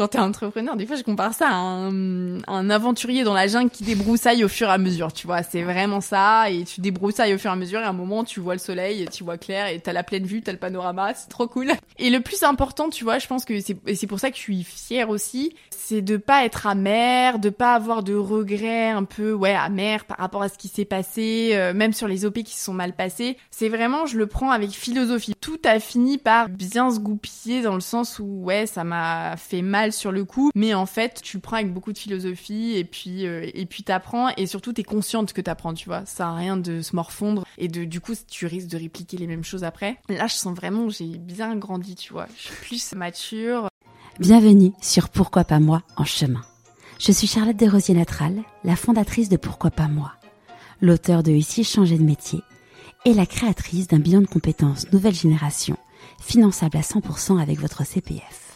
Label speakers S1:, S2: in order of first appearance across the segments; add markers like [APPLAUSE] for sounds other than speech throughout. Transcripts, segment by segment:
S1: quand t'es entrepreneur, des fois je compare ça à un, aventurier dans la jungle qui débroussaille au fur et à mesure, tu vois. C'est vraiment ça, et tu débroussailles au fur et à mesure, et à un moment tu vois le soleil, tu vois clair, et t'as la pleine vue, t'as le panorama, c'est trop cool. Et le plus important, tu vois, je pense que c'est pour ça que je suis fière aussi, c'est de pas être amer, de pas avoir de regrets un peu, ouais, amer par rapport à ce qui s'est passé, euh, même sur les OP qui se sont mal passés. C'est vraiment, je le prends avec philosophie. Tout a fini par bien se goupiller dans le sens où, ouais, ça m'a fait mal sur le coup, mais en fait, tu prends avec beaucoup de philosophie et puis euh, et puis t'apprends et surtout t'es consciente que t'apprends, tu vois. Ça a rien de se morfondre et de du coup tu risques de répliquer les mêmes choses après. Là, je sens vraiment j'ai bien grandi, tu vois. Je suis plus mature.
S2: Bienvenue sur Pourquoi pas moi en chemin. Je suis Charlotte Desrosiers Natral, la fondatrice de Pourquoi pas moi, l'auteur de Ici changer de métier et la créatrice d'un bilan de compétences nouvelle génération, finançable à 100% avec votre CPF.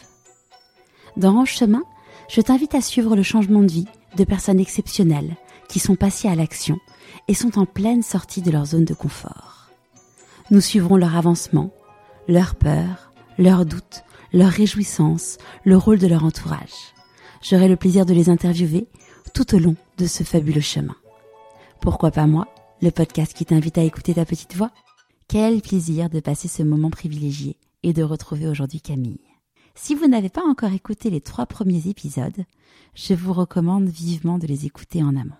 S2: Dans Range Chemin, je t'invite à suivre le changement de vie de personnes exceptionnelles qui sont passées à l'action et sont en pleine sortie de leur zone de confort. Nous suivrons leur avancement, leurs peurs, leurs doutes, leurs réjouissances, le rôle de leur entourage. J'aurai le plaisir de les interviewer tout au long de ce fabuleux chemin. Pourquoi pas moi, le podcast qui t'invite à écouter ta petite voix? Quel plaisir de passer ce moment privilégié et de retrouver aujourd'hui Camille. Si vous n'avez pas encore écouté les trois premiers épisodes, je vous recommande vivement de les écouter en amont.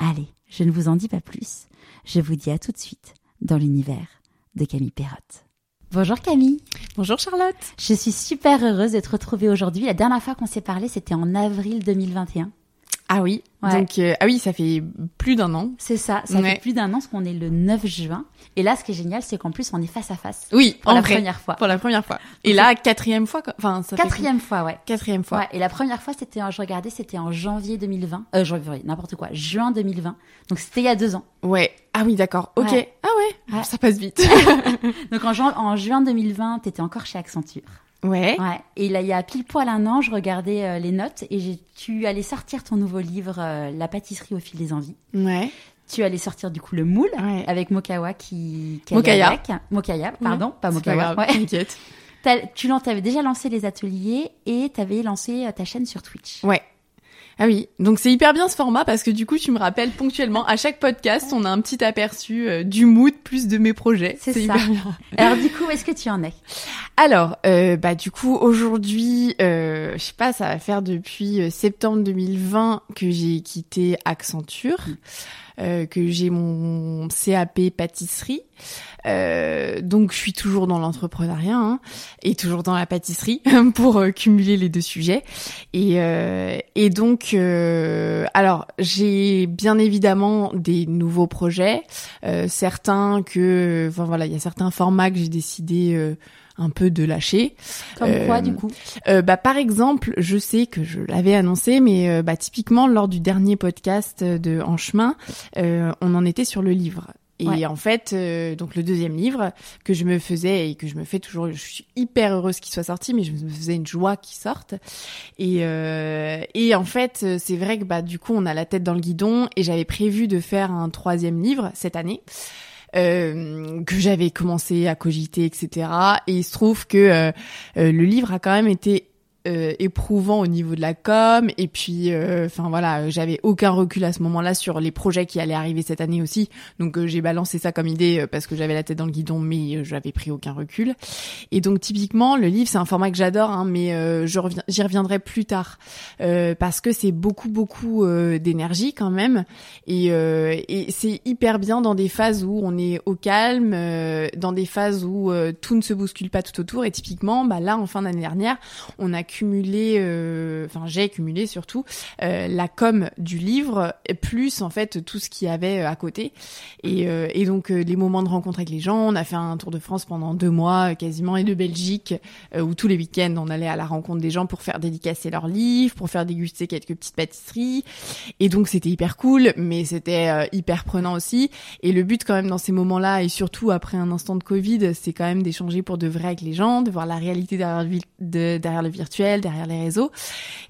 S2: Allez, je ne vous en dis pas plus. Je vous dis à tout de suite dans l'univers de Camille Perrotte. Bonjour Camille.
S1: Bonjour Charlotte.
S2: Je suis super heureuse de te retrouver aujourd'hui. La dernière fois qu'on s'est parlé, c'était en avril 2021.
S1: Ah oui. Donc euh, ah oui, ça fait plus d'un an.
S2: C'est ça, ça fait plus d'un an parce qu'on est le 9 juin. Et là, ce qui est génial, c'est qu'en plus, on est face à face.
S1: Oui,
S2: pour la première fois.
S1: Pour la première fois. Et là, quatrième fois. Enfin,
S2: ça quatrième fois, ouais.
S1: Quatrième fois.
S2: Ouais. Et la première fois, c'était, je regardais, c'était en janvier 2020. Euh, janvier, n'importe quoi, juin 2020. Donc c'était il y a deux ans.
S1: Ouais. Ah oui, d'accord. Ok. Ah ouais. Ça passe vite. [LAUGHS]
S2: Donc en, en juin 2020, t'étais encore chez Accenture.
S1: Ouais.
S2: ouais. Et là, il y a pile poil un an, je regardais euh, les notes et tu allais sortir ton nouveau livre, euh, La pâtisserie au fil des envies.
S1: Ouais.
S2: Tu allais sortir du coup le moule avec Mokawa qui, qui
S1: Mokaya.
S2: Avec. Mokaya, pardon, pas Mokawa.
S1: Pas ouais.
S2: Tu avais déjà lancé les ateliers et tu avais lancé euh, ta chaîne sur Twitch.
S1: Ouais. Ah oui, donc c'est hyper bien ce format parce que du coup tu me rappelles ponctuellement à chaque podcast on a un petit aperçu euh, du mood plus de mes projets.
S2: C'est ça. Hyper bien. [LAUGHS] Alors du coup est-ce que tu en es?
S1: Alors euh, bah du coup aujourd'hui euh, je sais pas ça va faire depuis euh, septembre 2020 que j'ai quitté Accenture. Mm. Euh, que j'ai mon CAP pâtisserie. Euh, donc je suis toujours dans l'entrepreneuriat hein, et toujours dans la pâtisserie [LAUGHS] pour euh, cumuler les deux sujets. Et, et donc, alors j'ai bien évidemment des nouveaux projets, certains que, enfin voilà, il y a certains formats que j'ai décidé un peu de lâcher.
S2: Comme quoi, du coup
S1: euh, Bah, par exemple, je sais que je l'avais annoncé, mais euh, bah, typiquement lors du dernier podcast de En chemin, euh, on en était sur le livre. Et en fait, donc le deuxième livre que je me faisais et que je me fais toujours, je suis hyper heureuse qu'il soit sorti, mais je me faisais une joie qu'il sorte. Et et en fait, c'est vrai que bah du coup, on a la tête dans le guidon et j'avais prévu de faire un troisième livre cette année. Euh, que j'avais commencé à cogiter, etc. Et il se trouve que euh, euh, le livre a quand même été euh, éprouvant au niveau de la com. Et puis euh, enfin voilà j'avais aucun recul à ce moment-là sur les projets qui allaient arriver cette année aussi. Donc euh, j'ai balancé ça comme idée parce que j'avais la tête dans le guidon mais j'avais pris aucun recul. Et donc typiquement le livre c'est un format que j'adore hein, mais je reviens j'y reviendrai plus tard. Parce que c'est beaucoup beaucoup d'énergie quand même. Et, et c'est hyper bien dans des phases où on est au calme dans des phases où tout ne se bouscule pas tout autour. Et typiquement bah là en fin d'année dernière on a cumulé, euh, enfin j'ai cumulé surtout euh, la com du livre plus en fait tout ce qu'il y avait à côté et, et donc les moments de rencontre avec les gens. On a fait un tour de France pendant deux mois quasiment et de Belgique où tous les week-ends on allait à la rencontre des gens pour faire dédicacer leurs livres, pour faire déguster quelques petites pâtisseries et donc c'était hyper cool, mais c'était hyper prenant aussi. Et le but quand même dans ces moments-là et surtout après un instant de Covid, c'est quand même d'échanger pour de vrai avec les gens, de voir la réalité derrière le, de, derrière le virtuel, derrière les réseaux.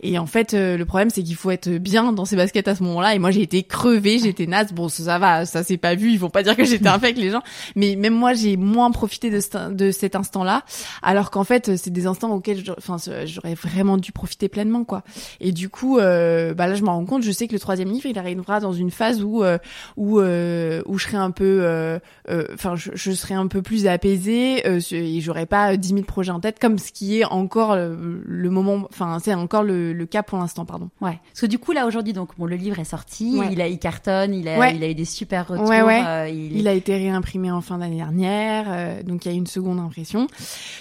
S1: Et en fait, euh, le problème, c'est qu'il faut être bien dans ses baskets à ce moment-là. Et moi, j'ai été crevée, j'étais naze. Bon, ça, va, ça s'est pas vu. Ils vont pas dire que j'étais avec les gens. Mais même moi, j'ai moins profité de, de cet instant-là. Alors qu'en fait, c'est des instants auxquels, enfin, j'aurais vraiment dû profiter pleinement, quoi. Et du coup, euh, bah là, je me rends compte. Je sais que le troisième livre, il arrivera dans une phase où, euh, où, euh, où je serai un peu, enfin, je, je, serai un peu plus apaisée et j'aurais pas dix mille projets en tête, comme ce qui est encore le, moment, enfin c'est encore le, le, cas pour l'instant, pardon.
S2: Ouais. Parce que du coup là aujourd'hui, donc bon, le livre est sorti, il a, il cartonne, il a, il a eu des super retours.
S1: Ouais, ouais. Euh, il... a été réimprimé en fin d'année dernière, euh, donc il y a une seconde impression.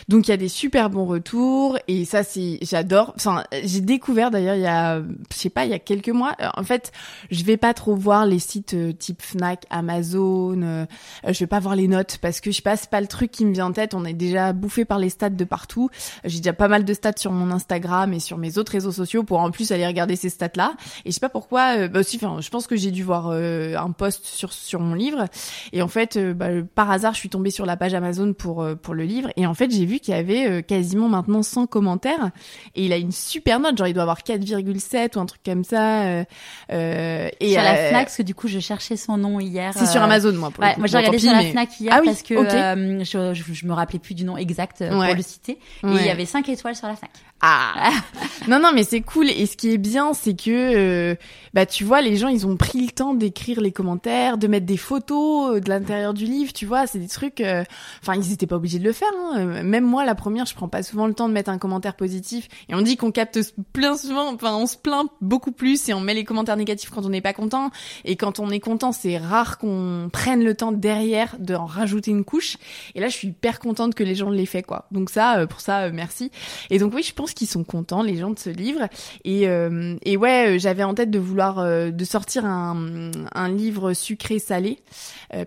S1: Donc il y a des super bons retours et ça c'est, j'adore. Enfin, j'ai découvert d'ailleurs il y a, je sais pas, il y a quelques mois. En fait, je vais pas trop voir les sites euh, type Fnac, Amazon. je vais pas voir les notes parce que je sais pas, c'est pas le truc qui me vient en tête. On est déjà bouffé par les stats de partout. J'ai déjà pas mal de stats sur mon Instagram et sur mes autres réseaux sociaux pour en plus aller regarder ces stats là. Et je sais pas pourquoi. Euh, bah aussi, enfin, je pense que j'ai dû voir euh, un post sur sur mon livre. Et en fait, euh, bah, par hasard, je suis tombée sur la page Amazon pour pour le livre. Et en fait, j'ai vu qu'il y avait quasiment maintenant 100 commentaires. Et il a une super note, genre il doit avoir 4,7 ou un truc comme ça.
S2: et sur la Fnac, parce que du coup, je cherchais son nom hier.
S1: C'est sur Amazon, moi. Pour
S2: ouais, moi, j'ai regardé sur la Fnac hier ah parce que je, je, me rappelais plus du nom exact pour le citer. Et il y avait 5 étoiles sur la 5.
S1: Ah [LAUGHS] Non, non, mais c'est cool. Et ce qui est bien, c'est que, euh, bah, tu vois, les gens, ils ont pris le temps d'écrire les commentaires, de mettre des photos euh, de l'intérieur du livre, tu vois. C'est des trucs. Euh, enfin, ils étaient pas obligés de le faire. Hein. Même moi, la première, je prends pas souvent le temps de mettre un commentaire positif. Et on dit qu'on capte plein souvent. Enfin, on se plaint beaucoup plus et on met les commentaires négatifs quand on n'est pas content. Et quand on est content, c'est rare qu'on prenne le temps derrière de en rajouter une couche. Et là, je suis hyper contente que les gens l'aient fait, quoi. Donc ça, pour ça, merci. Et donc oui, je pense qui qu'ils sont contents, les gens de ce livre. Et, euh, et ouais, euh, j'avais en tête de vouloir euh, de sortir un, un livre sucré-salé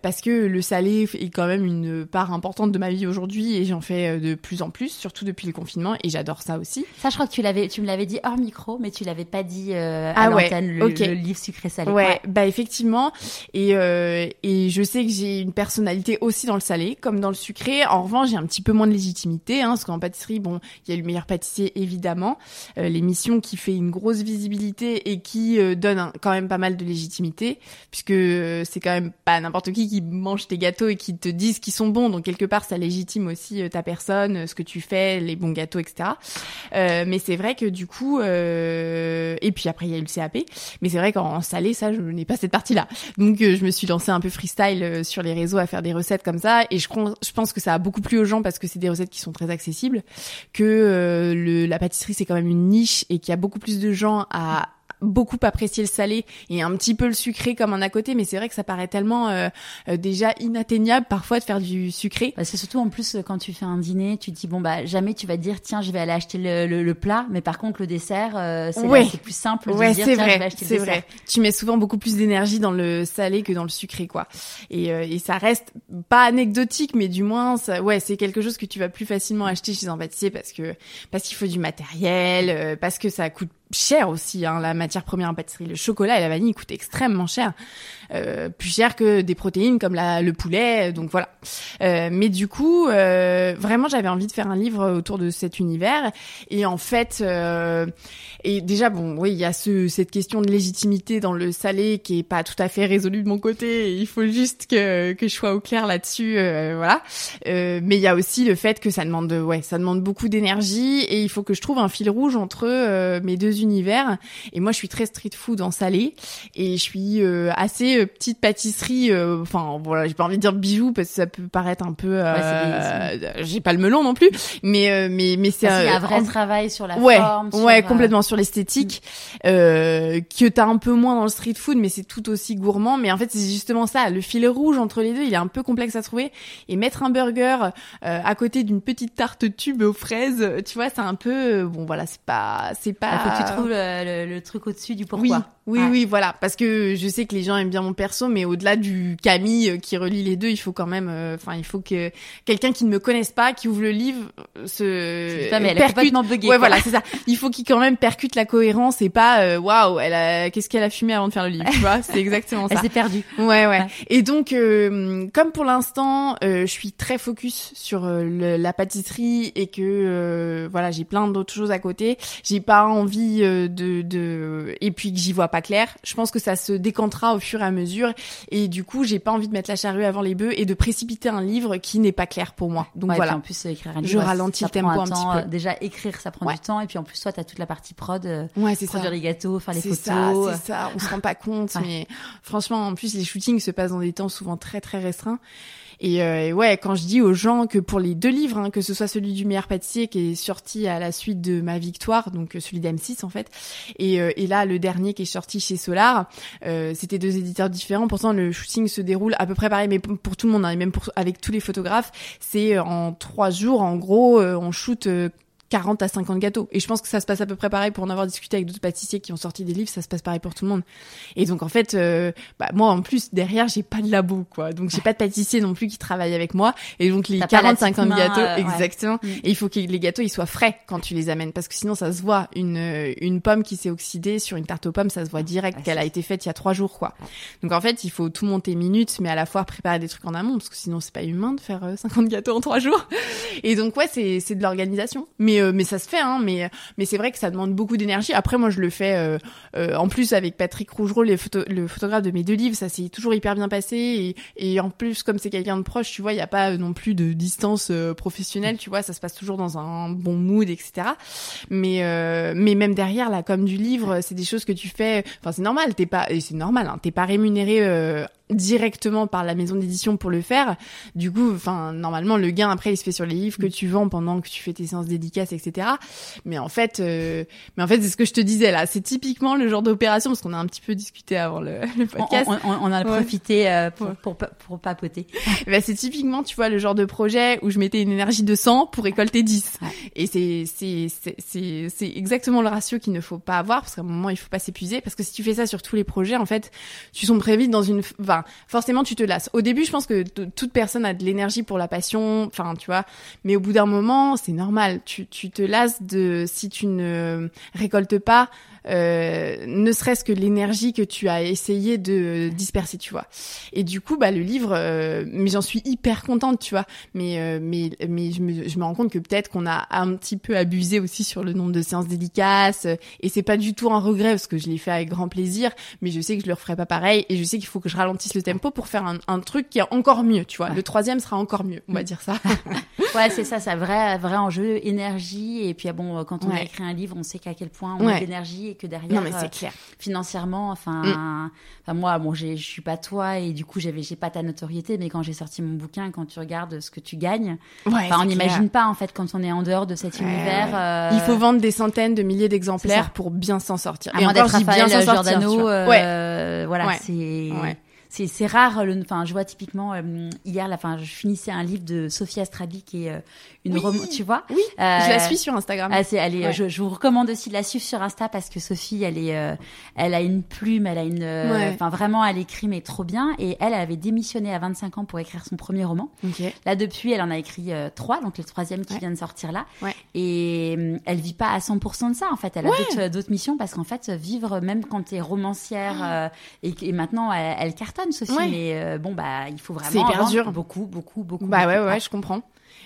S1: parce que le salé est quand même une part importante de ma vie aujourd'hui et j'en fais de plus en plus, surtout depuis le confinement. Et j'adore ça aussi.
S2: Ça, je crois que tu l'avais, tu me l'avais dit hors micro, mais tu l'avais pas dit à ah l'antenne, le, le, livre sucré-salé.
S1: Ouais, bah effectivement. Et et je sais que j'ai une personnalité aussi dans le salé comme dans le sucré. En revanche, j'ai un petit peu moins de légitimité, hein, parce qu'en pâtisserie, bon, il y a le meilleur pâtissier évidemment, euh, l'émission qui fait une grosse visibilité et qui euh, donne quand même pas mal de légitimité, puisque euh, c'est quand même pas n'importe qui qui mange tes gâteaux et qui te disent qu'ils sont bons, donc quelque part ça légitime aussi ta personne, ce que tu fais, les bons gâteaux, etc. mais c'est vrai que du coup, et puis après il y a eu le CAP, mais c'est vrai qu'en salé ça je n'ai pas cette partie-là, donc je me suis lancée un peu freestyle sur les réseaux à faire des recettes comme ça, et je, je pense que ça a beaucoup plu aux gens parce que c'est des recettes qui sont très accessibles, que le la pâtisserie c'est quand même une niche et qu'il y a beaucoup plus de gens à beaucoup apprécié le salé et un petit peu le sucré comme un à côté, mais c'est vrai que ça paraît tellement euh, euh, déjà inatteignable parfois de faire du sucré.
S2: Bah, c'est surtout en plus quand tu fais un dîner, tu te dis bon bah jamais tu vas te dire tiens je vais aller acheter le, le, plat, mais par contre le dessert euh, c'est plus simple de
S1: ouais,
S2: dire
S1: tiens
S2: vrai,
S1: je vais acheter le dessert. Vrai. Tu mets souvent beaucoup plus d'énergie dans le salé que dans le sucré quoi. Et, et ça reste pas anecdotique, mais du moins ça, ouais c'est quelque chose que tu vas plus facilement acheter chez un pâtissier parce que parce qu'il faut du matériel, parce que ça coûte cher aussi, hein, la matière première en pâtisserie. Le chocolat et la vanille coûtent extrêmement cher. Euh, plus cher que des protéines comme la, le poulet, donc voilà. Euh, mais du coup, euh, vraiment, j'avais envie de faire un livre autour de cet univers. Et en fait, euh, et déjà, bon, oui, il y a ce, cette question de légitimité dans le salé qui est pas tout à fait résolue de mon côté. il faut juste que, que je sois au clair là-dessus, euh, voilà. mais il y a aussi le fait que ça demande, ouais, ça demande beaucoup d'énergie et il faut que je trouve un fil rouge entre mes deux univers. Et moi, je suis très street food en salé et je suis euh, assez euh, petite pâtisserie. euh, Enfin, voilà, j'ai pas envie de dire bijoux parce que ça peut paraître un peu. euh, j'ai pas le melon non plus, mais euh, mais mais c'est
S2: un vrai
S1: en-
S2: travail sur la
S1: ouais,
S2: forme.
S1: ouais, complètement sur l'esthétique, euh, que t'as un peu moins dans le street food, mais c'est tout aussi gourmand. Mais en fait, c'est justement ça, le fil rouge entre les deux, il est un peu complexe à trouver. Et mettre un burger euh, à côté d'une petite tarte tube aux fraises, tu vois, c'est un peu, bon, voilà, c'est pas, c'est pas.
S2: Il faut que tu trouves le, le- le truc au-dessus du pourquoi.
S1: Oui, oui,
S2: Ouais.
S1: oui, voilà, parce que je sais que les gens aiment bien mon perso, mais au-delà du Camille euh, qui relie les deux, il faut quand même, euh, enfin, il faut que quelqu'un qui ne me connaisse pas, qui ouvre le livre, euh, se
S2: Putain, mais elle
S1: percute.
S2: complètement buggée.
S1: Ouais,
S2: quoi.
S1: voilà, c'est ça. Il faut qu'il quand même percute la cohérence et pas, waouh, elle a, qu'est-ce qu'elle a fumé avant de faire le livre, tu vois? [LAUGHS] C'est exactement
S2: Elle
S1: ça.
S2: s'est perdue.
S1: Ouais, ouais.
S2: Ouais.
S1: Et donc, euh, comme pour l'instant, euh, je suis très focus sur le- la pâtisserie et que euh, voilà, j'ai plein d'autres choses à côté. J'ai pas envie de, de et puis que j'y vois pas clair. Je pense que ça se décantera au fur et à mesure. Et du coup, j'ai pas envie de mettre la charrue avant les bœufs et de précipiter un livre qui n'est pas clair pour moi. Donc
S2: Ouais,
S1: voilà.
S2: puis en plus, euh, écrire un
S1: Je
S2: livre,
S1: ralentis
S2: ça
S1: le tempo un petit peu.
S2: Euh, Déjà, écrire, ça prend
S1: Ouais.
S2: du temps. Et puis en plus, toi, t'as toute la partie prod, euh,
S1: Ouais, c'est ça.
S2: produire les gâteaux, faire les
S1: C'est
S2: photos.
S1: ça, c'est ça. On se rend pas compte,
S2: Ouais.
S1: mais franchement, en plus, les shootings se passent dans des temps souvent très très restreints. Et, euh, ouais, quand je dis aux gens que pour les deux livres, hein, que ce soit celui du meilleur pâtissier qui est sorti à la suite de ma victoire, donc euh, celui d'M6 en fait, et, euh, et là le dernier qui est sorti chez Solar, euh, c'était deux éditeurs différents. Pourtant le shooting se déroule à peu près pareil, mais pour, tout le monde, hein, et même pour, avec tous les photographes, c'est en trois jours, en gros, on shoot. Euh, 40 à 50 gâteaux. Et je pense que ça se passe à peu près pareil pour en avoir discuté avec d'autres pâtissiers qui ont sorti des livres, ça se passe pareil pour tout le monde. Et donc en fait, euh, bah, moi en plus derrière j'ai pas de labo quoi, donc j'ai pas de pâtissier non plus qui travaille avec moi. Et donc les
S2: T'as pas la
S1: 40-50
S2: petite main,
S1: gâteaux,
S2: euh,
S1: exactement.
S2: Mm.
S1: Et il faut que les gâteaux ils soient frais quand tu les amènes, parce que sinon ça se voit. Une euh, une pomme qui s'est oxydée sur une tarte aux pommes, ça se voit direct qu'elle a été faite il y a trois jours quoi. Donc en fait il faut tout monter minutes, mais à la fois préparer des trucs en amont, parce que sinon c'est pas humain de faire euh, 50 gâteaux en trois jours. Et donc ouais, c'est c'est de l'organisation. Mais euh, mais ça se fait hein, mais mais c'est vrai que ça demande beaucoup d'énergie. Après moi je le fais euh, euh, en plus avec Patrick Rougereau, le photographe de mes deux livres, ça s'est toujours hyper bien passé et et en plus comme c'est quelqu'un de proche, tu vois, il y a pas euh, non plus de distance euh, professionnelle, tu vois, ça se passe toujours dans un bon mood etc. Mais euh, mais même derrière la com du livre, c'est des choses que tu fais enfin c'est normal, t'es pas c'est normal hein, t'es pas rémunéré directement par la maison d'édition pour le faire. Du coup, enfin, normalement, le gain après, il se fait sur les livres que tu vends pendant que tu fais tes séances dédicaces, etc. Mais en fait, euh, mais en fait, c'est ce que je te disais là. C'est typiquement le genre d'opération parce qu'on a un petit peu discuté avant le, podcast.
S2: on- on- on a
S1: Ouais.
S2: profité euh, pour,
S1: Ouais.
S2: pour, pour papoter. [LAUGHS]
S1: Bah, c'est typiquement, tu vois, le genre de projet où je mettais une énergie de 100 pour récolter 10.
S2: Ouais.
S1: Et c'est, c'est, c'est, c'est, c'est exactement le ratio qu'il ne faut pas avoir parce qu'à un moment, il faut pas s'épuiser parce que si tu fais ça sur tous les projets, en fait, tu sombres très vite dans une, enfin, forcément, tu te lasses. Au début, je pense que toute personne a de l'énergie pour la passion, enfin, tu vois, mais au bout d'un moment, c'est normal. Tu, tu te lasses de, si tu ne récoltes pas, euh, ne serait-ce que l'énergie que tu as essayé de disperser, tu vois. Et du coup, bah le livre, euh, mais j'en suis hyper contente, tu vois. Mais euh, mais mais je me, je me rends compte que peut-être qu'on a un petit peu abusé aussi sur le nombre de séances dédicaces. Et c'est pas du tout un regret parce que je l'ai fait avec grand plaisir. Mais je sais que je le referai pas pareil. Et je sais qu'il faut que je ralentisse le tempo pour faire un, un truc qui est encore mieux, tu vois.
S2: Ouais.
S1: Le troisième sera encore mieux, on va dire ça. [LAUGHS]
S2: Ouais, c'est ça, un vrai, vrai enjeu, énergie. Et puis, ah bon, quand on
S1: Ouais.
S2: a écrit un livre, on sait qu'à quel point on
S1: Ouais.
S2: a d'énergie et que derrière,
S1: non mais
S2: euh, financièrement, enfin,
S1: Mm.
S2: enfin moi, bon, je suis pas toi et du coup, j'avais, j'ai pas ta notoriété. Mais quand j'ai sorti mon bouquin, quand tu regardes ce que tu gagnes,
S1: Ouais,
S2: on n'imagine pas en fait quand on est en dehors de cet
S1: Ouais,
S2: univers.
S1: ouais.
S2: euh,
S1: Il faut vendre des centaines de milliers d'exemplaires pour bien s'en sortir.
S2: à
S1: Et
S2: moins
S1: encore,
S2: d'être
S1: bien
S2: Raphaël
S1: tu
S2: Giordano, euh, voilà, c'est. C'est, c'est rare. Le, enfin, je vois typiquement euh, hier, là, enfin, je finissais un livre de Sophie Astradi qui est euh, une
S1: Oui.
S2: roman, tu vois.
S1: Oui,
S2: Euh,
S1: je la suis sur Instagram.
S2: Ah, c'est, elle est,
S1: Ouais.
S2: je, je vous recommande aussi de la suivre sur Insta parce que Sophie, elle est, euh, elle a une plume, elle a une, euh,
S1: Ouais.
S2: enfin vraiment, elle écrit mais trop bien. Et elle, elle avait démissionné à 25 ans pour écrire son premier roman.
S1: Ok.
S2: Là, depuis, elle en a écrit euh, trois, donc le troisième qui
S1: Ouais.
S2: vient de sortir là.
S1: Ouais.
S2: Et elle vit pas à 100% de ça, en fait. Elle a
S1: Ouais.
S2: d'autres, d'autres missions parce qu'en fait, vivre, même quand t'es romancière, euh, et, et maintenant, elle, elle cartonne, Sophie.
S1: Ouais.
S2: Mais euh, bon, bah, il faut vraiment.
S1: C'est hyper dur.
S2: Beaucoup, beaucoup, beaucoup.
S1: Bah ouais,
S2: beaucoup.
S1: ouais, je comprends.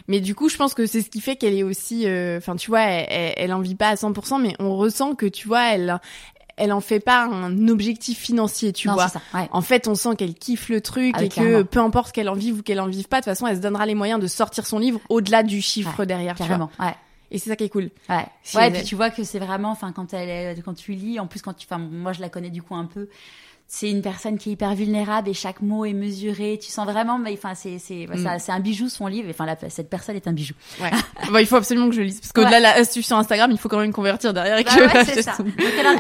S1: Mais du coup, je pense que c'est ce qui fait qu'elle est aussi, euh, enfin, tu vois, elle, elle, en vit pas à 100%, mais on ressent que, tu vois, elle, elle en fait pas un objectif financier, tu
S2: non,
S1: vois.
S2: ça. Ouais.
S1: En fait, on sent qu'elle kiffe le truc
S2: Ah
S1: et que peu importe qu'elle en vive ou qu'elle en vive pas, de toute façon, elle se donnera les moyens de sortir son livre au-delà du chiffre derrière, tu vois.
S2: Carrément. Ouais.
S1: Et c'est ça qui est cool.
S2: Ouais. Ouais, et puis tu vois que c'est vraiment, enfin, quand elle quand tu lis, en plus quand tu, enfin, moi je la connais du coup un peu c'est une personne qui est hyper vulnérable et chaque mot est mesuré. Tu sens vraiment, mais enfin, c'est c'est mm. c'est un bijou son livre. Enfin, cette personne est un bijou.
S1: Ouais. [LAUGHS] bon, il faut absolument que je le lise parce qu'au-delà de l'astuce sur Instagram, il faut quand même convertir derrière. Et
S2: bah
S1: que...
S2: ça.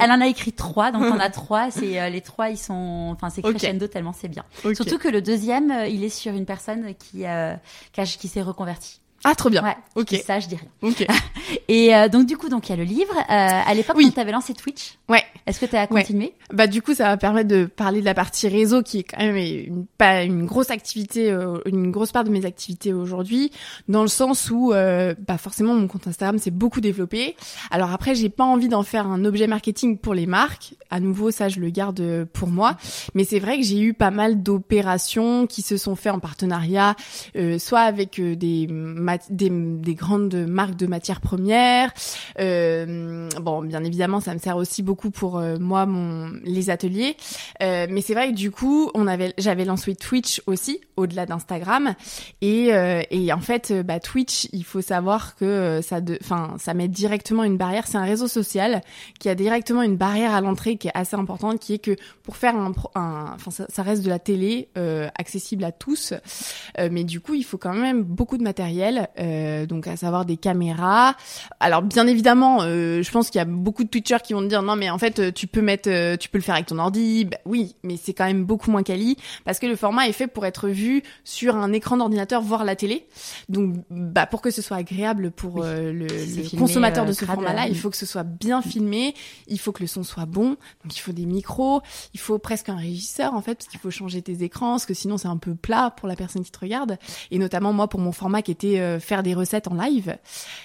S2: elle, en a écrit trois, donc on a [LAUGHS] trois. C'est euh, les trois, ils sont, enfin, c'est crescendo tellement c'est bien. Surtout que le deuxième, euh, il est sur une personne qui euh, qui, qui s'est reconvertie.
S1: Ah, trop bien.
S2: Ouais.
S1: Ok.
S2: Ça, je dis rien.
S1: Ok. [LAUGHS]
S2: Et euh, donc du coup, donc il y a le livre. Euh, à l'époque, oui. quand tu avais lancé Twitch.
S1: Ouais.
S2: Est-ce que tu as continué?
S1: Bah du coup, ça va permettre de parler de la partie réseau qui est quand même une, pas une grosse activité, euh, une grosse part de mes activités aujourd'hui, dans le sens où euh, bah forcément mon compte Instagram s'est beaucoup développé. Alors après, j'ai pas envie d'en faire un objet marketing pour les marques. À nouveau, ça je le garde pour moi. Mais c'est vrai que j'ai eu pas mal d'opérations qui se sont faites en partenariat, euh, soit avec des, des, des grandes marques de matières premières. bon, bien évidemment, ça me sert aussi beaucoup pour euh, moi mon les ateliers. Euh, mais c'est vrai que du coup, on avait j'avais lancé Twitch aussi au-delà d'Instagram et euh, et en fait bah Twitch, il faut savoir que ça de enfin ça met directement une barrière, c'est un réseau social qui a directement une barrière à l'entrée qui est assez importante qui est que pour faire un enfin ça, ça, reste de la télé accessible à tous mais du coup, il faut quand même beaucoup de matériel donc à savoir des caméras. Alors bien évidemment, je pense qu'il y a beaucoup de Twitchers qui vont te dire non mais en fait euh, tu peux mettre, euh, tu peux le faire avec ton ordi. Bah, oui, mais c'est quand même beaucoup moins quali parce que le format est fait pour être vu sur un écran d'ordinateur, voire la télé. Donc, bah, pour que ce soit agréable pour euh, le, consommateur de ce format-là, il faut que ce soit bien filmé, il faut que le son soit bon. Donc, il faut des micros, il faut presque un régisseur en fait parce qu'il faut changer tes écrans, parce que sinon c'est un peu plat pour la personne qui te regarde. Et notamment moi pour mon format qui était faire des recettes en live.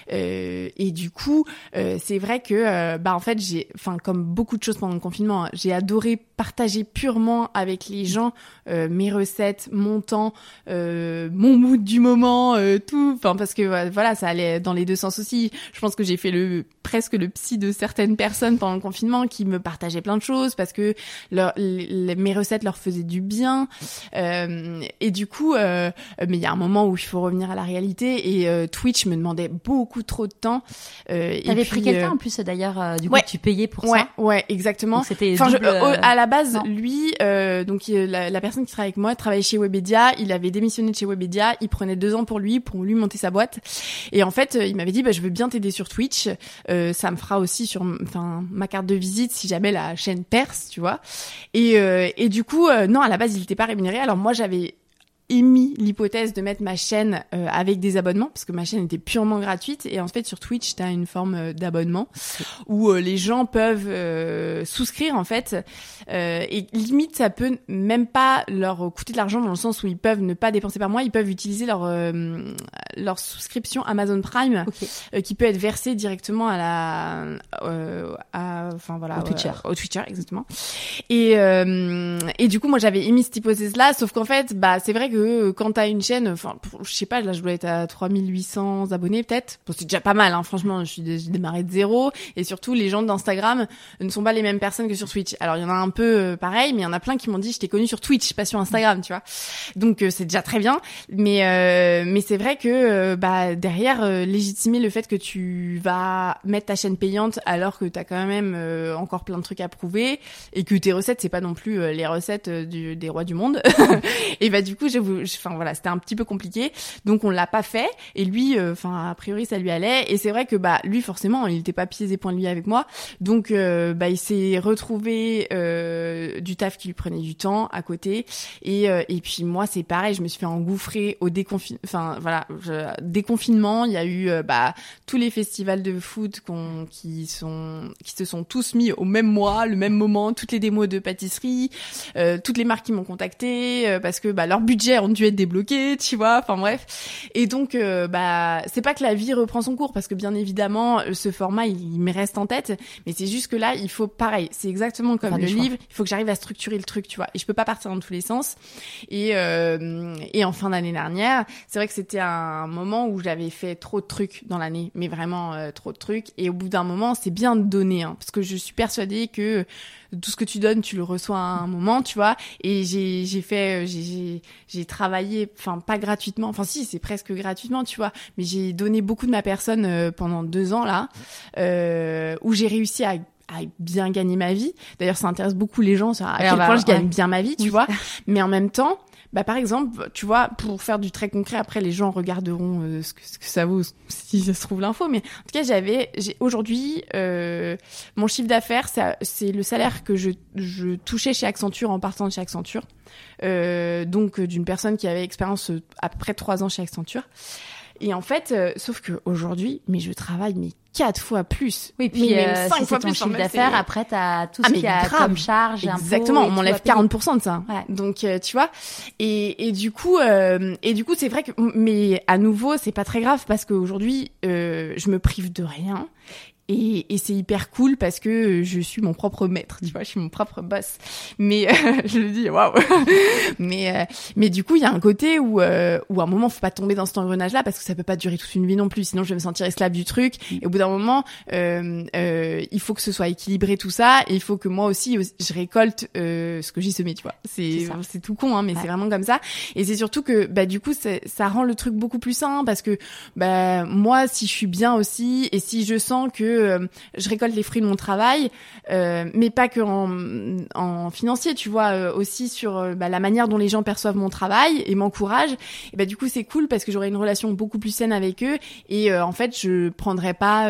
S1: et du coup, c'est vrai que bah en fait j'ai, enfin comme beaucoup de choses pendant le confinement. Hein. J'ai adoré partager purement avec les gens euh, mes recettes, mon temps, euh, mon mood du moment, euh, tout. Enfin parce que voilà, ça allait dans les deux sens aussi. Je pense que j'ai fait le presque le psy de certaines personnes pendant le confinement qui me partageaient plein de choses parce que mes recettes leur faisaient du bien. et du coup, mais il y a un moment où il faut revenir à la réalité et Twitch me demandait beaucoup trop de temps.
S2: T'avais pris quelqu'un en plus d'ailleurs, du coup tu payais pour
S1: ouais,
S2: ça.
S1: Ouais, exactement.
S2: C'était
S1: enfin, à la base, lui, euh, donc la, la, personne qui travaille avec moi travaillait chez Webedia. Il avait démissionné de chez Webedia. Il prenait deux ans pour lui, pour lui monter sa boîte. Et en fait, il m'avait dit, bah, je veux bien t'aider sur Twitch. Euh, ça me fera aussi sur, enfin, ma carte de visite si jamais la chaîne perce, tu vois. Et, euh, et du coup, euh, non, à la base, il n'était pas rémunéré. Alors moi, j'avais émis l'hypothèse de mettre ma chaîne euh, avec des abonnements parce que ma chaîne était purement gratuite et en fait sur Twitch tu as une forme euh, d'abonnement où euh, les gens peuvent souscrire en fait et limite ça peut même pas leur coûter de l'argent dans le sens où ils peuvent ne pas dépenser par mois ils peuvent utiliser leur leur souscription Amazon Prime qui peut être versée directement à la à enfin voilà
S2: au Twitcher.
S1: au Twitcher exactement. Et et du coup moi j'avais émis cette hypothèse là sauf qu'en fait bah c'est vrai que euh, quand t'as une chaîne, enfin, je sais pas, là, je dois être à 3800 abonnés peut-être. Bon, c'est déjà pas mal, hein, franchement. Je suis démarré de zéro. Et surtout, les gens d'Instagram ne sont pas les mêmes personnes que sur Twitch. Alors, il y en a un peu euh, pareil, mais il y en a plein qui m'ont dit, je t'ai connu sur Twitch, pas sur Instagram, tu vois. Donc, euh, c'est déjà très bien. Mais, mais c'est vrai que, bah, derrière, légitimer le fait que tu vas mettre ta chaîne payante alors que t'as quand même encore plein de trucs à prouver et que tes recettes, c'est pas non plus les recettes des rois du monde. [LAUGHS] et bah, du coup, enfin voilà, c'était un petit peu compliqué, donc on l'a pas fait. Et lui, euh, enfin a priori ça lui allait. Et c'est vrai que bah lui forcément, il était pas pieds et poings liés avec moi, donc euh, bah il s'est retrouvé euh, du taf qui lui prenait du temps à côté. Et et puis moi c'est pareil, je me suis fait engouffrer au déconfinement, enfin voilà, déconfinement. Il y a eu bah tous les festivals de foot qui sont qui se sont tous mis au même mois, le même moment, toutes les démos de pâtisserie, toutes les marques qui m'ont contacté parce que bah leur budget ont dû être débloqués, tu vois. Enfin bref. Et donc, euh, bah, c'est pas que la vie reprend son cours parce que bien évidemment, ce format, il, me reste en tête. Mais c'est juste que là, il faut pareil. C'est exactement comme le livre. Il faut que j'arrive à structurer le truc, tu vois. Et je peux pas partir dans tous les sens. Et euh, et en fin d'année dernière, c'est vrai que c'était un moment où j'avais fait trop de trucs dans l'année, mais vraiment euh, trop de trucs. Et au bout d'un moment, c'est bien de donner, hein, parce que je suis persuadée que tout ce que tu donnes, tu le reçois à un moment, tu vois. Et j'ai j'ai fait, euh, j'ai j'ai travaillé, enfin pas gratuitement, enfin si c'est presque gratuitement, tu vois. Mais j'ai donné beaucoup de ma personne euh, pendant deux ans là, euh, où j'ai réussi à à bien gagner ma vie. D'ailleurs, ça intéresse beaucoup les gens, à quel point je gagne bien ma vie, tu vois. Mais en même temps, bah par exemple, tu vois, pour faire du très concret, après les gens regarderont euh, ce, que, ça vaut si ça se trouve l'info. Mais en tout cas, j'avais, aujourd'hui euh, mon chiffre d'affaires, c'est le salaire que je, je touchais chez Accenture en partant de chez Accenture. Euh, donc d'une personne qui avait expérience euh, à peu près trois ans chez Accenture. Et en fait, euh, sauf que aujourd'hui, mais je travaille mais quatre fois plus.
S2: Oui, puis euh, cinq si fois ton chiffre d'affaires, après t'as tout ce ah, qu'il y a comme charge,
S1: exactement. on m'enlève 40% de ça. Ouais. Donc euh, tu vois. Et, et du coup, euh, et du coup, c'est vrai que, mais à nouveau, c'est pas très grave parce qu'aujourd'hui, euh, je me prive de rien. Et, et c'est hyper cool parce que je suis mon propre maître, tu vois, je suis mon propre boss. Mais euh, [LAUGHS] je le dis, waouh. [LAUGHS] mais euh, mais du coup, il y a un côté où euh, où à un moment, faut pas tomber dans cet engrenage-là parce que ça peut pas durer toute une vie non plus. Sinon, je vais me sentir esclave du truc. Et au bout d'un moment, euh, euh, il faut que ce soit équilibré tout ça. Et il faut que moi aussi, je récolte ce que j'ai semé, tu vois. C'est c'est tout con, hein, mais c'est vraiment comme ça. Et c'est surtout que bah du coup, ça rend le truc beaucoup plus sain parce que bah moi, si je suis bien aussi et si je sens que euh, je récolte les fruits de mon travail, euh, mais pas que en, en financier, tu vois, euh, aussi sur bah, la manière dont les gens perçoivent mon travail et m'encouragent. Et bah du coup c'est cool parce que j'aurai une relation beaucoup plus saine avec eux et en fait je prendrai pas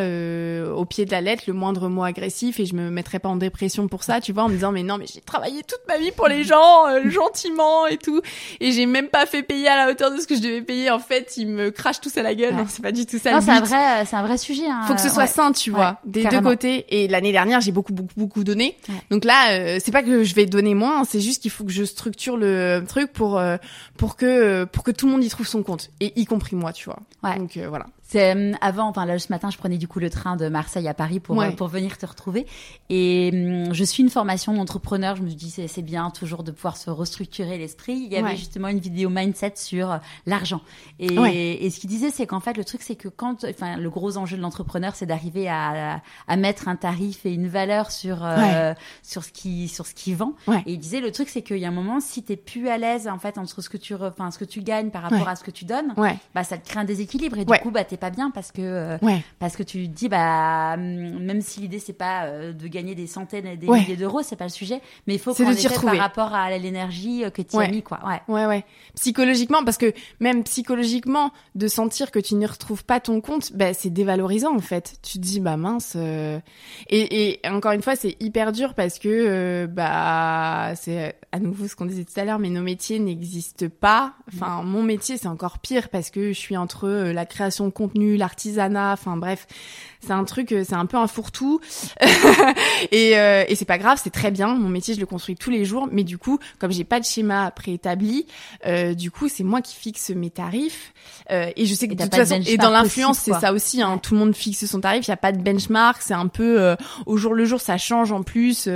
S1: au pied de la lettre le moindre mot agressif et je me mettrai pas en dépression pour ça, tu vois, en me disant mais non mais j'ai travaillé toute ma vie pour les gens gentiment et tout et j'ai même pas fait payer à la hauteur de ce que je devais payer. En fait ils me crachent tous à la gueule. C'est pas du tout ça.
S2: Non c'est un vrai c'est un vrai sujet. Hein.
S1: Faut que ce soit sain, tu vois des deux côtés. Et l'année dernière, j'ai beaucoup, beaucoup, beaucoup donné. Donc là, euh, c'est pas que je vais donner moins, c'est juste qu'il faut que je structure le truc pour euh, pour que pour que tout le monde y trouve son compte, et y compris moi, tu vois. Donc euh, voilà.
S2: C'est euh, avant, enfin là ce matin, je prenais du coup le train de Marseille à Paris pour euh, pour venir te retrouver. Et hum, je suis une formation d'entrepreneur. Je me dis c'est c'est bien toujours de pouvoir se restructurer l'esprit. Il y avait justement une vidéo mindset sur euh, l'argent. Et, et ce qu'il disait, c'est qu'en fait le truc, c'est que quand, enfin le gros enjeu de l'entrepreneur, c'est d'arriver à, à mettre un tarif et une valeur sur sur ce qui sur ce qui vend. Et il disait le truc, c'est qu'il y a un moment, si t'es plus à l'aise en fait entre ce que tu, enfin ce que tu gagnes par rapport à ce que tu donnes, bah ça te crée un déséquilibre. Et du coup, bah t'es pas bien parce que euh, parce que tu te dis bah hum, même si l'idée c'est pas euh, de gagner des centaines et des milliers d'euros, c'est pas le sujet, mais il faut qu'on ait par rapport à l'énergie euh, que tu as mis quoi.
S1: Ouais. Ouais ouais. Psychologiquement parce que même psychologiquement de sentir que tu n'y retrouves pas ton compte, bah c'est dévalorisant en fait. Tu te dis bah mince et, et encore une fois, c'est hyper dur parce que bah c'est à nouveau ce qu'on disait tout à l'heure mais nos métiers n'existent pas. Enfin, mon métier c'est encore pire parce que je suis entre la création de contenu l'artisanat, enfin bref, c'est un truc, euh, c'est un peu un fourre-tout. [LAUGHS] et, euh, et c'est pas grave, c'est très bien. Mon métier, je le construis tous les jours. Mais du coup, comme j'ai pas de schéma préétabli, euh, du coup, c'est moi qui fixe mes tarifs. Euh, et je sais que de toute façon, et dans l'influence, c'est ça aussi. Hein, Tout le monde fixe son tarif. Il y a pas de benchmark. C'est un peu euh, au jour le jour, ça change en plus.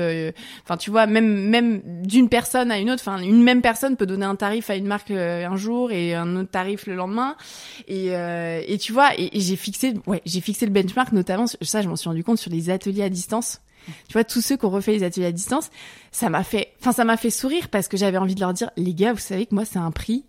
S1: Enfin, tu vois, même même d'une personne à une autre. Enfin, une même personne peut donner un tarif à une marque un jour et un autre tarif le lendemain. Et, et tu vois, et, et j'ai fixé, ouais, j'ai fixé le benchmark notamment, ça je m'en suis rendu compte sur les ateliers à distance. Tu vois, tous ceux qui ont refait les ateliers à distance, ça m'a fait, enfin ça m'a fait sourire parce que j'avais envie de leur dire, les gars, vous savez que moi c'est un prix.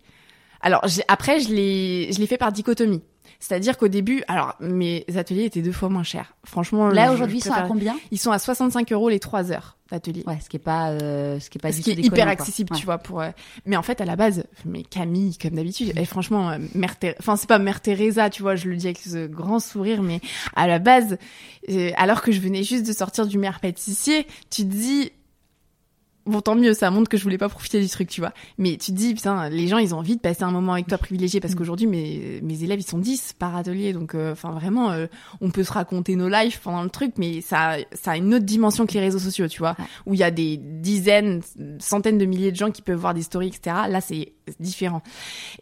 S1: Alors après, je l'ai, je l'ai fait par dichotomie. C'est-à-dire qu'au début, alors mes ateliers étaient deux fois moins chers. Franchement,
S2: là aujourd'hui, ils sont à combien?
S1: Ils sont à 65 euros les trois heures d'atelier.
S2: Ouais, ce qui est pas, euh, ce qui est pas
S1: ce qui est hyper accessible, tu vois. Pour, euh, mais en fait, à la base, mais Camille, comme d'habitude, et franchement, euh, mère, enfin c'est pas mère Teresa, tu vois, je le dis avec ce grand sourire, mais à la base, euh, alors que je venais juste de sortir du mère pâtissier, tu te dis Bon, tant mieux, ça montre que je voulais pas profiter du truc, tu vois. Mais tu te dis, putain, les gens, ils ont envie de passer un moment avec toi privilégié parce mm. qu'aujourd'hui, mes, mes élèves, ils sont 10 par atelier. Donc, euh, enfin, vraiment, euh, on peut se raconter nos lives pendant le truc, mais ça, ça a une autre dimension que les réseaux sociaux, tu vois, où il y a des dizaines, centaines de milliers de gens qui peuvent voir des stories, etc. Là, c'est différent.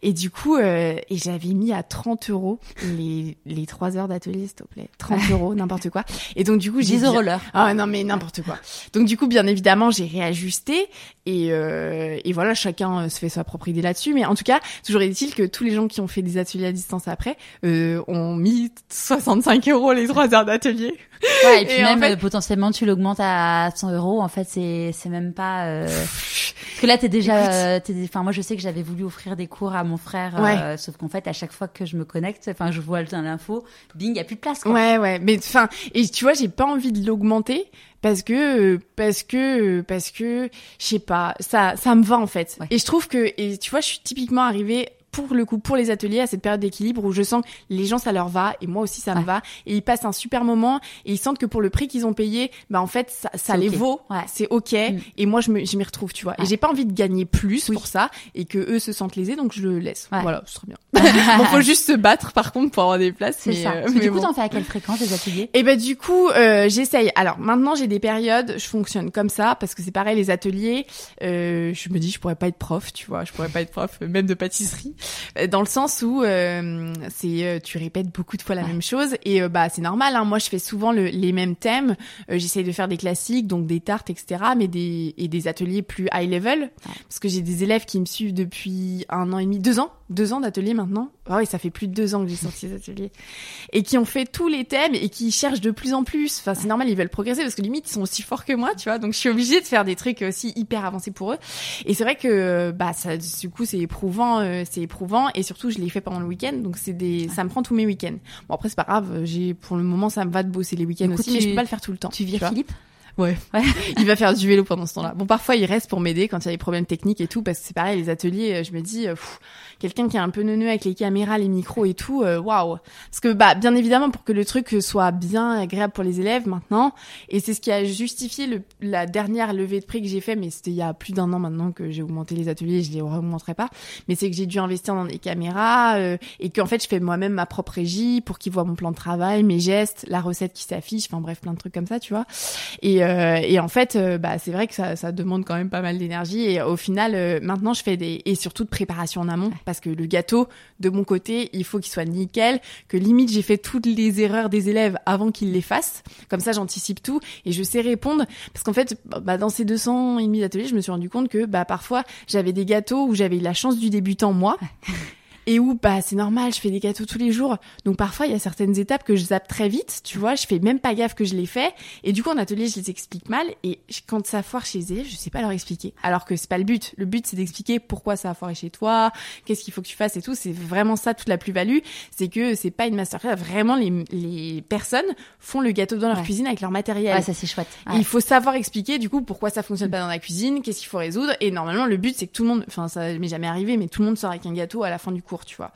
S1: Et du coup, euh, et j'avais mis à 30 euros les, les 3 heures d'atelier, s'il te plaît. 30 euros, [LAUGHS] n'importe quoi. Et donc, du coup, j'ai...
S2: 10 euros l'heure.
S1: Ah non, mais n'importe quoi. Donc, du coup, bien évidemment, j'ai réajusté. Et, euh, et voilà, chacun euh, se fait sa propre idée là-dessus. Mais en tout cas, toujours est-il que tous les gens qui ont fait des ateliers à distance après euh, ont mis 65 euros les 3 heures d'atelier.
S2: Ouais, et puis
S1: Et en
S2: même
S1: fait-
S2: euh, potentiellement tu l'augmentes à 100 euros. En fait, c'est c'est même pas. euh, Parce que là, t'es déjà. euh, t'es- Enfin, moi, je sais que j'avais voulu offrir des cours à mon frère, euh, sauf qu'en fait, à chaque fois que je me connecte, enfin, je vois l'info, bing, y a plus de place. Quoi.
S1: Ouais, ouais, mais enfin, et tu vois, j'ai pas envie de l'augmenter parce que, parce que, parce que, je sais pas, ça, ça me va en fait.
S2: Ouais.
S1: Et je trouve que, et tu vois, je suis typiquement arrivée pour le coup, pour les ateliers, à cette période d'équilibre où je sens que les gens, ça leur va, et moi aussi, ça me va, et ils passent un super moment, et ils sentent que pour le prix qu'ils ont payé, bah en fait, ça, ça
S2: C'est
S1: les vaut,
S2: Ouais.
S1: c'est ok,
S2: Mm.
S1: et moi, je me, je m'y retrouve, tu vois. Et
S2: Ouais.
S1: j'ai pas envie de gagner plus
S2: Oui.
S1: pour ça, et que eux se sentent lésés, donc je le laisse.
S2: Ouais.
S1: Voilà, ce serait bien. [LAUGHS] [LAUGHS] bon, faut juste se battre, par contre, pour avoir des places.
S2: C'est
S1: mais,
S2: ça.
S1: euh,
S2: Parce que
S1: mais
S2: du coup,
S1: bon.
S2: t'en fais à quelle fréquence des ateliers?
S1: Et ben du coup, euh, j'essaye. Alors maintenant, j'ai des périodes, je fonctionne comme ça parce que c'est pareil les ateliers. Euh, je me dis, je pourrais pas être prof, tu vois, je pourrais pas être prof, même de pâtisserie, dans le sens où euh, c'est euh, tu répètes beaucoup de fois la
S2: Ouais.
S1: même chose et euh, bah c'est normal. Hein, moi, je fais souvent le- les mêmes thèmes. Euh, J'essaye de faire des classiques, donc des tartes, etc. Mais des et des ateliers plus high level parce que j'ai des élèves qui me suivent depuis un an et demi, deux ans, deux ans d'atelier maintenant. Ah oui, ça fait plus de deux ans que j'ai sorti ces ateliers et qui ont fait tous les thèmes et qui cherchent de plus en plus. Enfin, c'est normal, ils veulent progresser parce que limite ils sont aussi forts que moi, tu vois. Donc je suis obligée de faire des trucs aussi hyper avancés pour eux. Et c'est vrai que bah ça, du coup, c'est éprouvant, euh, c'est éprouvant et surtout je l'ai fait pendant le week-end, donc c'est des, ça me prend tous mes week-ends. Bon après c'est pas grave, j'ai pour le moment ça me va de bosser les week-ends aussi, mais
S2: tu-
S1: je peux pas le faire tout le temps.
S2: Tu vires. Philippe?
S1: Ouais.
S2: Ouais. [LAUGHS]
S1: il va faire du vélo pendant ce temps-là. Bon, parfois, il reste pour m'aider quand il y a des problèmes techniques et tout, parce que c'est pareil, les ateliers, je me dis, euh, pff, quelqu'un qui est un peu neuneux avec les caméras, les micros et tout, euh, waouh. Parce que, bah, bien évidemment, pour que le truc soit bien agréable pour les élèves maintenant, et c'est ce qui a justifié le, la dernière levée de prix que j'ai fait, mais c'était il y a plus d'un an maintenant que j'ai augmenté les ateliers, je les remonterai pas, mais c'est que j'ai dû investir dans des caméras, euh, et qu'en fait, je fais moi-même ma propre régie pour qu'ils voient mon plan de travail, mes gestes, la recette qui s'affiche, enfin bref, plein de trucs comme ça, tu vois. Et, euh, et en fait, euh, bah, c'est vrai que ça, ça demande quand même pas mal d'énergie. Et au final, euh, maintenant, je fais des et surtout de préparation en amont parce que le gâteau, de mon côté, il faut qu'il soit nickel. Que limite, j'ai fait toutes les erreurs des élèves avant qu'ils les fassent. Comme ça, j'anticipe tout et je sais répondre. Parce qu'en fait, bah, dans ces 200 et demi d'ateliers, je me suis rendu compte que bah, parfois, j'avais des gâteaux où j'avais la chance du débutant moi. [LAUGHS] Et où bah c'est normal, je fais des gâteaux tous les jours. Donc parfois il y a certaines étapes que je zappe très vite, tu vois, je fais même pas gaffe que je les fais et du coup en atelier je les explique mal et quand ça foire chez eux, je sais pas leur expliquer. Alors que c'est pas le but. Le but c'est d'expliquer pourquoi ça a foiré chez toi, qu'est-ce qu'il faut que tu fasses et tout, c'est vraiment ça toute la plus-value, c'est que c'est pas une masterclass, vraiment les les personnes font le gâteau dans leur
S2: Ouais.
S1: cuisine avec leur matériel.
S2: Ouais, ça c'est chouette. Ouais.
S1: Il faut savoir expliquer du coup pourquoi ça fonctionne pas dans la cuisine, qu'est-ce qu'il faut résoudre. Et normalement, le but c'est que tout le monde, enfin ça m'est jamais arrivé, mais tout le monde sort avec un gâteau à la fin du cours, tu vois.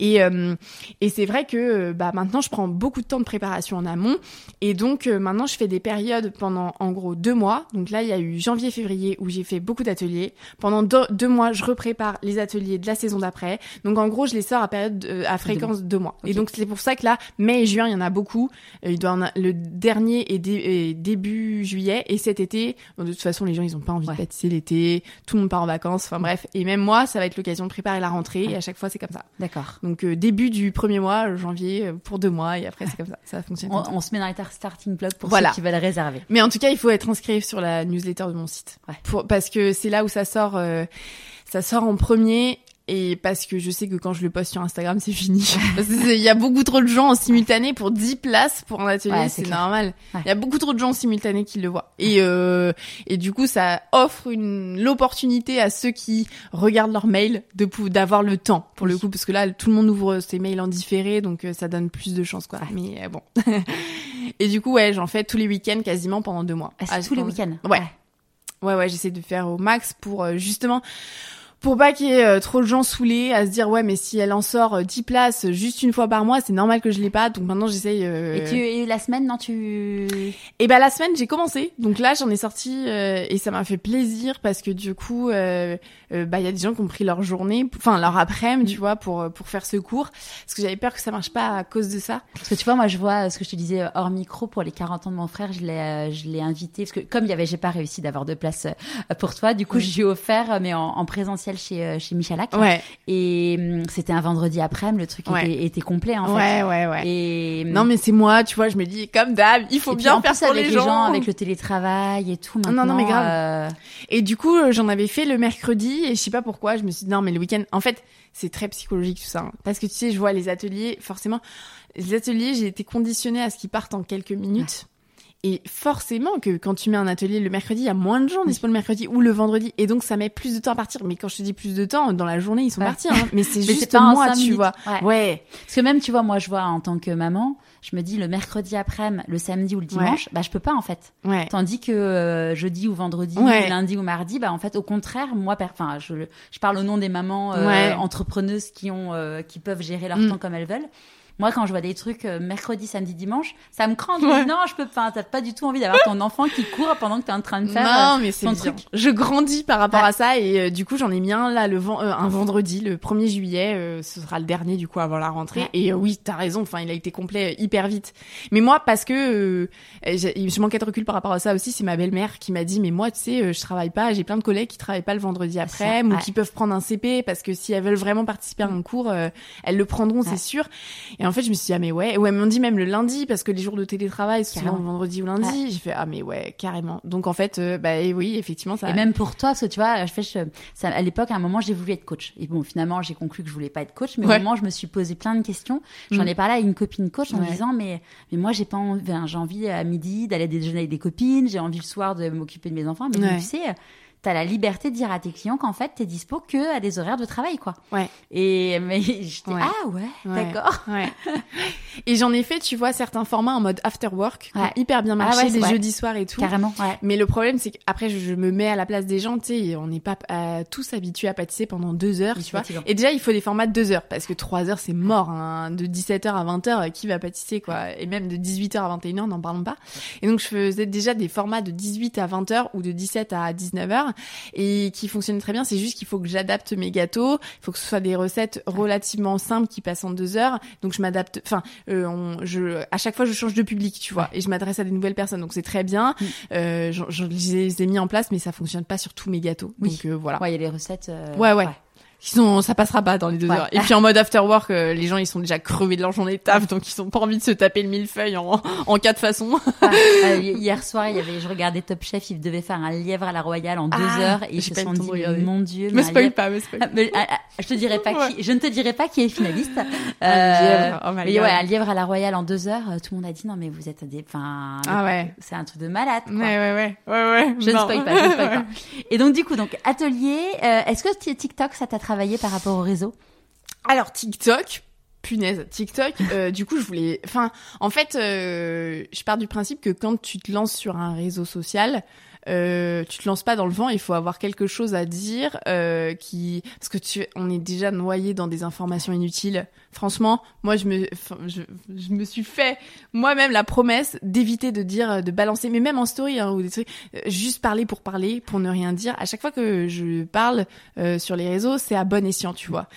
S1: Et euh, et c'est vrai que euh, bah maintenant je prends beaucoup de temps de préparation en amont. Et donc euh, maintenant je fais des périodes pendant en gros deux mois. Donc là il y a eu janvier-février où j'ai fait beaucoup d'ateliers. Pendant deux, deux mois je reprépare les ateliers de la saison d'après. Donc en gros je les sors à période à fréquence de deux mois. Et donc c'est pour ça que là mai et juin il y en a beaucoup. Il doit en a- le dernier est, dé- est début juillet et cet été. bon, de toute façon les gens ils ont pas envie
S2: Ouais.
S1: de pâtisser l'été. Tout le monde part en vacances. Enfin bref. Et même moi ça va être l'occasion de préparer la rentrée. Et à chaque fois c'est comme ça.
S2: D'accord.
S1: Donc euh, début du premier mois, janvier, euh, pour deux mois, et après c'est comme ça, ça fonctionne.
S2: On, se met dans les tar- starting blocks pour
S1: Voilà.
S2: ceux qui veulent réserver.
S1: Mais en tout cas, il faut être inscrit sur la newsletter de mon site,
S2: Ouais.
S1: pour, parce que c'est là où ça sort, euh, ça sort en premier. Et parce que je sais que quand je le poste sur Instagram, c'est fini. [LAUGHS] Parce que c'est- il y a beaucoup trop de gens en simultané pour 10 places pour un atelier,
S2: Ouais, c'est
S1: normal. Il
S2: Ouais.
S1: y a beaucoup trop de gens en simultané qui le voient. Et, euh, et du coup, ça offre une, l'opportunité à ceux qui regardent leur mail de d'avoir le temps, pour le coup, parce que là, tout le monde ouvre ses mails en différé, donc euh, ça donne plus de chances, quoi. Mais euh, bon. [LAUGHS] et du coup, ouais, j'en fais tous les week-ends quasiment pendant deux mois.
S2: Ah, c'est
S1: Ah,
S2: tous les week-ends.
S1: Ouais. Ouais, ouais, j'essaie de faire au max pour euh, justement pour pas qu'il y ait euh, trop de gens saoulés à se dire ouais mais si elle en sort euh, 10 places juste une fois par mois c'est normal que je l'ai pas. Donc maintenant j'essaye euh...
S2: Et, tu, et la semaine, non, tu.
S1: et ben la semaine j'ai commencé. Donc là j'en ai sorti euh, et ça m'a fait plaisir parce que du coup euh, euh, bah il y a des gens qui ont pris leur journée enfin leur après-midi tu vois pour euh, pour faire ce cours. Parce que j'avais peur que ça marche pas à cause de ça.
S2: Parce que tu vois, moi, je vois euh, ce que je te disais euh, hors micro pour les 40 ans de mon frère, je l'ai, euh, je l'ai invité. Parce que comme il y avait, j'ai pas réussi d'avoir de place euh, pour toi. Du coup, je lui ai offert, euh, mais en, en présentiel chez chez Michalak.
S1: Ouais.
S2: Et hum, c'était un vendredi après, le truc
S1: Ouais.
S2: était, était complet en fait.
S1: Ouais, ouais, ouais.
S2: Et hum,
S1: Non, mais c'est moi, tu vois, je me dis, comme d'hab, il faut bien
S2: en
S1: faire pour
S2: avec
S1: les gens.
S2: avec le télétravail et tout.
S1: Non,
S2: Maintenant,
S1: non, mais grave.
S2: euh,
S1: Et du coup, euh, j'en avais fait le mercredi et je sais pas pourquoi, je me suis dit non mais le week-end, en fait, c'est très psychologique tout ça. hein. Parce que tu sais, je vois les ateliers, forcément, les ateliers, j'ai été conditionnée à ce qu'ils partent en quelques minutes. Et forcément que quand tu mets un atelier le mercredi, il y a moins de gens dispo le mercredi ou le vendredi. Et donc, ça met plus de temps à partir. Mais quand je te dis plus de temps, dans la journée, ils sont
S2: Ouais.
S1: partis. Hein. [LAUGHS] Mais c'est juste
S2: pas
S1: moi, tu
S2: minutes.
S1: vois.
S2: Ouais.
S1: Ouais.
S2: Parce que même, tu vois, moi, je vois en tant que maman, je me dis le mercredi après-midi, le samedi ou le dimanche, bah, je peux pas en fait.
S1: Ouais.
S2: Tandis que euh, jeudi ou vendredi, ou lundi ou mardi, bah en fait, au contraire, moi, enfin, je, je parle au nom des mamans euh, entrepreneuses qui ont, euh, qui peuvent gérer leur
S1: Mm.
S2: temps comme elles veulent. Moi, quand je vois des trucs euh, mercredi, samedi, dimanche, ça me me
S1: Ouais.
S2: non, je peux, enfin, t'as pas du tout envie d'avoir ton enfant qui court pendant que t'es en train de faire.
S1: Non,
S2: euh,
S1: mais c'est
S2: ton truc.
S1: Je grandis par rapport à ça et euh, du coup j'en ai mis un là le ven- euh, un vendredi, le 1er juillet, euh, ce sera le dernier du coup avant la rentrée.
S2: Ouais.
S1: Et euh, oui, t'as raison. Enfin, il a été complet hyper vite. Mais moi, parce que euh, je manquais de recul par rapport à ça aussi, c'est ma belle-mère qui m'a dit mais moi tu sais, euh, je travaille pas. J'ai plein de collègues qui travaillent pas le vendredi après ou
S2: ouais.
S1: qui peuvent prendre un CP parce que si elles veulent vraiment participer à un cours, elles le prendront, c'est sûr. Et en fait, je me suis dit ah mais ouais, ouais, elles m'ont dit même le lundi parce que les jours de télétravail c'est souvent vendredi ou lundi. J'ai fait ah mais ouais carrément. Donc en fait, euh, bah et oui effectivement ça.
S2: Et même pour toi, parce que tu vois, je fais, je- ça, à l'époque, à un moment, j'ai voulu être coach. Et bon, finalement, j'ai conclu que je voulais pas être coach, mais
S1: Ouais.
S2: au moment, je me suis posé plein de questions. J'en
S1: Mm.
S2: ai parlé à une copine coach en
S1: Ouais.
S2: disant, mais, mais moi, j'ai pas envie, j'ai envie à midi d'aller déjeuner avec des copines, j'ai envie le soir de m'occuper de mes enfants. Mais
S1: Ouais.
S2: tu sais, t'as la liberté de dire à tes clients qu'en fait, t'es dispo que à des horaires de travail, quoi.
S1: Ouais.
S2: Et, mais [LAUGHS] j'étais,
S1: Ouais.
S2: ah ouais,
S1: Ouais.
S2: d'accord.
S1: Ouais. [LAUGHS] Et j'en ai fait, tu vois, certains formats en mode after work, qui ont
S2: Ouais.
S1: hyper bien
S2: Ah
S1: marché, des jeudis soirs et tout.
S2: Carrément, ouais.
S1: Mais le problème, c'est qu'après, je, je me mets à la place des gens, tu sais, on n'est pas euh, tous habitués à pâtisser pendant deux heures, tu vois. Et déjà, il faut des formats de deux heures, parce que trois heures, c'est mort, hein. De 17h à 20h, qui va pâtisser, quoi? Et même de 18h à 21h, n'en parlons pas. Et donc, je faisais déjà des formats de 18 à 20h ou de 17 à 19h, et qui fonctionnaient très bien. C'est juste qu'il faut que j'adapte mes gâteaux. Il faut que ce soit des recettes relativement simples qui passent en deux heures. Donc, je m'adapte, enfin, euh, on, je, à chaque fois, je change de public, tu vois, et je m'adresse à des nouvelles personnes. Donc, c'est très bien.
S2: Mm.
S1: Euh, je, je les ai mis en place, mais ça fonctionne pas sur tous mes gâteaux.
S2: Oui.
S1: Donc, euh, voilà.
S2: Ouais, il y a les recettes. euh,
S1: Ouais, ouais. Ils sont, ça passera pas dans les deux
S2: Ouais.
S1: heures. Et puis en mode after work, euh, les gens ils sont déjà crevés de leur journée de taf, donc ils sont pas envie de se taper le millefeuille en, [LAUGHS] en quatre façons. [LAUGHS]
S2: Euh, hier soir, il y avait, je regardais Top Chef, il devait faire un lièvre à la royale en deux
S1: Ah,
S2: heures et ils se sont dit, mon Dieu,
S1: me spoil
S2: lièvre-
S1: pas, me spoil
S2: Ah, mais, ah, je te dirai pas
S1: Ouais.
S2: qui, je ne te dirai pas qui est finaliste.
S1: Un lièvre, oh
S2: mais ouais, un lièvre à la royale en deux heures, euh, tout le monde a dit non mais vous êtes des, enfin,
S1: Ah ouais.
S2: c'est un truc de malade. Quoi.
S1: Ouais, ouais, ouais, ouais, ouais.
S2: Je ne spoil pas, je ne spoil [LAUGHS] pas. Et donc du coup, donc atelier, euh, est-ce que TikTok ça t'a travaillé par rapport au réseau?
S1: Alors TikTok, punaise, TikTok. euh, [LAUGHS] du coup, je voulais. Enfin, en fait, euh, je pars du principe que quand tu te lances sur un réseau social. Euh, tu te lances pas dans le vent, il faut avoir quelque chose à dire euh, qui parce que tu on est déjà noyé dans des informations inutiles. Franchement, moi je me je, je me suis fait moi-même la promesse d'éviter de dire de balancer mais même en story hein, ou des trucs euh, juste parler pour parler pour ne rien dire. À chaque fois que je parle euh, sur les réseaux, c'est à bon escient, tu vois.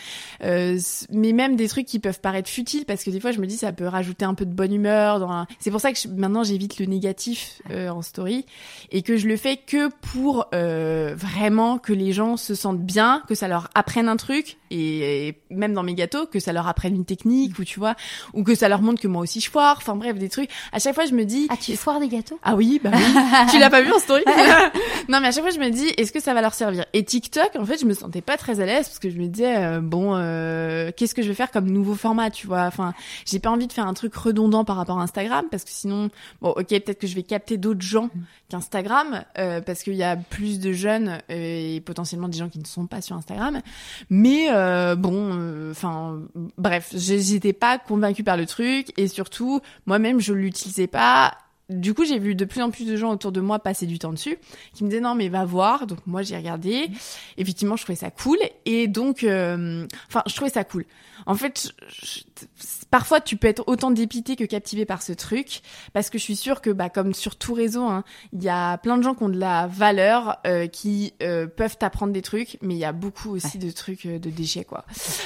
S1: Euh, mais même des trucs qui peuvent paraître futiles parce que des fois je me dis ça peut rajouter un peu de bonne humeur dans un- c'est pour ça que je- maintenant j'évite le négatif euh, en story et que je le fais que pour euh, vraiment que les gens se sentent bien que ça leur apprenne un truc et, et même dans mes gâteaux que ça leur apprenne une technique ou tu vois ou que ça leur montre que moi aussi je foire enfin bref des trucs. À chaque fois je me dis
S2: Ah, tu foires des gâteaux?
S1: Ah oui, bah oui. [LAUGHS] tu l'as pas vu en story? [LAUGHS] Non, mais à chaque fois je me dis, est-ce que ça va leur servir? Et TikTok, en fait, je me sentais pas très à l'aise parce que je me disais, euh, bon, euh, qu'est-ce que je vais faire comme nouveau format, tu vois? Enfin, j'ai pas envie de faire un truc redondant par rapport à Instagram parce que sinon, bon, ok, peut-être que je vais capter d'autres gens qu'Instagram euh, parce qu'il y a plus de jeunes euh, et potentiellement des gens qui ne sont pas sur Instagram. Mais euh, bon, euh, enfin, bref, j'étais pas convaincue par le truc et surtout, moi-même, je l'utilisais pas du coup, j'ai vu de plus en plus de gens autour de moi passer du temps dessus, qui me disaient non mais va voir. Donc moi j'ai regardé. Effectivement, je trouvais ça cool. Et donc, euh, enfin, je trouvais ça cool. En fait, je- je- parfois tu peux être autant dépité que captivé par ce truc, parce que je suis sûre que, bah, comme sur tout réseau, hein, il y a plein de gens qui ont de la valeur, euh, qui euh, peuvent t'apprendre des trucs, mais il y a beaucoup aussi de trucs euh, de déchets, quoi.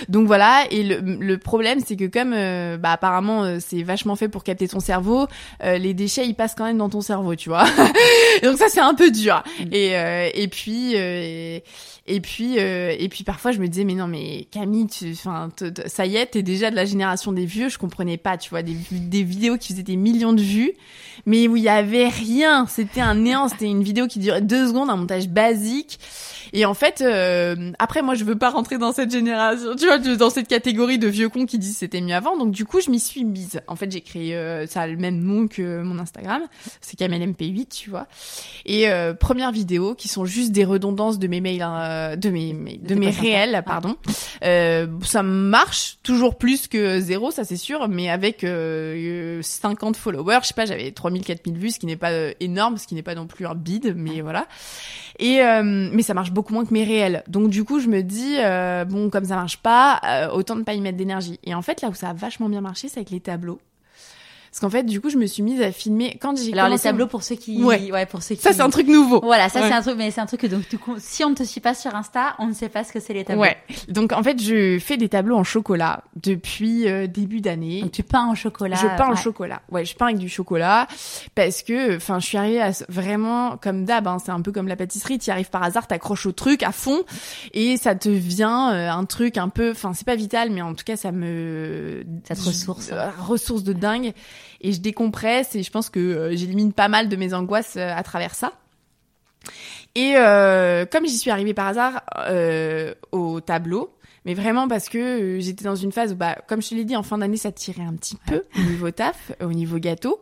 S1: Donc voilà. Et le, le problème, c'est que comme, euh, bah, apparemment, euh, c'est vachement fait pour capter ton cerveau, euh, les déchets, ils il passe quand même dans ton cerveau, tu vois. [LAUGHS] donc ça c'est un peu dur. Mm. Et euh, et puis euh, et puis euh, et puis parfois je me disais mais non mais Camille, enfin ça y est, t'es déjà de la génération des vieux. Je comprenais pas, tu vois, des des vidéos qui faisaient des millions de vues, mais où il y avait rien. C'était un néant. C'était une vidéo qui durait deux secondes, un montage basique. Et en fait, euh, après, moi, je veux pas rentrer dans cette génération, tu vois, dans cette catégorie de vieux cons qui disent c'était mieux avant. Donc, du coup, je m'y suis mise. En fait, j'ai créé, euh, ça a le même nom que mon Instagram. C'est KamelMP8, tu vois. Et euh, première vidéo, qui sont juste des redondances de mes mails, hein, de mes, de mes réels, pardon. Euh, ça marche toujours plus que zéro, ça c'est sûr, mais avec 50 followers, je sais pas, j'avais 3000, 4000 vues, ce qui n'est pas énorme, ce qui n'est pas non plus un bide, mais voilà. Et mais ça marche beaucoup beaucoup moins que mes réels. Donc du coup, je me dis euh, bon, comme ça marche pas, euh, autant ne pas y mettre d'énergie. Et en fait, là où ça a vachement bien marché, c'est avec les tableaux. Parce qu'en fait, du coup, je me suis mise à filmer quand j'ai
S2: Alors les tableaux pour ceux qui
S1: ouais,
S2: ouais pour ceux qui
S1: Ça c'est un truc nouveau.
S2: Voilà, ça c'est un truc mais c'est un truc que donc du coup, si on ne te suit pas sur Insta, on ne sait pas ce que c'est les tableaux.
S1: Ouais. Donc en fait, je fais des tableaux en chocolat depuis euh, début d'année.
S2: Donc tu peins en chocolat.
S1: Je peins en chocolat. Ouais, je peins avec du chocolat parce que enfin, je suis arrivée à vraiment comme d'hab, hein, c'est un peu comme la pâtisserie, tu arrives par hasard, t'accroches au truc à fond et ça te vient euh, un truc un peu enfin, c'est pas vital mais en tout cas ça me
S2: ça te ressource.
S1: Euh, ressource de dingue et je décompresse et je pense que euh, j'élimine pas mal de mes angoisses euh, à travers ça. Et euh, comme j'y suis arrivée par hasard au tableau, mais vraiment parce que euh, j'étais dans une phase où, bah, comme je te l'ai dit, en fin d'année, ça tirait un petit peu au niveau taf, au niveau gâteau,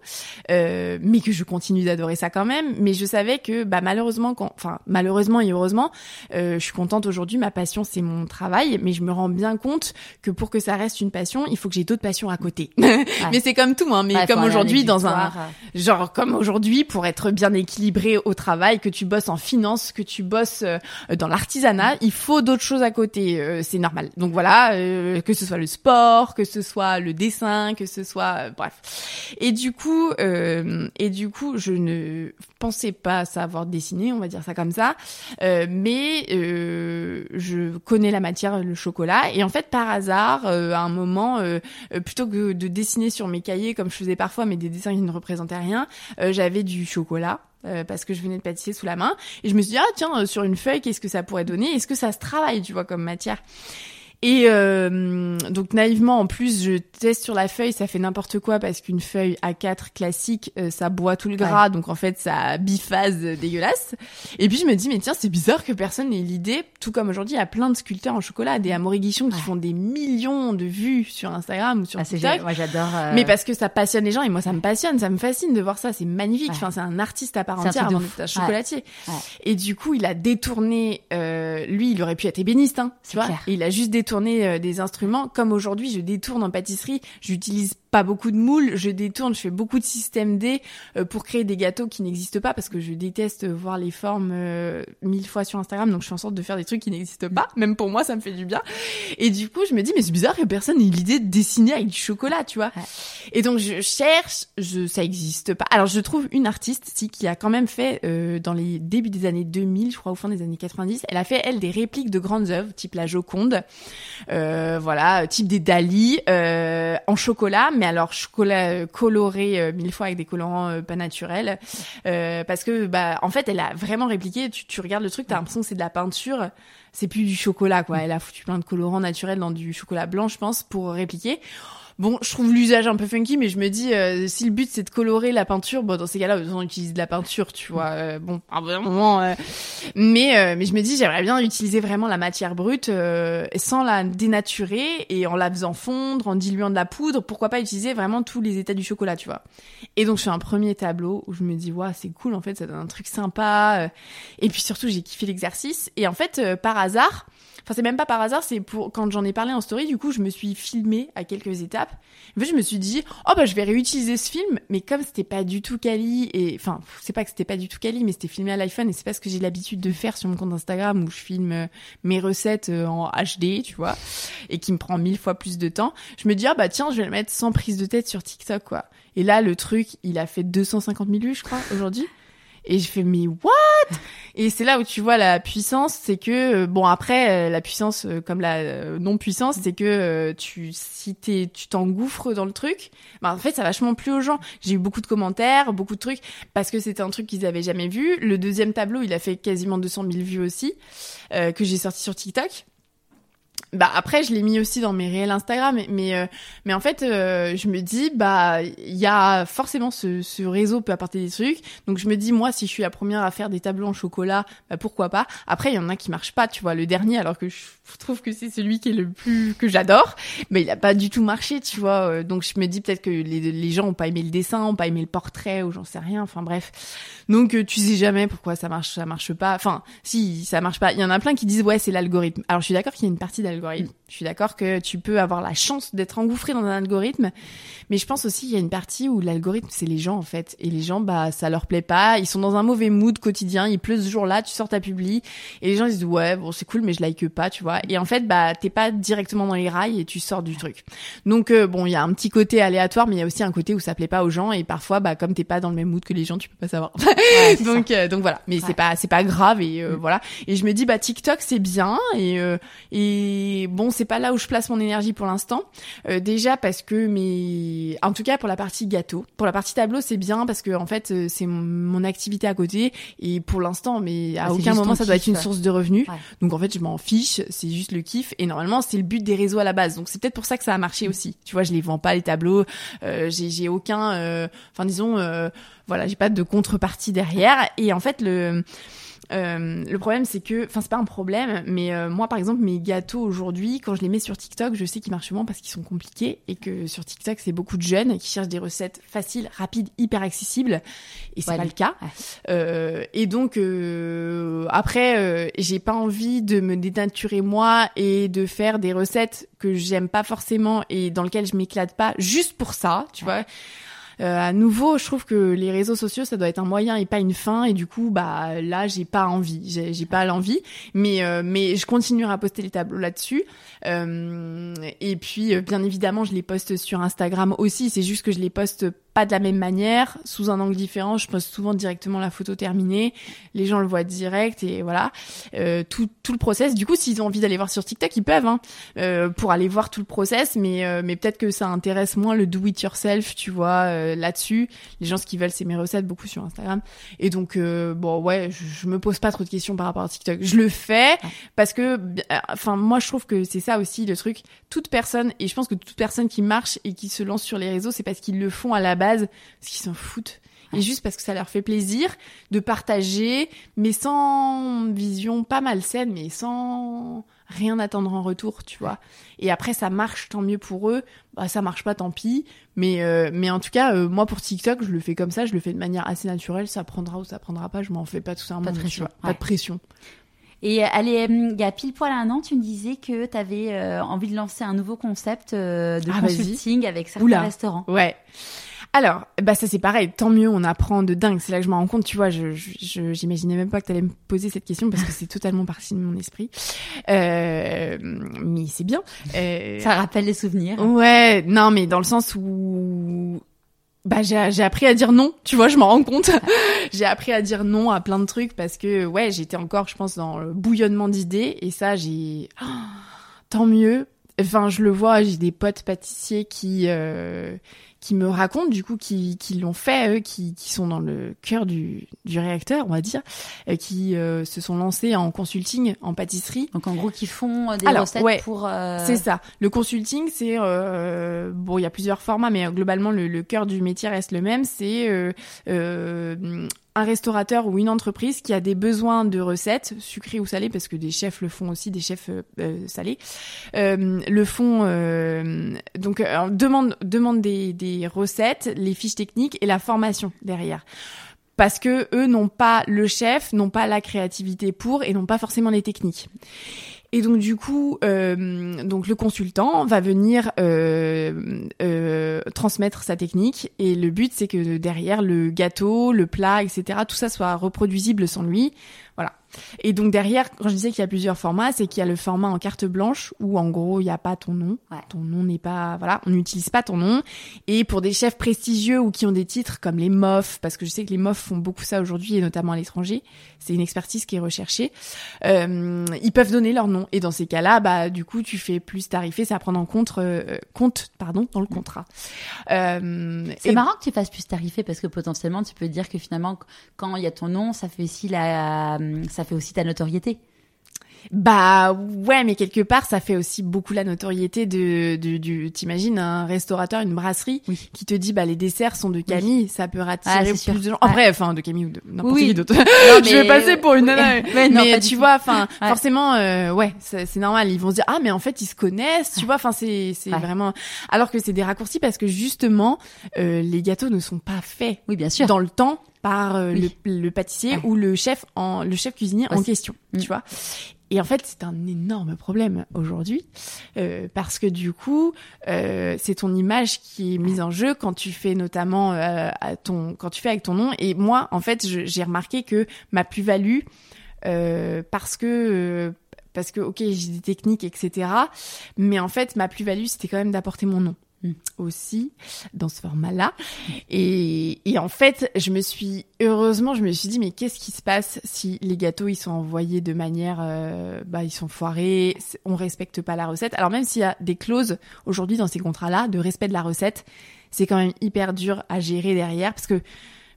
S1: euh, mais que je continue d'adorer ça quand même. Mais je savais que, bah, malheureusement, quand, enfin, malheureusement et heureusement, euh, je suis contente aujourd'hui. Ma passion, c'est mon travail, mais je me rends bien compte que pour que ça reste une passion, il faut que j'ai d'autres passions à côté. [LAUGHS] mais c'est comme tout, hein. Mais comme aujourd'hui, dans un, genre, comme aujourd'hui, pour être bien équilibré au travail, que tu bosses en finance, que tu bosses euh, dans l'artisanat, il faut d'autres choses à côté. Euh, c'est normal donc voilà, euh, que ce soit le sport, que ce soit le dessin, que ce soit euh, bref. Et du coup, euh, et du coup, je ne pensais pas savoir dessiner, on va dire ça comme ça, mais je connais la matière, le chocolat, et en fait par hasard, à un moment, plutôt que de dessiner sur mes cahiers comme je faisais parfois, mais des dessins qui ne représentaient rien, j'avais du chocolat. Parce que je venais de pâtisser sous la main. Et je me suis dit ah tiens sur une feuille qu'est-ce que ça pourrait donner? Est-ce que ça se travaille tu vois comme matière? Et euh, donc naïvement, en plus, je teste sur la feuille, ça fait n'importe quoi parce qu'une feuille A4 classique, euh, ça boit tout le gras, donc en fait, ça biphase dégueulasse. Et puis je me dis, mais tiens, c'est bizarre que personne n'ait l'idée, tout comme aujourd'hui, il y a plein de sculpteurs en chocolat, des amorigichons qui font des millions de vues sur Instagram ou sur ah, TikTok.
S2: Moi, j'adore. Euh,
S1: mais parce que ça passionne les gens et moi, ça me passionne, ça me fascine de voir ça, c'est magnifique. Enfin, c'est un artiste à part entière avant d'être un chocolatier. Et du coup, il a détourné. lui, il aurait pu être ébéniste, hein, tu vois. Et il a juste détourné tourner euh, des instruments. Comme aujourd'hui, je détourne en pâtisserie, j'utilise pas beaucoup de moules, je détourne, je fais beaucoup de systèmes D euh, pour créer des gâteaux qui n'existent pas parce que je déteste voir les formes euh, mille fois sur Instagram, donc je fais en sorte de faire des trucs qui n'existent pas. Même pour moi, ça me fait du bien. Et du coup, je me dis mais c'est bizarre que personne n'ait l'idée de dessiner avec du chocolat, tu vois. Et donc je cherche, je ça existe pas. Alors je trouve une artiste si qui a quand même fait euh, dans les débuts des années 2000, je crois au fin des années 90, elle a fait elle des répliques de grandes œuvres type la Joconde, voilà, type des Dali en chocolat mais alors chocolat euh, coloré euh, mille fois avec des colorants euh, pas naturels, parce que bah en fait elle a vraiment répliqué. Tu, tu regardes le truc, t'as l'impression que c'est de la peinture, c'est plus du chocolat quoi. Elle a foutu plein de colorants naturels dans du chocolat blanc, je pense, pour répliquer. Bon, je trouve l'usage un peu funky, mais je me dis, euh, si le but c'est de colorer la peinture, bon, dans ces cas-là, on utilise de la peinture, tu vois. Euh, bon, à un moment. Euh, mais, mais je me dis, j'aimerais bien utiliser vraiment la matière brute sans la dénaturer et en la faisant fondre, en diluant de la poudre. Pourquoi pas utiliser vraiment tous les états du chocolat, tu vois. Et donc, je fais un premier tableau où je me dis, waouh, c'est cool, en fait, ça donne un truc sympa. Et puis surtout, j'ai kiffé l'exercice. Et en fait, par hasard, Enfin, c'est même pas par hasard, c'est pour quand j'en ai parlé en story, du coup, je me suis filmée à quelques étapes. En fait, je me suis dit, oh bah je vais réutiliser ce film, mais comme c'était pas du tout quali et enfin, c'est pas que c'était pas du tout quali, mais c'était filmé à l'iPhone et c'est pas ce que j'ai l'habitude de faire sur mon compte Instagram où je filme euh, mes recettes euh, en HD, tu vois, et qui me prend mille fois plus de temps. Je me dis, ah bah tiens, je vais le mettre sans prise de tête sur TikTok, quoi. Et là, le truc, il a fait 250 000 vues, je crois, aujourd'hui. Et je fais mais what? Et c'est là où tu vois la puissance, c'est que bon après la puissance comme la non puissance, c'est que tu si t'es tu t'engouffres dans le truc, bah en fait ça vachement plu aux gens. J'ai eu beaucoup de commentaires, beaucoup de trucs parce que c'était un truc qu'ils avaient jamais vu. Le deuxième tableau, il a fait quasiment 200 000 vues aussi que j'ai sorti sur TikTok bah après je l'ai mis aussi dans mes réels Instagram mais euh, mais, en fait euh, je me dis bah il y a forcément ce, ce réseau peut apporter des trucs. Donc je me dis moi si je suis la première à faire des tableaux en chocolat bah pourquoi pas? Après il y en a qui marchent pas tu vois. Le dernier alors que je trouve que c'est celui qui est le plus que j'adore mais il a pas du tout marché tu vois euh, donc je me dis peut-être que les, les gens ont pas aimé le dessin ont pas aimé le portrait ou j'en sais rien enfin bref. Donc tu sais jamais pourquoi ça marche ça marche pas. Enfin si ça marche pas. Il y en a plein qui disent ouais c'est l'algorithme. Alors je suis d'accord qu'il y a une partie d'algorithme. Je suis d'accord que tu peux avoir la chance d'être engouffré dans un algorithme, mais je pense aussi qu'il y a une partie où l'algorithme c'est les gens en fait, et les gens bah ça leur plaît pas, ils sont dans un mauvais mood quotidien, il pleut ce jour-là, tu sors ta publi, et les gens ils se disent ouais bon c'est cool mais je like pas, tu vois, et en fait bah t'es pas directement dans les rails et tu sors du truc. Donc euh, bon il y a un petit côté aléatoire, mais il y a aussi un côté où ça plaît pas aux gens, et parfois bah comme t'es pas dans le même mood que les gens, tu peux pas savoir. [LAUGHS] donc euh, donc voilà, mais c'est pas c'est pas grave et euh, mm. voilà. Et je me dis bah TikTok c'est bien et et bon c'est pas là où je place mon énergie pour l'instant. Euh, déjà parce que en tout cas pour la partie gâteau, pour la partie tableau c'est bien parce que en fait euh, c'est mon, activité à côté. Et pour l'instant mais à aucun moment ça doit être une source de revenus. Donc en fait je m'en fiche, c'est juste le kiff. Et normalement c'est le but des réseaux à la base. Donc c'est peut-être pour ça que ça a marché aussi. Tu vois je les vends pas les tableaux, euh, j'ai aucun, euh, enfin disons voilà j'ai pas de contrepartie derrière. Et en fait le euh, le problème, c'est que, enfin, c'est pas un problème, mais euh, moi, par exemple, mes gâteaux aujourd'hui, quand je les mets sur TikTok, je sais qu'ils marchent moins parce qu'ils sont compliqués et que sur TikTok, c'est beaucoup de jeunes qui cherchent des recettes faciles, rapides, hyper accessibles, et c'est pas le cas. Euh, et donc, euh, après, j'ai pas envie de me dénaturer moi et de faire des recettes que j'aime pas forcément et dans lesquelles je m'éclate pas juste pour ça, tu vois. Euh, à nouveau, je trouve que les réseaux sociaux, ça doit être un moyen et pas une fin. Et du coup, bah là, j'ai pas envie, j'ai pas l'envie. Mais euh, mais je continuerai à poster les tableaux là-dessus. Euh, et puis, bien évidemment, je les poste sur Instagram aussi. C'est juste que je les poste pas de la même manière, sous un angle différent. Je poste souvent directement la photo terminée, les gens le voient direct et voilà euh, tout, tout le process. Du coup, s'ils ont envie d'aller voir sur TikTok, ils peuvent hein, euh, pour aller voir tout le process, mais euh, mais peut-être que ça intéresse moins le do it yourself, tu vois, euh, là-dessus. Les gens ce qu'ils veulent, c'est mes recettes beaucoup sur Instagram. Et donc euh, bon ouais, je, je, me pose pas trop de questions par rapport à TikTok. Je le fais parce que enfin moi je trouve que c'est ça aussi le truc. Toute personne et je pense que toute personne qui marche et qui se lance sur les réseaux, c'est parce qu'ils le font à la base, parce qu'ils s'en foutent. Et juste parce que ça leur fait plaisir de partager, mais sans vision pas malsaine, mais sans rien attendre en retour, tu vois. Et après, ça marche, tant mieux pour eux. Bah, ça marche pas, tant pis. Mais, euh, mais en tout cas, euh, moi, pour TikTok, je le fais comme ça, je le fais de manière assez naturelle. Ça prendra ou ça prendra pas, je m'en fais pas tout ça.
S2: Pas de pression.
S1: Pas de pression.
S2: Et allez, il y a pile poil un an, tu me disais que tu avais euh, envie de lancer un nouveau concept de ah, consulting avec certains restaurants.
S1: Ouais. Alors, bah ça c'est pareil, tant mieux, on apprend de dingue. C'est là que je me rends compte, tu vois, je, je, j'imaginais même pas que tu allais me poser cette question parce que c'est totalement parti de mon esprit. Euh, mais c'est bien.
S2: Euh, ça rappelle les souvenirs.
S1: Ouais, non, mais dans le sens où bah j'ai, j'ai appris à dire non, tu vois, je m'en rends compte. [LAUGHS] j'ai appris à dire non à plein de trucs parce que ouais, j'étais encore, je pense, dans le bouillonnement d'idées et ça, j'ai oh, [GASPS] tant mieux. Enfin, je le vois, j'ai des potes pâtissiers qui euh, qui me racontent du coup qui, qui l'ont fait eux qui, qui sont dans le cœur du, du réacteur on va dire euh, qui euh, se sont lancés en consulting en pâtisserie.
S2: Donc en gros qui font euh, des recettes pour
S1: c'est ça. Le consulting c'est bon il y a plusieurs formats mais globalement le, le cœur du métier reste le même. C'est un restaurateur ou une entreprise qui a des besoins de recettes, sucrées ou salées, parce que des chefs le font aussi, des chefs euh, euh salés, euh, le font euh, donc demande demande des, des recettes, les fiches techniques et la formation derrière parce que eux n'ont pas le chef, n'ont pas la créativité pour et n'ont pas forcément les techniques. Et donc du coup, euh, donc le consultant va venir euh, euh, transmettre sa technique et le but c'est que derrière le gâteau, le plat, etc. Tout ça soit reproduisible sans lui. Voilà. Et donc derrière, quand je disais qu'il y a plusieurs formats, c'est qu'il y a le format en carte blanche où en gros il n'y a pas ton nom, ton nom n'est pas, voilà, on n'utilise pas ton nom. Et pour des chefs prestigieux ou qui ont des titres comme les MOF, parce que je sais que les MOF font beaucoup ça aujourd'hui et notamment à l'étranger, c'est une expertise qui est recherchée. Euh, ils peuvent donner leur nom et dans ces cas-là, bah du coup tu fais plus tarifé, c'est à prendre en compte, euh, compte pardon dans le contrat.
S2: Euh, c'est marrant que tu fasses plus tarifé parce que potentiellement tu peux dire que finalement quand il y a ton nom, ça fait aussi la, ça fait aussi ta notoriété.
S1: Bah ouais, mais quelque part, ça fait aussi beaucoup la notoriété de, de du. T'imagines un restaurateur, une brasserie qui te dit bah les desserts sont de Camille, ça peut rattirer ah, plus de gens. En vrai, enfin de Camille ou de n'importe qui d'autre. [LAUGHS] Je vais passer pour une nana. [LAUGHS] mais, tu vois, enfin forcément, euh, ouais, c'est normal. Ils vont se dire ah mais en fait ils se connaissent, tu vois. Enfin c'est c'est vraiment. Alors que c'est des raccourcis parce que justement euh, les gâteaux ne sont pas faits.
S2: Oui bien sûr.
S1: Dans le temps par euh, le, le, pâtissier ou le chef en le chef cuisinier en question, tu mm. vois. Et en fait, c'est un énorme problème aujourd'hui euh, parce que du coup, euh, c'est ton image qui est mise en jeu quand tu fais notamment euh, ton quand tu fais avec ton nom. Et moi, en fait, j'ai remarqué que ma plus-value parce que parce que ok, j'ai des techniques, etc. Mais en fait, ma plus-value, c'était quand même d'apporter mon nom. Mm. aussi dans ce format-là. Et, et, en fait, je me suis heureusement, je me suis dit mais qu'est-ce qui se passe si les gâteaux ils sont envoyés de manière, euh, bah ils sont foirés, on respecte pas la recette. Alors même s'il y a des clauses aujourd'hui dans ces contrats-là de respect de la recette, c'est quand même hyper dur à gérer derrière parce que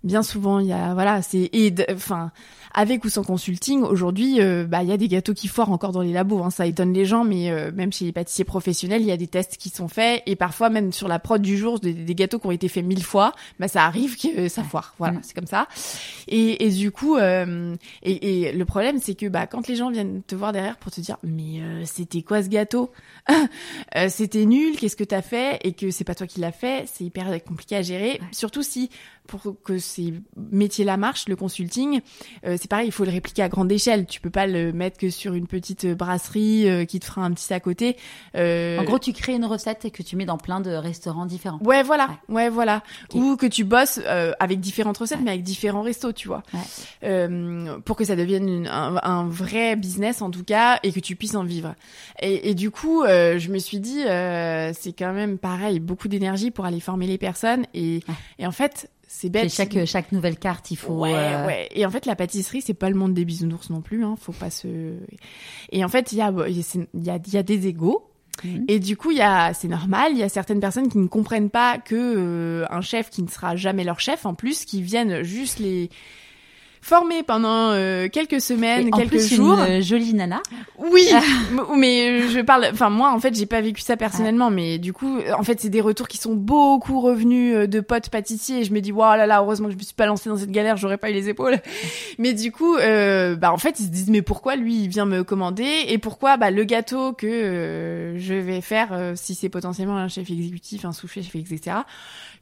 S1: bien souvent il y a voilà c'est enfin avec ou sans consulting, aujourd'hui, euh, bah il y a des gâteaux qui foirent encore dans les labos. Hein, ça étonne les gens, mais euh, même chez les pâtissiers professionnels, il y a des tests qui sont faits et parfois même sur la prod du jour, des, des gâteaux qui ont été faits mille fois, bah ça arrive que ça foire. Voilà, mm. c'est comme ça. Et, et du coup, euh, et, et, le problème, c'est que bah quand les gens viennent te voir derrière pour te dire, mais c'était quoi ce gâteau? [LAUGHS] C'était nul. Qu'est-ce que t'as fait? Et que c'est pas toi qui l'as fait, c'est hyper compliqué à gérer. Surtout si pour que ces métiers-là marchent, le consulting, euh, c'est pareil, il faut le répliquer à grande échelle. Tu peux pas le mettre que sur une petite brasserie euh, qui te fera un petit à côté.
S2: Euh... En gros, tu crées une recette et que tu mets dans plein de restaurants différents.
S1: Ouais, voilà, ouais, voilà. Ou que tu bosses euh, avec différentes recettes, mais avec différents restos, tu vois, euh, pour que ça devienne un, un, vrai business en tout cas et que tu puisses en vivre. Et, et du coup, je me suis dit, c'est quand même pareil, beaucoup d'énergie pour aller former les personnes et, et en fait c'est bête.
S2: Chaque, chaque nouvelle carte, il faut.
S1: Ouais, euh, ouais. Et en fait, la pâtisserie, c'est pas le monde des bisounours non plus. Hein. Faut pas se. Et en fait, il y a, y a, y a des égaux. Mhm. Et du coup, il y a, c'est normal. Il y a certaines personnes qui ne comprennent pas que euh, un chef qui ne sera jamais leur chef, en plus, qui viennent juste les formée pendant euh, quelques semaines, quelques plus, jours.
S2: Une, euh, jolie nana.
S1: Oui, [LAUGHS] mais je parle. Enfin moi, en fait, j'ai pas vécu ça personnellement, mais du coup, en fait, c'est des retours qui sont beaucoup revenus euh, de potes pâtissiers. Et je me dis, waouh là là, heureusement que je me suis pas lancée dans cette galère, j'aurais pas eu les épaules. [LAUGHS] Mais du coup, euh, bah en fait, ils se disent, mais pourquoi lui, il vient me commander et pourquoi bah le gâteau que je vais faire, si c'est potentiellement un chef exécutif, un sous-chef, etc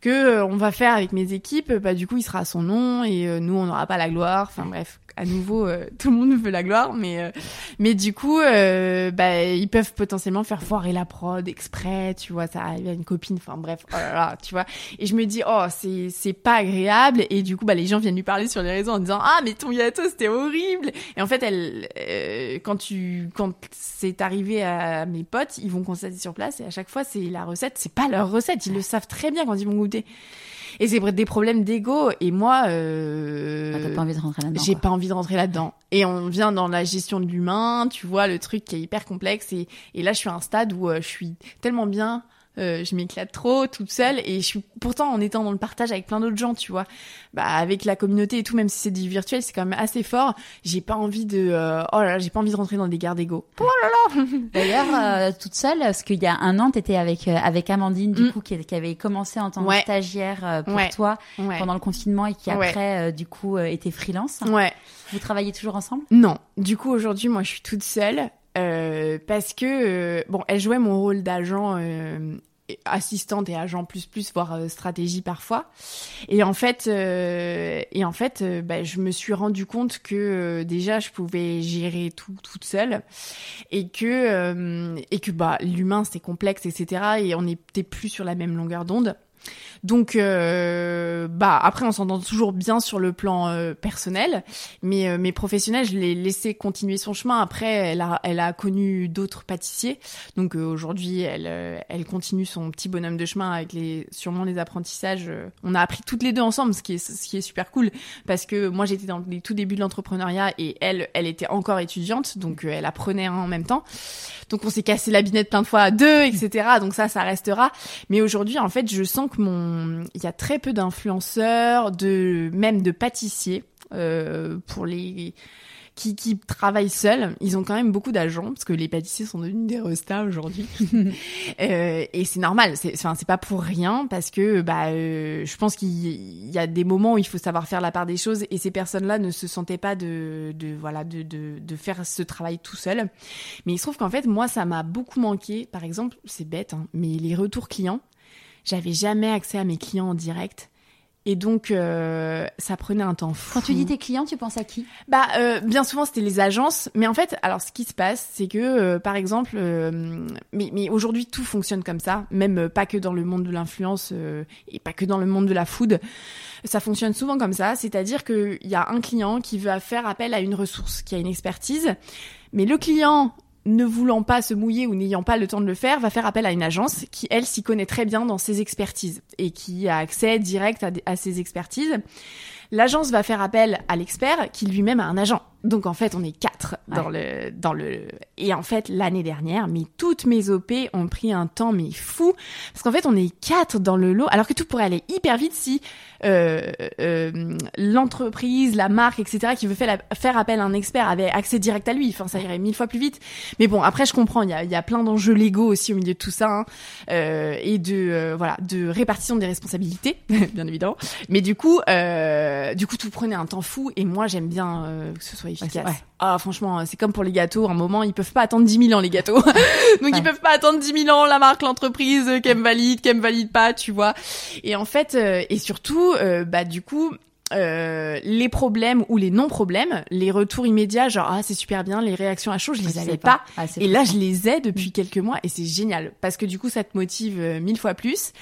S1: que euh, on va faire avec mes équipes, bah du coup il sera à son nom et euh, nous on n'aura pas la gloire. Enfin bref, à nouveau euh, [LAUGHS] tout le monde veut la gloire, mais mais du coup bah ils peuvent potentiellement faire foirer la prod exprès, tu vois, ça arrive à une copine. Enfin bref, oh là là, tu vois. Et je me dis oh c'est c'est pas agréable et du coup bah les gens viennent lui parler sur les réseaux en disant ah mais ton gâteau c'était horrible. Et en fait elle quand tu quand c'est arrivé à mes potes, ils vont constater sur place et à chaque fois c'est la recette, c'est pas leur recette, ils le savent très bien quand ils vont goûter et c'est des problèmes d'ego. Et moi, euh,
S2: ah, pas envie de rentrer là-dedans.
S1: J'ai pas envie de rentrer là-dedans. Et on vient dans la gestion de l'humain, tu vois, le truc qui est hyper complexe. Et, et là, je suis à un stade où euh, je suis tellement bien euh, je m'éclate trop toute seule et je suis pourtant en étant dans le partage avec plein d'autres gens, tu vois. Bah avec la communauté et tout, même si c'est du virtuel, c'est quand même assez fort. J'ai pas envie de euh, oh là là, j'ai pas envie de rentrer dans des guerres d'ego. Oh là là. [LAUGHS]
S2: D'ailleurs, euh, toute seule, parce qu'il y a un an, t'étais avec avec Amandine du mm. coup qui, qui, avait commencé en tant que stagiaire pour toi pendant le confinement et qui après du coup était freelance.
S1: Ouais.
S2: Vous travaillez toujours ensemble?
S1: Non. Du coup aujourd'hui, moi je suis toute seule. Euh, parce que euh, bon, elle jouait mon rôle d'agent euh, assistante et agent plus plus voire euh, stratégie parfois. Et en fait et en fait bah, je me suis rendu compte que déjà je pouvais gérer tout toute seule et que et que bah l'humain c'est complexe etc et on n'était plus sur la même longueur d'onde Donc, euh, bah après, on s'entend toujours bien sur le plan euh, personnel, mais euh, mes professionnels, je l'ai laissé continuer son chemin. Après, elle a, elle a connu d'autres pâtissiers, donc aujourd'hui, elle, elle continue son petit bonhomme de chemin avec les, sûrement les apprentissages. on a appris toutes les deux ensemble, ce qui est, ce qui est super cool, parce que moi j'étais dans les tout débuts de l'entrepreneuriat et elle, elle était encore étudiante, donc elle apprenait en même temps. Donc on s'est cassé la binette plein de fois à deux, etc. Donc ça, ça restera. Mais aujourd'hui, en fait, je sens que mon, il y a très peu d'influenceurs, de même de pâtissiers euh, pour les qui, qui travaillent seuls. Ils ont quand même beaucoup d'agents parce que les pâtissiers sont devenus des restas aujourd'hui. [LAUGHS] euh, et c'est normal. C'est, enfin, c'est pas pour rien parce que bah, euh, je pense qu'il y a des moments où il faut savoir faire la part des choses et ces personnes-là ne se sentaient pas de, de voilà, de, de, de faire ce travail tout seul. Mais il se trouve qu'en fait, moi, ça m'a beaucoup manqué. Par exemple, c'est bête, hein, mais les retours clients. J'avais jamais accès à mes clients en direct. Et donc, euh, ça prenait un temps fou.
S2: Quand tu dis tes clients, tu penses à qui?
S1: Bah, euh, bien souvent, c'était les agences. Mais en fait, alors, ce qui se passe, c'est que, euh, par exemple, mais, mais aujourd'hui, tout fonctionne comme ça. Même pas que dans le monde de l'influence et pas que dans le monde de la food. Ça fonctionne souvent comme ça. C'est-à-dire qu'il y a un client qui veut faire appel à une ressource, qui a une expertise. Mais le client ne voulant pas se mouiller ou n'ayant pas le temps de le faire, va faire appel à une agence qui, elle, s'y connaît très bien dans ses expertises et qui a accès direct à, à ses expertises. L'agence va faire appel à l'expert qui lui-même a un agent. Donc en fait, on est quatre dans le dans le et en fait l'année dernière, mais toutes mes op ont pris un temps mais fou parce qu'en fait on est quatre dans le lot alors que tout pourrait aller hyper vite si euh, euh, l'entreprise, la marque, etc. qui veut faire, faire appel à un expert avait accès direct à lui. Enfin, ça irait mille fois plus vite. Mais bon, après je comprends, il y a, y a plein d'enjeux légaux aussi au milieu de tout ça hein, euh, et de euh, voilà de répartition des responsabilités, [LAUGHS] bien évidemment. Mais du coup, euh, du coup tout prenait un temps fou et moi j'aime bien euh, que ce soit efficace. Ouais, ah, franchement, c'est comme pour les gâteaux. À un moment, ils peuvent pas attendre 10 000 ans, les gâteaux. [LAUGHS] Donc, ouais. ils peuvent pas attendre 10 000 ans, la marque, l'entreprise, euh, qu'elle me valide, qu'elle me valide pas, tu vois. Et en fait, euh, et surtout, euh, bah, du coup, euh, les problèmes ou les non-problèmes, les retours immédiats, genre ah c'est super bien, les réactions à chaud, je les avais pas. pas. Ah, et là je les ai depuis mmh. quelques mois et c'est génial parce que du coup ça te motive euh, mille fois plus.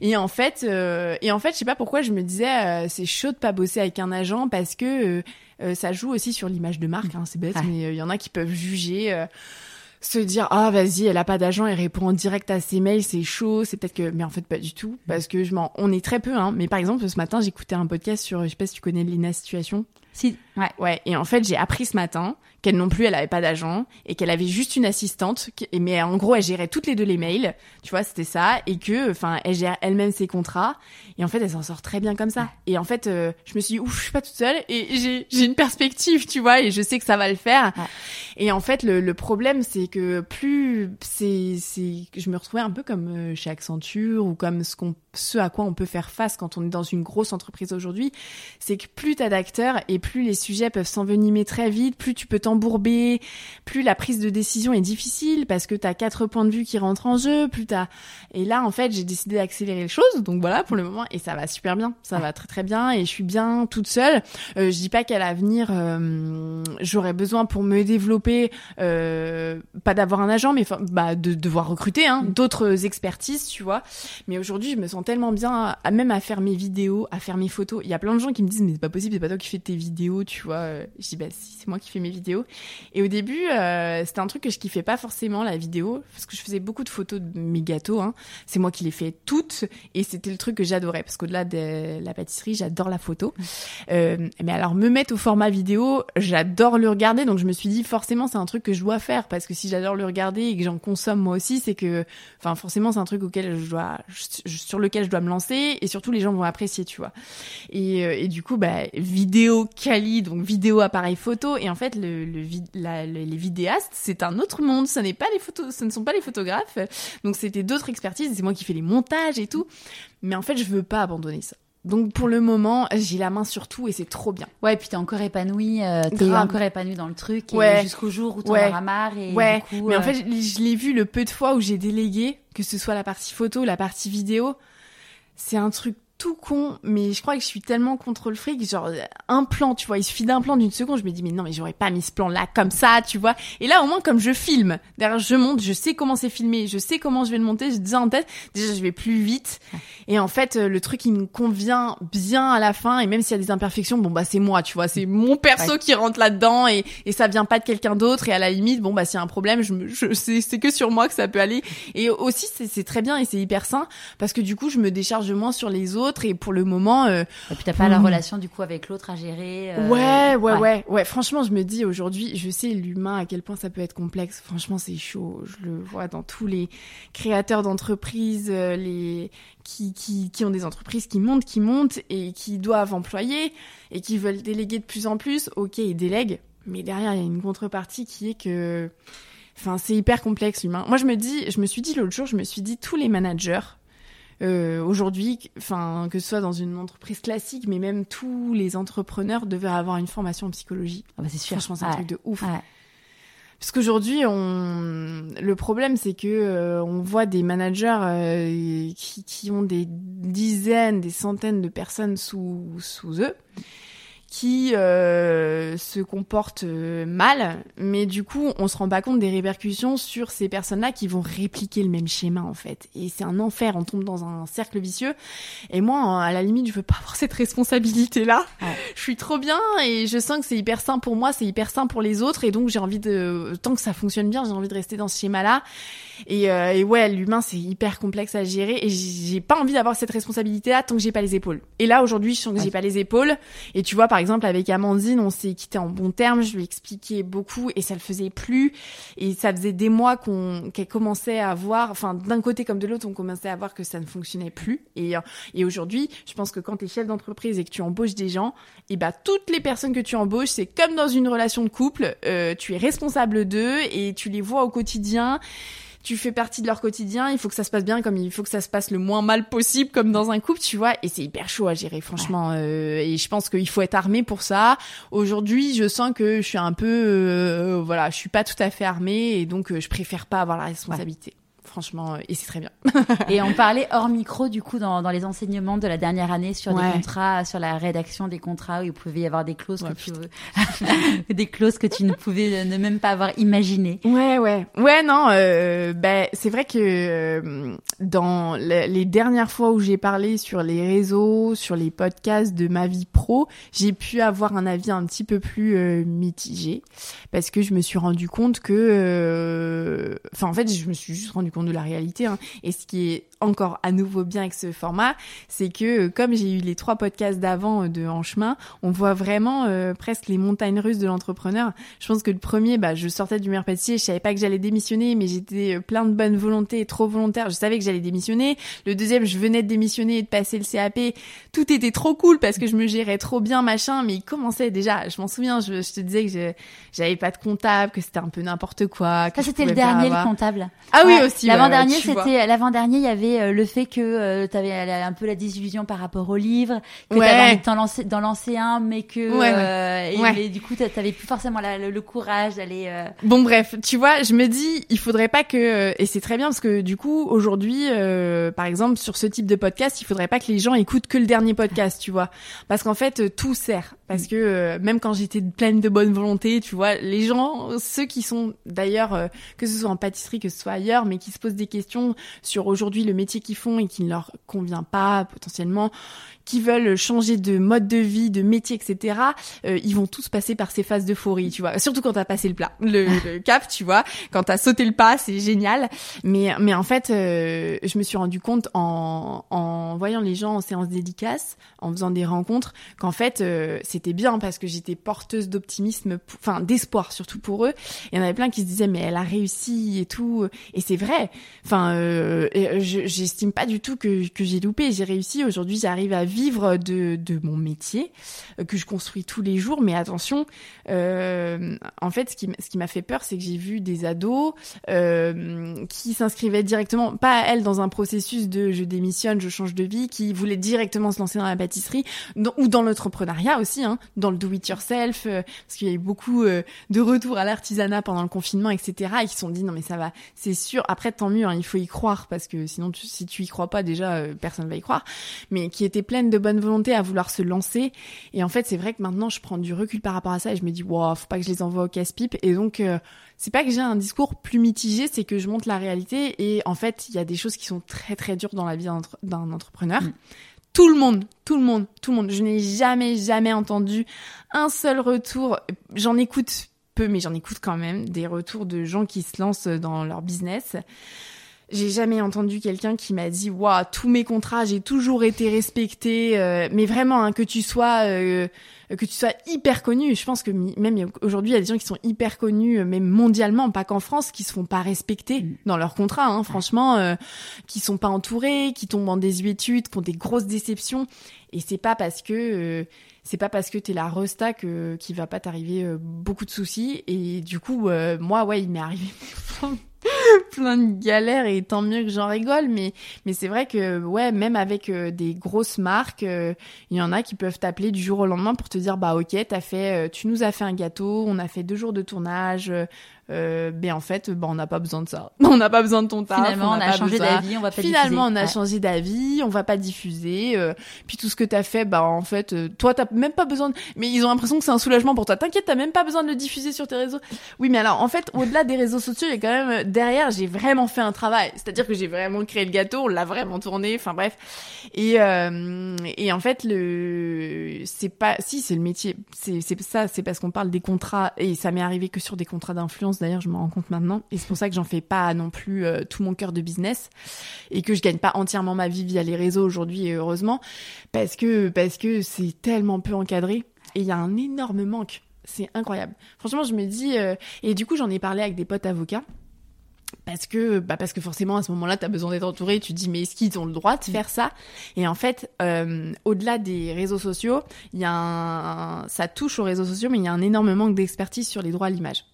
S1: Et en fait, euh, et en fait je sais pas pourquoi je me disais euh, c'est chaud de pas bosser avec un agent parce que ça joue aussi sur l'image de marque. Hein, c'est bête, mais il y en a qui peuvent juger se dire ah vas-y elle a pas d'agent elle répond en direct à ses mails c'est chaud c'est peut-être que mais en fait pas du tout parce que je m'en on est très peu hein. Mais par exemple ce matin j'écoutais un podcast sur je sais pas si tu connais Lina Situation.
S2: Si.
S1: Ouais. Ouais et en fait j'ai appris ce matin qu'elle non plus elle avait pas d'agent et qu'elle avait juste une assistante qui, mais en gros elle gérait toutes les deux les mails. Tu vois c'était ça. Et que enfin elle gère elle-même ses contrats. Et en fait elle s'en sort très bien comme ça. Et en fait euh, je me suis dit ouf je suis pas toute seule et j'ai j'ai une perspective tu vois et je sais que ça va le faire. Ouais. et en fait le, le problème c'est que plus c'est c'est je me retrouvais un peu comme euh, chez Accenture ou comme ce qu'on ce à quoi on peut faire face quand on est dans une grosse entreprise aujourd'hui. C'est que plus t'as d'acteurs et plus les sujets peuvent s'envenimer très vite plus tu peux plus la prise de décision est difficile parce que t'as quatre points de vue qui rentrent en jeu plus t'as et là en fait j'ai décidé d'accélérer les choses. Donc voilà pour le moment et ça va super bien. Ça va très très bien et je suis bien toute seule. Euh, je dis pas qu'à l'avenir euh, j'aurais besoin pour me développer euh, pas d'avoir un agent mais bah de devoir recruter hein, d'autres expertises tu vois. Mais aujourd'hui je me sens tellement bien à, même à faire mes vidéos à faire mes photos. Il y a plein de gens qui me disent mais c'est pas possible c'est pas toi qui fais tes vidéos tu vois. Je dis bah si c'est moi qui fais mes vidéos et au début euh, c'était un truc que je kiffais pas forcément la vidéo parce que je faisais beaucoup de photos de mes gâteaux hein. c'est moi qui les fais toutes et c'était le truc que j'adorais parce qu'au-delà de la pâtisserie j'adore la photo. Euh, mais alors me mettre au format vidéo j'adore le regarder donc je me suis dit forcément c'est un truc que je dois faire parce que si j'adore le regarder et que j'en consomme moi aussi c'est que enfin forcément c'est un truc auquel je dois sur lequel je dois me lancer et surtout les gens vont apprécier tu vois. Et, euh, et du coup bah vidéo quali donc vidéo appareil photo et en fait le, le, la, le les vidéastes c'est un autre monde. Ce n'est pas les photos ce ne sont pas les photographes. Donc c'était d'autres expertises c'est moi qui fais les montages et tout. Mais en fait je veux pas abandonner ça. Donc pour le moment, j'ai la main sur tout et c'est trop bien.
S2: Ouais, et puis t'es encore épanouie, euh, t'es encore épanouie dans le truc
S1: Ouais.
S2: jusqu'au jour où t'en
S1: Ouais.
S2: auras marre et
S1: Ouais,
S2: du coup,
S1: mais en
S2: euh,
S1: fait, je, je l'ai vu le peu de fois où j'ai délégué, que ce soit la partie photo, la partie vidéo, c'est un truc tout con, mais je crois que je suis tellement contre le fric, genre un plan, tu vois, il suffit d'un plan d'une seconde, je me dis mais non mais j'aurais pas mis ce plan là comme ça, tu vois. Et là au moins comme je filme, derrière je monte, je sais comment c'est filmé, je sais comment je vais le monter, je dis en tête, déjà je vais plus vite. Et en fait le truc il me convient bien à la fin et même s'il y a des imperfections, bon bah c'est moi, tu vois, c'est mon perso qui rentre là-dedans et et ça vient pas de quelqu'un d'autre et à la limite bon bah s'il y a un problème, je, me, je c'est que sur moi que ça peut aller. Et aussi c'est très bien et c'est hyper sain parce que du coup je me décharge moins sur les autres et pour le moment. Euh,
S2: et puis t'as pas la hmm. relation du coup avec l'autre à gérer.
S1: Euh, ouais, ouais, ouais, ouais, Franchement, je me dis aujourd'hui, je sais l'humain à quel point ça peut être complexe. Franchement, c'est chaud. Je le vois dans tous les créateurs d'entreprises, euh, les qui, qui, qui ont des entreprises qui montent, qui montent et qui doivent employer et qui veulent déléguer de plus en plus. Ok, ils délèguent, mais derrière il y a une contrepartie qui est que Enfin, c'est hyper complexe l'humain. Moi, je me dis, je me suis dit l'autre jour, je me suis dit tous les managers euh, aujourd'hui, enfin que ce soit dans une entreprise classique, mais même tous les entrepreneurs devraient avoir une formation en psychologie.
S2: Ah bah c'est sûr.
S1: Franchement, c'est un truc de ouf. Parce qu'aujourd'hui, on... le problème, c'est que euh, on voit des managers euh, qui, qui, ont des dizaines, des centaines de personnes sous, sous eux qui euh, se comportent euh, mal, mais du coup, on se rend pas compte des répercussions sur ces personnes-là qui vont répliquer le même schéma en fait. Et c'est un enfer, on tombe dans un cercle vicieux. Et moi, à la limite, je veux pas [LAUGHS] avoir cette responsabilité-là. Je suis trop bien et je sens que c'est hyper sain pour moi, c'est hyper sain pour les autres, et donc j'ai envie de, tant que ça fonctionne bien, j'ai envie de rester dans ce schéma-là. Et, euh, et ouais, l'humain c'est hyper complexe à gérer et j'ai pas envie d'avoir cette responsabilité-là tant que j'ai pas les épaules. Et là aujourd'hui, je sens que j'ai pas les épaules. Et tu vois, par exemple avec Amandine, on s'est quitté en bon terme. Je lui ai expliqué beaucoup et ça le faisait plus. Et ça faisait des mois qu'on qu'elle commençait à voir, enfin d'un côté comme de l'autre, on commençait à voir que ça ne fonctionnait plus. Et, euh, et aujourd'hui, je pense que quand tu es chef d'entreprise et que tu embauches des gens, et bah toutes les personnes que tu embauches, c'est comme dans une relation de couple. Euh, tu es responsable d'eux et tu les vois au quotidien tu fais partie de leur quotidien, il faut que ça se passe bien, comme il faut que ça se passe le moins mal possible, comme dans un couple, tu vois. Et c'est hyper chaud à gérer, franchement. Euh, et je pense qu'il faut être armé pour ça. Aujourd'hui, je sens que je suis un peu, euh, voilà, je suis pas tout à fait armée, et donc euh, je préfère pas avoir la responsabilité franchement, euh, et c'est très bien. [LAUGHS]
S2: et on parlait hors micro, du coup, dans, dans, les enseignements de la dernière année sur des contrats, sur la rédaction des contrats, où il pouvait y avoir des clauses que tu [LAUGHS] des clauses que tu ne pouvais ne même pas avoir imaginées.
S1: Ouais, ouais, ouais, non, euh, ben c'est vrai que euh, dans les dernières fois où j'ai parlé sur les réseaux, sur les podcasts de ma vie pro, j'ai pu avoir un avis un petit peu plus euh, mitigé parce que je me suis rendu compte que, enfin, en fait, je me suis juste rendu compte de la réalité. Hein. Et ce qui est encore à nouveau bien avec ce format, c'est que euh, comme j'ai eu les trois podcasts d'avant euh, de En chemin, on voit vraiment euh, presque les montagnes russes de l'entrepreneur. Je pense que le premier, bah, je sortais du meilleur pâtissier, je savais pas que j'allais démissionner, mais j'étais plein de bonne volonté trop volontaire. Je savais que j'allais démissionner. Le deuxième, je venais de démissionner et de passer le CAP. Tout était trop cool parce que je me gérais trop bien, machin, mais il commençait déjà. Je m'en souviens, je, te disais que j'avais pas de comptable, que c'était un peu n'importe quoi.
S2: Ça, c'était le dernier, le comptable.
S1: Ah oui, aussi.
S2: L'avant-dernier, c'était, l'avant-dernier, il y avait euh, le fait que euh, tu avais un peu la désillusion par rapport au livre, que ouais. t'avais envie d'en lancer, un, mais que euh, et, du coup t'avais plus forcément le, courage d'aller.
S1: Bon bref, tu vois, je me dis, il faudrait pas que et c'est très bien parce que du coup aujourd'hui, par exemple sur ce type de podcast, il faudrait pas que les gens écoutent que le dernier podcast, tu vois, parce qu'en fait tout sert, parce que même quand j'étais pleine de bonne volonté, tu vois, les gens, ceux qui sont d'ailleurs que ce soit en pâtisserie, que ce soit ailleurs, mais qui se posent des questions sur aujourd'hui le métier qu'ils font et qui ne leur convient pas potentiellement, qui veulent changer de mode de vie, de métier, etc., euh, ils vont tous passer par ces phases d'euphorie, tu vois. Surtout quand t'as passé le plat, le, cap, tu vois. Quand t'as sauté le pas, c'est génial. Mais, mais en fait, euh, je me suis rendu compte en, en voyant les gens en séance dédicace, en faisant des rencontres, qu'en fait, euh, c'était bien parce que j'étais porteuse d'optimisme, enfin d'espoir surtout pour eux. Il y en avait plein qui se disaient mais elle a réussi et tout. Et c'est vrai. Enfin, j'estime pas du tout que, que j'ai loupé. J'ai réussi. Aujourd'hui, j'arrive à vivre de, de mon métier euh, que je construis tous les jours. Mais attention, euh, en fait, ce qui, m'a fait peur, c'est que j'ai vu des ados euh, qui s'inscrivaient directement, pas elles dans un processus de je démissionne, je change de vie, qui voulaient directement se lancer dans la pâtisserie ou dans l'entrepreneuriat aussi, hein, dans le do-it-yourself, euh, parce qu'il y a eu beaucoup de retours à l'artisanat pendant le confinement, etc. Et qui se sont dit non mais ça va, c'est sûr. Après tant mieux, hein, il faut y croire parce que sinon si tu y crois pas déjà, personne va y croire, mais qui était pleine de bonne volonté à vouloir se lancer. Et en fait, c'est vrai que maintenant, je prends du recul par rapport à ça et je me dis, wow, faut pas que je les envoie au casse-pipe. Et donc, euh, c'est pas que j'ai un discours plus mitigé, c'est que je montre la réalité. Et en fait, il y a des choses qui sont très très dures dans la vie d'un entrepreneur. Mm. Tout le monde, tout le monde, tout le monde. Je n'ai jamais, jamais entendu un seul retour. J'en écoute peu, mais j'en écoute quand même, des retours de gens qui se lancent dans leur business. J'ai jamais entendu quelqu'un qui m'a dit waouh tous mes contrats j'ai toujours été respecté euh, mais vraiment hein, que tu sois euh, que tu sois hyper connu. Je pense que même aujourd'hui il y a des gens qui sont hyper connus euh, même mondialement pas qu'en France qui se font pas respecter mm. dans leurs contrats hein, franchement qui sont pas entourés qui tombent en désuétude qui ont des grosses déceptions. Et c'est pas parce que c'est pas parce que t'es la resta que qui va pas t'arriver beaucoup de soucis. Et du coup moi ouais il m'est arrivé [LAUGHS] [LAUGHS] plein de galères et tant mieux que j'en rigole mais mais c'est vrai que ouais même avec euh, des grosses marques euh, il y en a qui peuvent t'appeler du jour au lendemain pour te dire bah ok t'as fait euh, tu nous as fait un gâteau on a fait deux jours de tournage euh, ben en fait, ben on n'a pas besoin de ça. [LAUGHS] On n'a pas besoin de ton taf.
S2: Finalement, on, a, changé d'avis, on va pas
S1: Finalement, on a changé d'avis, on va pas diffuser. Euh, puis tout ce que t'as fait, bah en fait, euh, toi t'as même pas besoin. De... Mais ils ont l'impression que c'est un soulagement pour toi. T'inquiète, t'as même pas besoin de le diffuser sur tes réseaux. Oui, mais alors en fait, au-delà des réseaux sociaux, il y a quand même euh, derrière, j'ai vraiment fait un travail. C'est-à-dire que j'ai vraiment créé le gâteau, on l'a vraiment tourné. Enfin bref. Et euh, et en fait, le c'est pas si c'est le métier. C'est c'est ça. C'est parce qu'on parle des contrats et ça m'est arrivé que sur des contrats d'influence d'ailleurs, je me rends compte maintenant. Et c'est pour ça que j'en fais pas non plus euh, tout mon cœur de business et que je gagne pas entièrement ma vie via les réseaux aujourd'hui, et heureusement, parce que parce que c'est tellement peu encadré et il y a un énorme manque. C'est incroyable. Franchement, je me dis euh, et du coup, j'en ai parlé avec des potes avocats parce que bah parce que forcément à ce moment-là tu as besoin d'être entouré tu te dis mais est-ce qu'ils ont le droit de faire ça? Et en fait euh, au-delà des réseaux sociaux y a un, ça touche aux réseaux sociaux mais il y a un énorme manque d'expertise sur les droits à l'image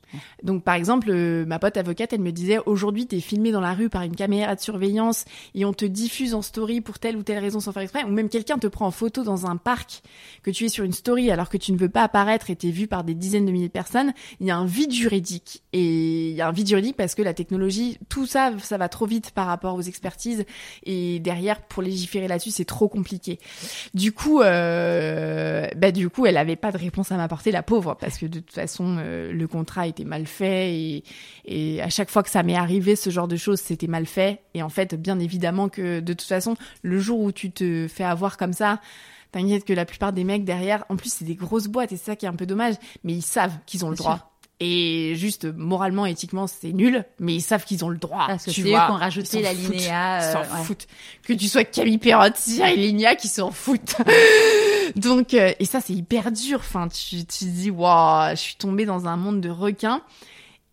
S1: donc par exemple, euh, ma pote avocate, elle me disait aujourd'hui t'es filmé dans la rue par une caméra de surveillance et on te diffuse en story pour telle ou telle raison sans faire exprès, ou même quelqu'un te prend en photo dans un parc que tu es sur une story alors que tu ne veux pas apparaître et t'es vu par des dizaines de milliers de personnes, il y a un vide juridique et il y a un vide juridique parce que la technologie, tout ça, ça va trop vite par rapport aux expertises et derrière pour légiférer là-dessus c'est trop compliqué. Du coup, euh, bah du coup elle avait pas de réponse à m'apporter la pauvre parce que de toute façon euh, le contrat était mal fait et, et à chaque fois que ça m'est arrivé ce genre de choses c'était mal fait. Et en fait bien évidemment que de toute façon le jour où tu te fais avoir comme ça t'inquiète que la plupart des mecs derrière en plus c'est des grosses boîtes et c'est ça qui est un peu dommage mais ils savent qu'ils ont le droit Et juste moralement, éthiquement, c'est nul, mais ils savent qu'ils ont le droit.
S2: Parce que
S1: c'est
S2: eux qui ont rajouté la linéa.
S1: Ils s'en euh, foutent. Que tu sois Camille Perrotte, Cyril Lignac, qui s'en foutent. [LAUGHS] Donc, euh, et ça, c'est hyper dur. Enfin, tu, tu te dis, waouh, je suis tombée dans un monde de requins.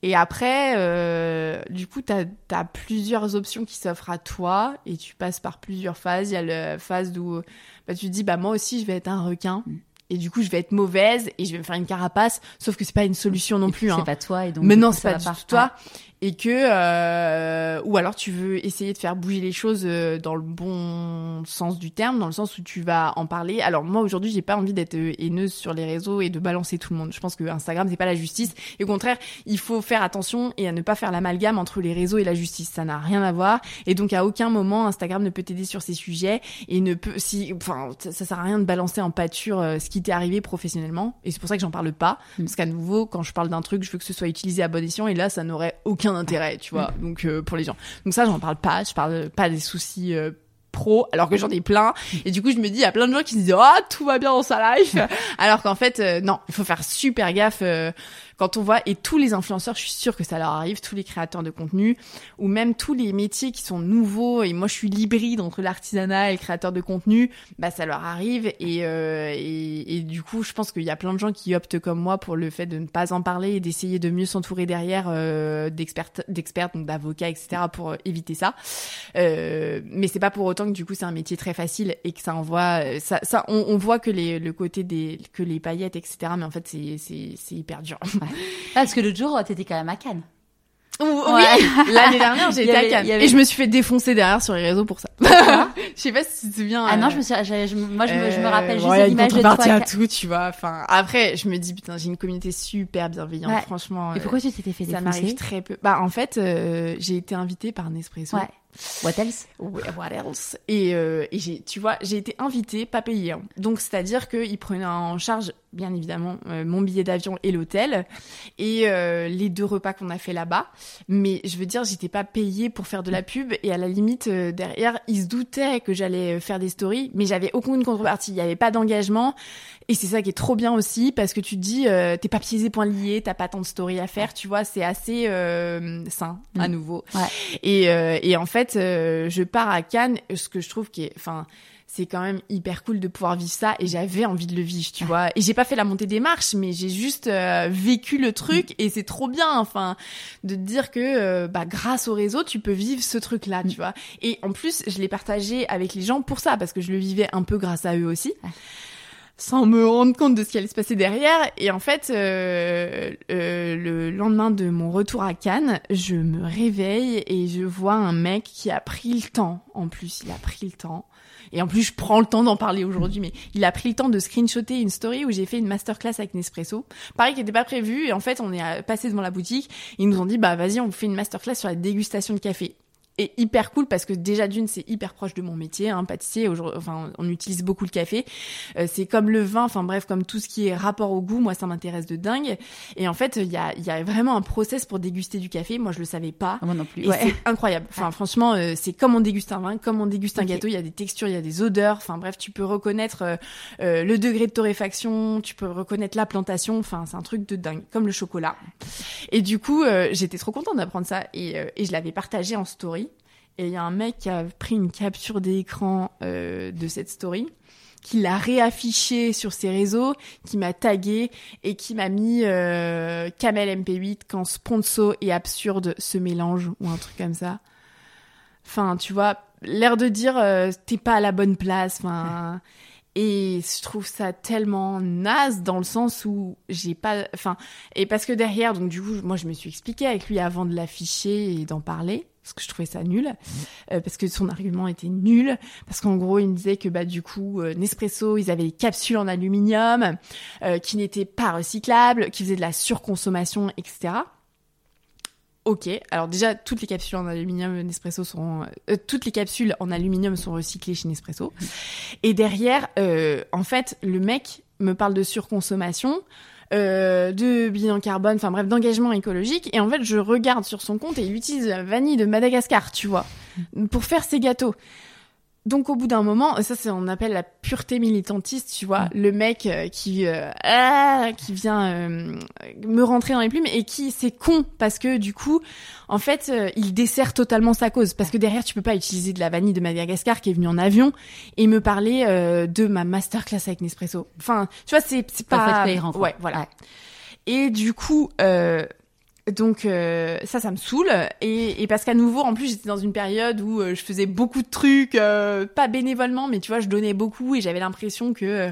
S1: Et après, euh, du coup, tu as, plusieurs options qui s'offrent à toi et tu passes par plusieurs phases. Il y a la phase où bah, tu te dis, bah, moi aussi, je vais être un requin. Mm. Et du coup, je vais être mauvaise et je vais me faire une carapace. Sauf que c'est pas une solution non plus.
S2: C'est
S1: hein.
S2: pas toi et donc.
S1: Mais non, c'est pas du tout toi et que euh, ou alors tu veux essayer de faire bouger les choses euh, dans le bon sens du terme dans le sens où tu vas en parler. Alors moi aujourd'hui j'ai pas envie d'être euh, haineuse sur les réseaux et de balancer tout le monde. Je pense que Instagram c'est pas la justice. Et au contraire il faut faire attention et à ne pas faire l'amalgame entre les réseaux et la justice. Ça n'a rien à voir. Et donc à aucun moment Instagram ne peut t'aider sur ces sujets et ne peut si enfin ça, ça sert à rien de balancer en pâture euh, ce qui t'est arrivé professionnellement. Et c'est pour ça que j'en parle pas. Mm. parce qu'à nouveau quand je parle d'un truc je veux que ce soit utilisé à bon escient. Et là ça n'aurait aucun intérêt, tu vois. Donc euh, pour les gens. Donc ça, j'en parle pas. Je parle pas des soucis euh, pro, alors que j'en ai plein. Et du coup, je me dis, il y a plein de gens qui se disent, oh, tout va bien dans sa life, [LAUGHS] alors qu'en fait, euh, non, il faut faire super gaffe quand on voit, et tous les influenceurs, je suis sûre que ça leur arrive, tous les créateurs de contenu, ou même tous les métiers qui sont nouveaux, et moi je suis l'hybride entre l'artisanat et le créateur de contenu, bah ça leur arrive, et, euh, et, du coup je pense qu'il y a plein de gens qui optent comme moi pour le fait de ne pas en parler et d'essayer de mieux s'entourer derrière euh, d'experts, d'experts, donc d'avocats, etc., pour euh, éviter ça. Euh, mais c'est pas pour autant que du coup c'est un métier très facile et que ça envoie, euh, ça, ça on, on voit que les, le côté des, que les paillettes, etc., mais en fait c'est, c'est hyper dur. [LAUGHS] [LAUGHS]
S2: Parce que l'autre jour, t'étais quand même à Cannes.
S1: Oui, [LAUGHS] l'année dernière, [LAUGHS] j'ai été à Cannes. Et je me suis fait défoncer derrière sur les réseaux pour ça. je sais pas si tu te souviens.
S2: Ah non,
S1: euh,
S2: je me suis, je, moi, je, me, je me rappelle juste ouais, l'image de toi.
S1: à tout, tu vois. Enfin, après, je me dis, putain, j'ai une communauté super bienveillante, ouais. franchement.
S2: Et pourquoi tu t'étais fait défoncer
S1: Ça m'arrive très peu. Bah, en fait, euh, j'ai été invitée par Nespresso.
S2: Ouais. What else?
S1: What else? Et, euh, tu vois, j'ai été invitée, pas payée. hein. Donc, c'est-à-dire qu'ils prenaient en charge, bien évidemment, euh, mon billet d'avion et l'hôtel et euh, les deux repas qu'on a fait là-bas. Mais je veux dire, j'étais pas payée pour faire de la pub et à la limite, derrière, ils se doutaient que j'allais faire des stories, mais j'avais aucune contrepartie. Il y avait pas d'engagement. Et c'est ça qui est trop bien aussi parce que tu te dis, euh, t'es pas pieds et poings liés, t'as pas tant de stories à faire, tu vois, c'est assez euh, sain à
S2: Mm.
S1: nouveau.
S2: Ouais.
S1: Et, euh, et en fait, euh, je pars à Cannes, ce que je trouve qui est, enfin, c'est quand même hyper cool de pouvoir vivre ça et j'avais envie de le vivre, tu vois. Et j'ai pas fait la montée des marches, mais j'ai juste euh, vécu le truc et c'est trop bien, enfin, de te dire que euh, bah grâce au réseau, tu peux vivre ce truc-là, tu vois. Et en plus, je l'ai partagé avec les gens pour ça parce que je le vivais un peu grâce à eux aussi. Sans me rendre compte de ce qui allait se passer derrière. Et en fait, euh, euh, le lendemain de mon retour à Cannes, je me réveille et je vois un mec qui a pris le temps. En plus, il a pris le temps. Et en plus, je prends le temps d'en parler aujourd'hui, mais il a pris le temps de screenshotter une story où j'ai fait une masterclass avec Nespresso. Pareil, qui n'était pas prévu. Et en fait, on est passé devant la boutique. Ils nous ont dit, bah, vas-y, on vous fait une masterclass sur la dégustation de café. Et hyper cool parce que déjà d'une c'est hyper proche de mon métier hein, pâtissier enfin on utilise beaucoup le café Euh, c'est comme le vin enfin bref comme tout ce qui est rapport au goût moi ça m'intéresse de dingue et en fait il y a il y a vraiment un process pour déguster du café moi je le savais pas
S2: Ah, Moi non plus.
S1: et
S2: Ouais.
S1: c'est incroyable. Enfin, franchement, euh, c'est comme on déguste un vin, comme on déguste un gâteau. Il y a des textures, il y a des odeurs. Enfin, bref, tu peux reconnaître euh, euh, le degré de torréfaction, tu peux reconnaître la plantation. Enfin, c'est un truc de dingue, comme le chocolat. Et du coup, euh, j'étais trop contente d'apprendre ça et, euh, et je l'avais partagé en story. Et il y a un mec qui a pris une capture d'écran euh, de cette story qui l'a réaffiché sur ses réseaux, qui m'a tagué et qui m'a mis euh, Camel MP8 quand sponsor et absurde se mélangent ou un truc comme ça. Enfin, tu vois, l'air de dire euh, t'es pas à la bonne place. Enfin, et je trouve ça tellement naze dans le sens où j'ai pas, enfin, et parce que derrière, donc du coup, moi je me suis expliquée avec lui avant de l'afficher et d'en parler. Parce que je trouvais ça nul, euh, parce que son argument était nul, parce qu'en gros il me disait que bah du coup euh, Nespresso ils avaient des capsules en aluminium euh, qui n'étaient pas recyclables, qui faisaient de la surconsommation, etc. Ok, alors déjà toutes les capsules en aluminium Nespresso sont toutes les capsules en aluminium sont recyclées chez Nespresso. Et derrière, en fait, le mec me parle de surconsommation, euh, de bilan carbone, enfin bref, d'engagement écologique. Et en fait, je regarde sur son compte et il utilise la vanille de Madagascar, tu vois, pour faire ses gâteaux. Donc au bout d'un moment, ça c'est on appelle la pureté militantiste, tu vois, le mec euh, qui euh, ah, qui vient euh, me rentrer dans les plumes et qui c'est con parce que du coup, en fait, euh, il dessert totalement sa cause. Parce que derrière tu peux pas utiliser de la vanille de Madagascar qui est venue en avion et me parler euh, de ma masterclass avec Nespresso. Enfin, tu vois, c'est c'est
S2: Pas
S1: pas,
S2: fait
S1: ouais, voilà. Et du coup, euh, donc euh, ça, ça me saoule. Et, et parce qu'à nouveau, en plus, j'étais dans une période où euh, je faisais beaucoup de trucs, euh, pas bénévolement, mais tu vois, je donnais beaucoup et j'avais l'impression que euh,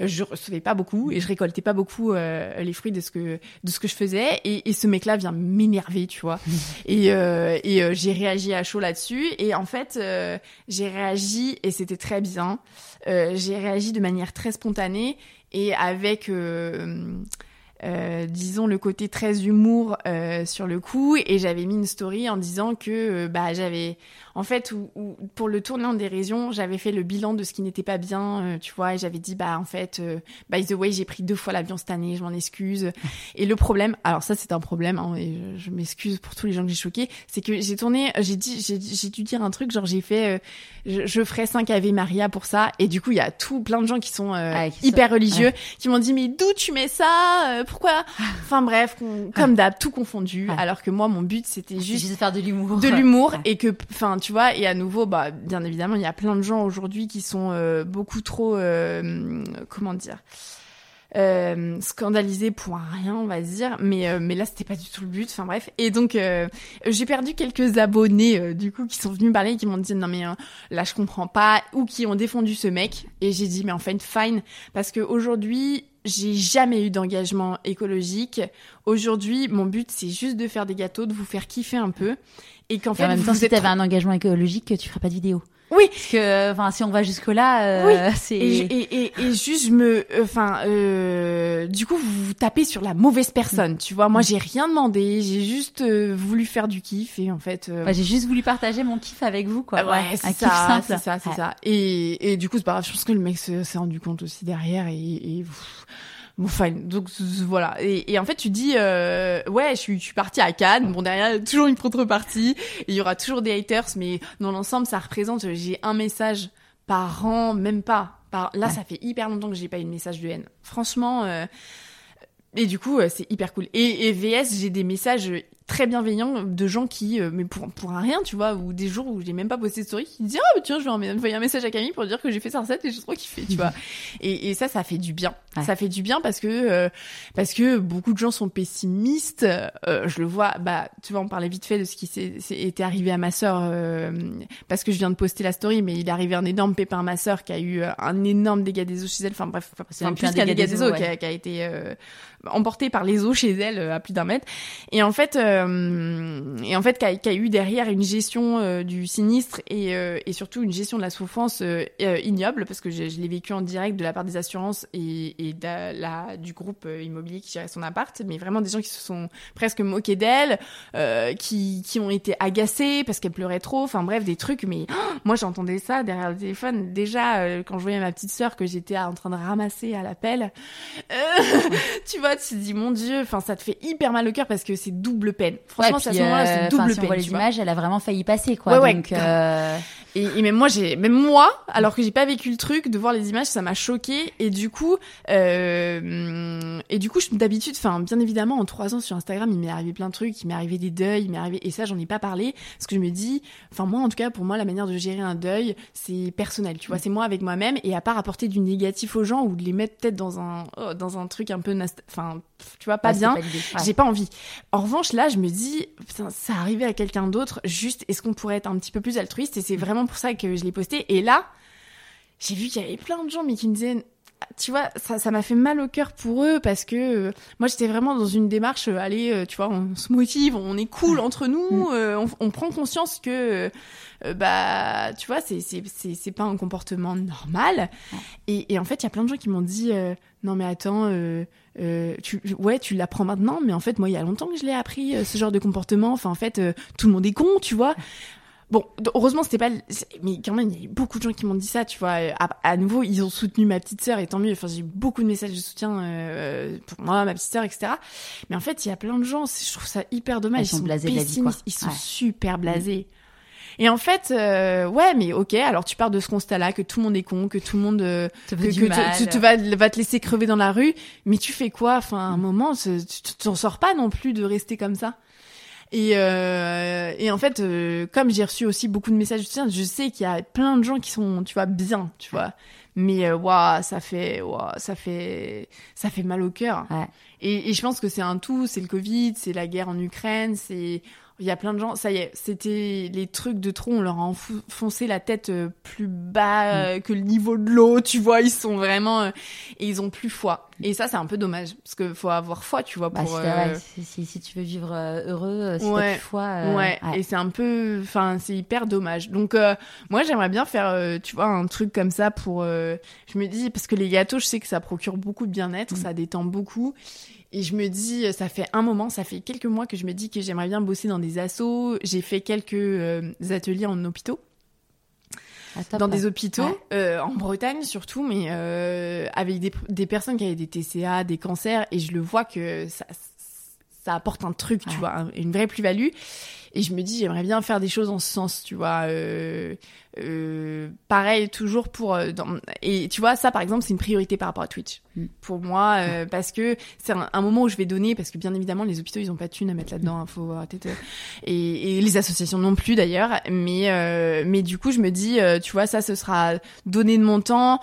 S1: je recevais pas beaucoup et je récoltais pas beaucoup euh, les fruits de ce que de ce que je faisais. Et, et ce mec-là vient m'énerver, tu vois. [LAUGHS] et euh, et j'ai réagi à chaud là-dessus. Et en fait, euh, j'ai réagi et c'était très bien. Euh, j'ai réagi de manière très spontanée et avec euh, disons le côté très humour euh, sur le coup. Et j'avais mis une story en disant que euh, bah j'avais en fait où, où- pour le tournant des régions j'avais fait le bilan de ce qui n'était pas bien euh, tu vois et j'avais dit bah en fait euh, by the way j'ai pris deux fois l'avion cette année je m'en excuse [LAUGHS] et le problème alors ça c'est un problème hein, et je, je m'excuse pour tous les gens que j'ai choqués c'est que j'ai tourné j'ai dit j'ai dû dire un truc genre j'ai fait euh, je, je ferai 5 Ave Maria pour ça et du coup il y a tout plein de gens qui sont euh,
S2: qui
S1: hyper
S2: sont-
S1: religieux qui m'ont dit mais d'où tu mets ça Euh, pourquoi [LAUGHS] enfin bref comme d'hab tout confondu
S2: Ouais.
S1: alors que moi mon but c'était
S2: Juste,
S1: juste
S2: de faire de l'humour.
S1: de l'humour [LAUGHS]
S2: Ouais.
S1: et que enfin tu vois et à nouveau bah bien évidemment il y a plein de gens aujourd'hui qui sont euh, beaucoup trop euh, comment dire euh, scandalisés pour un rien on va dire. Mais euh, mais là c'était pas du tout le but. Enfin bref. Et donc euh, j'ai perdu quelques abonnés euh, du coup qui sont venus me parler et qui m'ont dit non mais euh, là je comprends pas. Ou qui ont défendu ce mec. Et j'ai dit mais en fait fine. Parce que aujourd'hui j'ai jamais eu d'engagement écologique. Aujourd'hui, mon but c'est juste de faire des gâteaux, de vous faire kiffer un peu. Et qu'en fait
S2: en même temps,
S1: vous
S2: si
S1: êtes
S2: t'avais un engagement écologique, tu ferais pas de vidéo.
S1: Oui.
S2: Parce que, enfin, si on va jusque là, euh,
S1: Oui. [LAUGHS]
S2: c'est.
S1: Et, et, et, et juste, je me, enfin, euh, du coup, vous vous tapez sur la mauvaise personne, tu vois. Moi, j'ai rien demandé, j'ai juste euh, voulu faire du kiff et en fait. euh,
S2: Bah, j'ai juste voulu partager mon kiff avec vous, quoi.
S1: Ouais, c'est ça, c'est ça, c'est
S2: Ouais.
S1: ça. Et, et du coup, c'est pas grave. Je pense que le mec se- s'est rendu compte aussi derrière et, et pff, bon, fine. Donc voilà. Et, et en fait, tu dis, euh, ouais, je suis, je suis partie à Cannes. Bon, derrière, il y a toujours une contrepartie. Il y aura toujours des haters, mais dans l'ensemble, ça représente. J'ai un message par an, même pas. Par, là,
S2: Ouais.
S1: ça fait hyper longtemps que j'ai pas eu de message de haine. Franchement. Euh, et du coup, euh, c'est hyper cool. Et, et VS, j'ai des messages très bienveillants de gens qui, euh, mais pour, pour un rien, tu vois, ou des jours où j'ai même pas posté de story, qui disent, ah, bah, tiens, je vais envoyer un message à Camille pour dire que j'ai fait sa recette et j'ai trop kiffé, tu vois. [LAUGHS] Et, et ça, ça fait du bien.
S2: Ouais.
S1: Ça fait du bien parce que, euh, parce que beaucoup de gens sont pessimistes. Euh, je le vois, bah, tu vois, on parlait vite fait de ce qui s'est, était arrivé à ma sœur, euh, parce que je viens de poster la story, mais il est arrivé un énorme pépin à ma sœur qui a eu euh, un énorme dégât des eaux chez elle. Enfin, bref, enfin,
S2: plus
S1: plus
S2: un
S1: qu'un
S2: dégât des eaux, ouais.
S1: qui, a, qui a été euh, emporté par les eaux chez elle à plus d'un mètre. Et en fait, euh, et en fait, qui a, eu derrière une gestion euh, du sinistre et, euh, et surtout une gestion de la souffrance ignoble, parce que je, l'ai vécu en direct de la part des assurances et, du groupe immobilier qui gérait son appart, mais vraiment des gens qui se sont presque moqués d'elle, qui, ont été agacés parce qu'elle pleurait trop, enfin bref, des trucs, mais oh, moi j'entendais ça derrière le téléphone. Déjà, quand je voyais ma petite sœur que j'étais en train de ramasser à l'appel, [LAUGHS] tu vois, tu te dis, mon Dieu, enfin ça te fait hyper mal au cœur parce que c'est double peine. Franchement,
S2: Ouais,
S1: à ce moment-là,
S2: euh,
S1: c'est
S2: enfin,
S1: double
S2: si on
S1: peine.
S2: voit les images, elle a vraiment failli passer, quoi.
S1: Ouais, ouais,
S2: donc,
S1: grave.
S2: euh,
S1: Et, et même moi, j'ai, même moi, alors que j'ai pas vécu le truc, de voir les images, ça m'a choqué. Et du coup, euh, et du coup, d'habitude, enfin, bien évidemment, en trois ans sur Instagram, il m'est arrivé plein de trucs, il m'est arrivé des deuils, il m'est arrivé, et ça, j'en ai pas parlé, parce que je me dis, enfin, moi, en tout cas, pour moi, la manière de gérer un deuil, c'est personnel, tu vois, c'est moi avec moi-même, et à part apporter du négatif aux gens ou de les mettre peut-être dans un, oh, dans un truc un peu, enfin, tu vois, pas
S2: ouais, c'est
S1: bien.
S2: Ouais.
S1: J'ai pas envie. En revanche, là, je me dis, putain, ça arrivait à quelqu'un d'autre. Juste, est-ce qu'on pourrait être un petit peu plus altruiste? Et c'est vraiment pour ça que je l'ai posté. Et là, j'ai vu qu'il y avait plein de gens, mais qui me disaient, ah, tu vois, ça, ça m'a fait mal au cœur pour eux parce que euh, moi, j'étais vraiment dans une démarche, euh, allez, euh, tu vois, on se motive, on est cool entre nous, euh, on, on prend conscience que, bah, tu vois, c'est c'est c'est c'est pas un comportement normal. Et, et en fait, il y a plein de gens qui m'ont dit, non mais attends. Euh, tu, ouais, tu l'apprends maintenant, mais en fait, moi, il y a longtemps que je l'ai appris, euh, ce genre de comportement. Enfin, en fait, euh, tout le monde est con, tu vois. Bon, heureusement, c'était pas. Mais quand même, il y a eu beaucoup de gens qui m'ont dit ça, tu vois. Euh, À, à nouveau, ils ont soutenu ma petite sœur, et tant mieux. Enfin, j'ai eu beaucoup de messages de soutien euh, pour moi, ma petite sœur, etc. Mais en fait, il y a plein de gens, je trouve ça hyper dommage.
S2: Ils sont blasés de la vie, quoi.
S1: Ils sont
S2: Ouais.
S1: super blasés. Et en fait, euh, ouais, mais ok, alors tu pars de ce constat-là, que tout le monde est con, que tout le monde euh, que, que tu- tu, va, te laisser crever dans la rue, mais tu fais quoi? Enfin, à un moment, c'est- tu t'en sors pas non plus de rester comme ça. Et, euh, et en fait, euh, comme j'ai reçu aussi beaucoup de messages de soutien, je sais qu'il y a plein de gens qui sont, tu vois, bien, tu vois. Mais waouh, ça fait, waouh, ça fait, ça fait mal au cœur.
S2: Ouais.
S1: Et, et je pense que c'est un tout. C'est le Covid, c'est la guerre en Ukraine, c'est il y a plein de gens, ça y est, c'était les trucs de trop, on leur a enfoncé la tête euh, plus bas euh, que le niveau de l'eau, tu vois, ils sont vraiment euh, et ils ont plus foi. Et ça c'est un peu dommage parce que faut avoir foi, tu vois
S2: Bah,
S1: pour
S2: si, t'as-
S1: euh,
S2: si, si, si tu veux vivre heureux, si t'as
S1: Ouais.
S2: plus foi. euh,
S1: ouais, et c'est un peu enfin c'est hyper dommage. Donc euh, moi j'aimerais bien faire euh, tu vois un truc comme ça pour euh, je me dis parce que les gâteaux, je sais que ça procure beaucoup de bien-être,
S2: Mm.
S1: ça détend beaucoup. Et je me dis, ça fait un moment, ça fait quelques mois que je me dis que j'aimerais bien bosser dans des assos. J'ai fait quelques euh, ateliers en hôpitaux,
S2: Ah,
S1: dans
S2: ouais.
S1: des hôpitaux,
S2: Ouais.
S1: euh, en Bretagne surtout, mais euh, avec des, des personnes qui avaient des TCA, des cancers, et je le vois que ça, ça apporte un truc, tu vois, un- une vraie plus-value. Et je me dis, j'aimerais bien faire des choses en ce sens, tu vois. Euh, euh, pareil, toujours pour... euh, dans- et tu vois, ça, par exemple, c'est une priorité par rapport à Twitch.
S2: Mm.
S1: Pour moi, euh, parce que c'est un, un moment où je vais donner, parce que bien évidemment, les hôpitaux, ils ont pas de thunes à mettre là-dedans, hein, faut arrêter de... Et, et les associations non plus, d'ailleurs. Mais, mais du coup, je me dis, tu vois, ça, ce sera donner de mon temps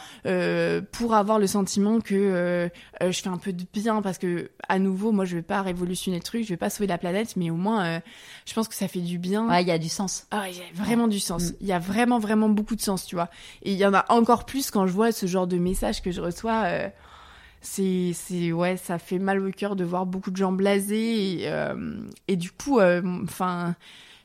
S1: pour avoir le sentiment que je fais un peu de bien, parce que, à nouveau, moi, je vais pas révolutionner le truc, je vais pas sauver la planète, mais au moins, je pense que ça fait du bien.
S2: Ouais, il y a du sens.
S1: Ah, il y a vraiment du sens.
S2: Mm.
S1: Il y a vraiment, vraiment beaucoup de sens, tu vois. Et il y en a encore plus quand je vois ce genre de messages que je reçois. euh, c'est, c'est, ouais, ça fait mal au cœur de voir beaucoup de gens blasés. Et, euh, et du coup, euh, enfin,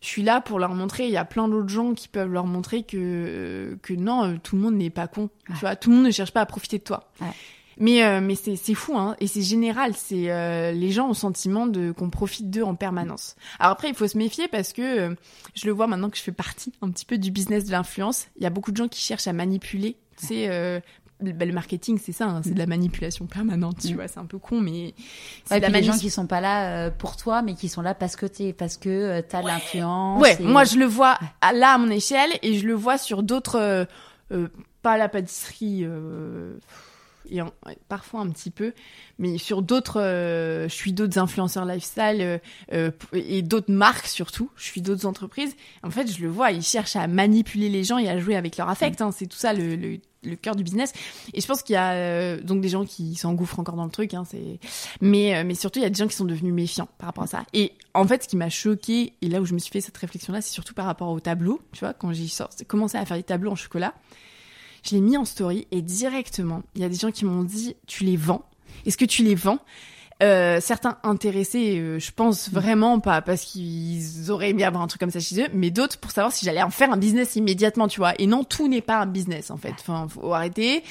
S1: je suis là pour leur montrer. Il y a plein d'autres gens qui peuvent leur montrer que que non, tout le monde n'est pas con. Tu vois, tout le monde ne cherche pas à profiter de toi. Mais euh, mais c'est c'est fou hein et c'est général. C'est euh, les gens ont le sentiment de qu'on profite d'eux en permanence. Alors après il faut se méfier parce que euh, je le vois maintenant que je fais partie un petit peu du business de l'influence. Il y a beaucoup de gens qui cherchent à manipuler. C'est le marketing, c'est ça, hein, c'est de la manipulation permanente, tu mm. vois, c'est un peu con, mais
S2: c'est la gens qui sont pas là pour toi, mais qui sont là parce que t'es, parce que t'as de l'influence.
S1: Ouais, moi je le vois là à mon échelle et je le vois sur d'autres, pas la pâtisserie et parfois un petit peu, mais sur d'autres, euh, je suis d'autres influenceurs lifestyle euh, euh, et d'autres marques surtout. Je suis d'autres entreprises. En fait, je le vois, ils cherchent à manipuler les gens et à jouer avec leur affect. Hein, c'est tout ça le, cœur du business. Et je pense qu'il y a donc des gens qui s'engouffrent encore dans le truc. Hein, mais surtout il y a des gens qui sont devenus méfiants par rapport à ça. Et en fait, ce qui m'a choqué et là où je me suis fait cette réflexion là, c'est surtout par rapport au tableau. Tu vois, quand j'ai commencé à faire des tableaux en chocolat. Je l'ai mis en story et directement, il y a des gens qui m'ont dit Tu les vends. Est-ce que tu les vends? Euh, certains intéressés, euh, je pense vraiment pas parce qu'ils auraient aimé avoir un truc comme ça chez eux, mais d'autres pour savoir si j'allais en faire un business immédiatement, tu vois. Et non, tout n'est pas un business en fait. Enfin, faut arrêter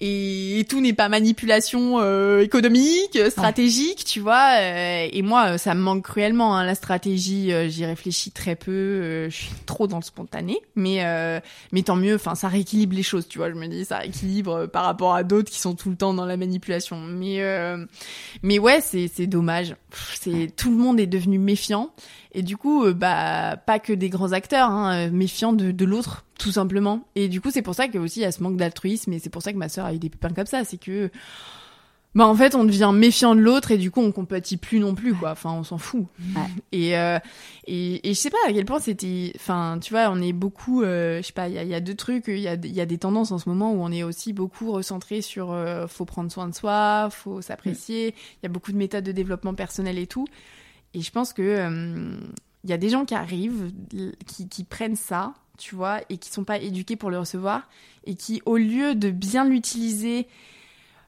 S1: et, tout n'est pas manipulation euh, économique, stratégique, tu vois. Euh, et moi, ça me manque cruellement hein, la stratégie. Euh, j'y réfléchis très peu. je suis trop dans le spontané, mais mais tant mieux. Enfin, ça rééquilibre les choses, tu vois. Je me dis, ça rééquilibre par rapport à d'autres qui sont tout le temps dans la manipulation. Mais mais ouais, c'est c'est dommage. C'est tout le monde est devenu méfiant. Et du coup, euh, bah, pas que des grands acteurs, hein, euh, méfiants de, de l'autre, tout simplement. Et du coup, c'est pour ça que aussi il y a ce manque d'altruisme, et c'est pour ça que ma sœur a eu des pépins comme ça, c'est que, bah en fait, on devient méfiant de l'autre et du coup, on compatit plus non plus, quoi. Enfin, on s'en fout. Et, euh, et, et je sais pas à quel point c'était, enfin, tu vois, on est beaucoup, je sais pas, il y a, y a, deux trucs, il y a, y a des tendances en ce moment où on est aussi beaucoup recentré sur, faut prendre soin de soi, faut s'apprécier. Il y a beaucoup de méthodes de développement personnel et tout. Et je pense que il euh, y a des gens qui arrivent, qui, qui, prennent ça, tu vois, et qui sont pas éduqués pour le recevoir, et qui, au lieu de bien l'utiliser,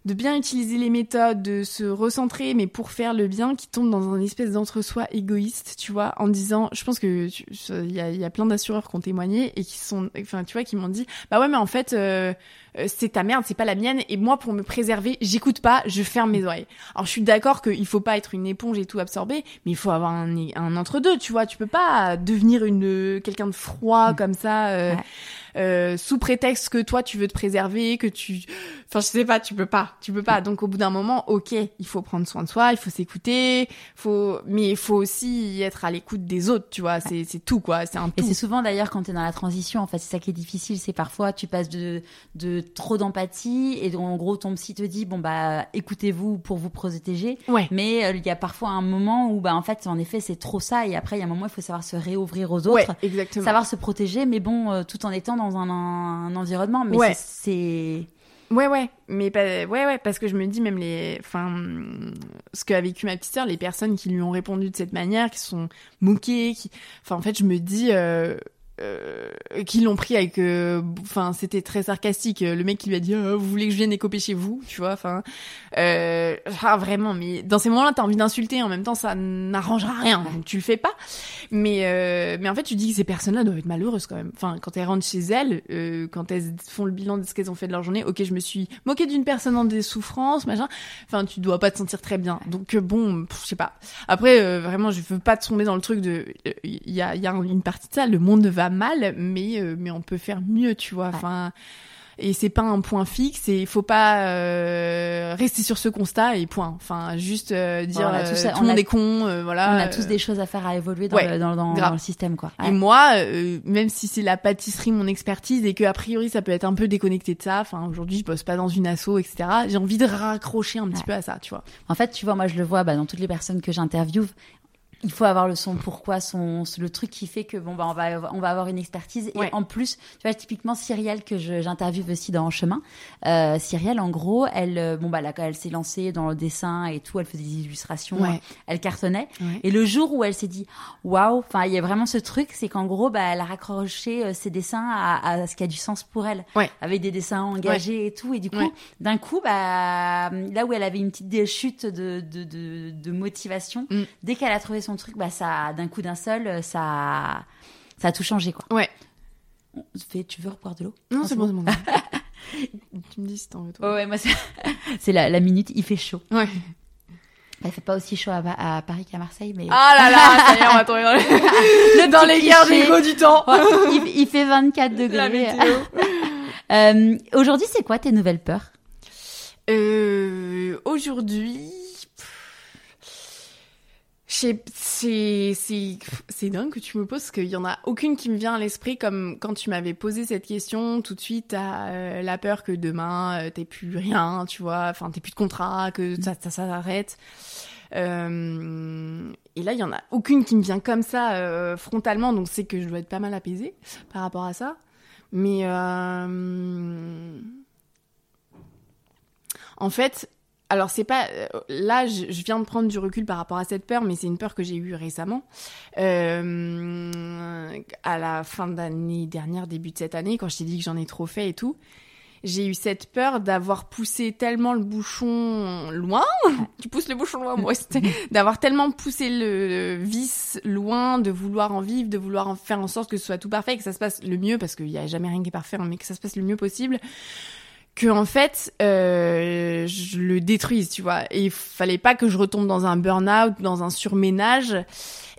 S1: de bien utiliser les méthodes, de se recentrer, mais pour faire le bien, qui tombent dans un espèce d'entre-soi égoïste, tu vois, en disant, je pense que il y y a, plein d'assureurs qui ont témoigné et qui sont, enfin, tu vois, qui m'ont dit, bah ouais, mais en fait, euh, euh, c'est ta merde, c'est pas la mienne. Et moi, pour me préserver, j'écoute pas, je ferme mes oreilles. Alors, je suis d'accord qu'il faut pas être une éponge et tout absorber, mais il faut avoir un, un entre-deux, tu vois. Tu peux pas devenir une quelqu'un de froid mm. comme ça. Euh, euh, sous prétexte que toi tu veux te préserver, que tu, enfin je sais pas, tu peux pas, tu peux pas. Donc au bout d'un moment, ok, il faut prendre soin de soi, il faut s'écouter, faut, mais il faut aussi être à l'écoute des autres, tu vois. C'est c'est tout quoi, c'est un tout.
S2: Et c'est souvent d'ailleurs quand tu es dans la transition, en fait, c'est ça qui est difficile, c'est parfois tu passes de de trop d'empathie et en gros ton psy te dit bon bah écoutez-vous pour vous protéger
S1: ouais.
S2: mais euh, il y a parfois un moment où bah en fait en effet c'est trop ça et après il y a un moment il faut savoir se réouvrir aux autres
S1: ouais, exactement.
S2: savoir se protéger mais bon euh, tout en étant dans un, un, environnement mais c'est
S1: Ouais, ouais, mais ouais, ouais, parce que je me dis même les, enfin, ce qu'a vécu ma petite sœur, les personnes qui lui ont répondu de cette manière, qui sont moquées, qui, enfin, en fait, je me dis, euh, euh, qui l'ont pris avec euh, enfin c'était très sarcastique. Le mec qui lui a dit oh, vous voulez que je vienne écoper chez vous tu vois enfin euh, ah, vraiment mais dans ces moments-là t'as envie d'insulter en même temps ça n'arrangera rien donc tu le fais pas. Mais euh, mais en fait tu dis que ces personnes-là doivent être malheureuses quand même. Enfin quand elles rentrent chez elles quand elles font le bilan de ce qu'elles ont fait de leur journée ok je me suis moquée d'une personne en des souffrances machin. Enfin tu dois pas te sentir très bien. Donc bon je sais pas. Après vraiment je veux pas tomber dans le truc de il y a il y a une partie de ça le monde va mal, mais euh, mais on peut faire mieux, tu vois. Enfin, et c'est pas un point fixe et il faut pas euh, rester sur ce constat et point. Enfin, juste euh, dire tout, le monde est con, voilà.
S2: On a tous des choses à faire à évoluer dans, dans, le système, quoi.
S1: Et moi, même si c'est la pâtisserie mon expertise et que a priori ça peut être un peu déconnecté de ça. Enfin, aujourd'hui je bosse pas dans une asso, etc. J'ai envie de raccrocher un petit peu à ça, tu vois.
S2: En fait, tu vois, moi je le vois bah, dans toutes les personnes que j'interviewe il faut avoir le son pourquoi son le truc qui fait que bon bah on va on va avoir une expertise. Et en plus tu vois typiquement Cyrielle que j'interviewe aussi dans En chemin euh, Cyrielle en gros elle euh, bon bah là elle s'est lancée dans le dessin et tout elle faisait des illustrations elle cartonnait. Et le jour où elle s'est dit waouh enfin il y a vraiment ce truc c'est qu'en gros bah elle a raccroché euh, ses dessins à, à, ce qui a du sens pour elle. Avec des dessins engagés et tout. Et du coup d'un coup bah là où elle avait une petite chute de de, de, de motivation mm. dès qu'elle a trouvé son truc, bah ça, d'un coup d'un seul, ça, ça a tout changé, quoi.
S1: Ouais.
S2: Tu veux reprendre de l'eau?
S1: Non, c'est bon, c'est bon. [LAUGHS] tu me dis si t'en veux, toi.
S2: Ouais, moi, [LAUGHS] c'est la, la minute, il fait chaud.
S1: Ouais.
S2: Il fait pas aussi chaud à, à Paris qu'à Marseille, mais.
S1: Ah là là, ça y est, on va tomber dans les, [LAUGHS] dans les guerres d'égo du temps.
S2: Ouais, il, il fait 24
S1: La
S2: degrés.
S1: météo.
S2: Euh, Aujourd'hui, c'est quoi tes nouvelles peurs?
S1: Euh, aujourd'hui, c'est c'est c'est dingue que tu me poses parce qu'il y en a aucune qui me vient à l'esprit comme quand tu m'avais posé cette question tout de suite à euh, la peur que demain euh, t'aies plus rien, tu vois, enfin t'aies plus de contrat, que ça ça s'arrête. Euh, et là, il y en a aucune qui me vient comme ça euh, frontalement, donc c'est que je dois être pas mal apaisée par rapport à ça. Mais euh, en fait, alors c'est pas euh, là, je, je viens de prendre du recul par rapport à cette peur, mais c'est une peur que j'ai eue récemment, Euh, à la fin d'année dernière, début de cette année, quand je t'ai dit que j'en ai trop fait et tout. J'ai eu cette peur d'avoir poussé tellement le bouchon loin. [LAUGHS] tu pousses le bouchon loin, moi, [LAUGHS] d'avoir tellement poussé le vice loin, de vouloir en vivre, de vouloir en faire en sorte que ce soit tout parfait, que ça se passe le mieux, parce qu'il y a jamais rien qui est parfait, hein, mais que ça se passe le mieux possible que en fait euh, je le détruise, tu vois. Et il fallait pas que je retombe dans un burn-out, dans un surménage.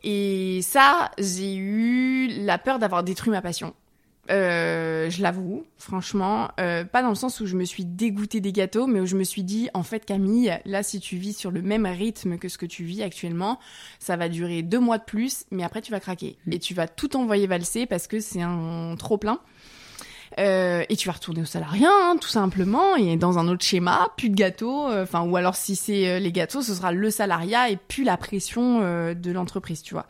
S1: Et ça, j'ai eu la peur d'avoir détruit ma passion. Euh, je l'avoue, franchement, euh, pas dans le sens où je me suis dégoûtée des gâteaux, mais où je me suis dit, en fait, Camille, là, si tu vis sur le même rythme que ce que tu vis actuellement, ça va durer deux mois de plus, mais après, tu vas craquer. Et tu vas tout envoyer valser parce que c'est un trop plein. Euh, et tu vas retourner au salariat, hein, tout simplement, et dans un autre schéma, plus de gâteaux, euh, enfin, ou alors si c'est euh, les gâteaux, ce sera le salariat et plus la pression euh, de l'entreprise, tu vois.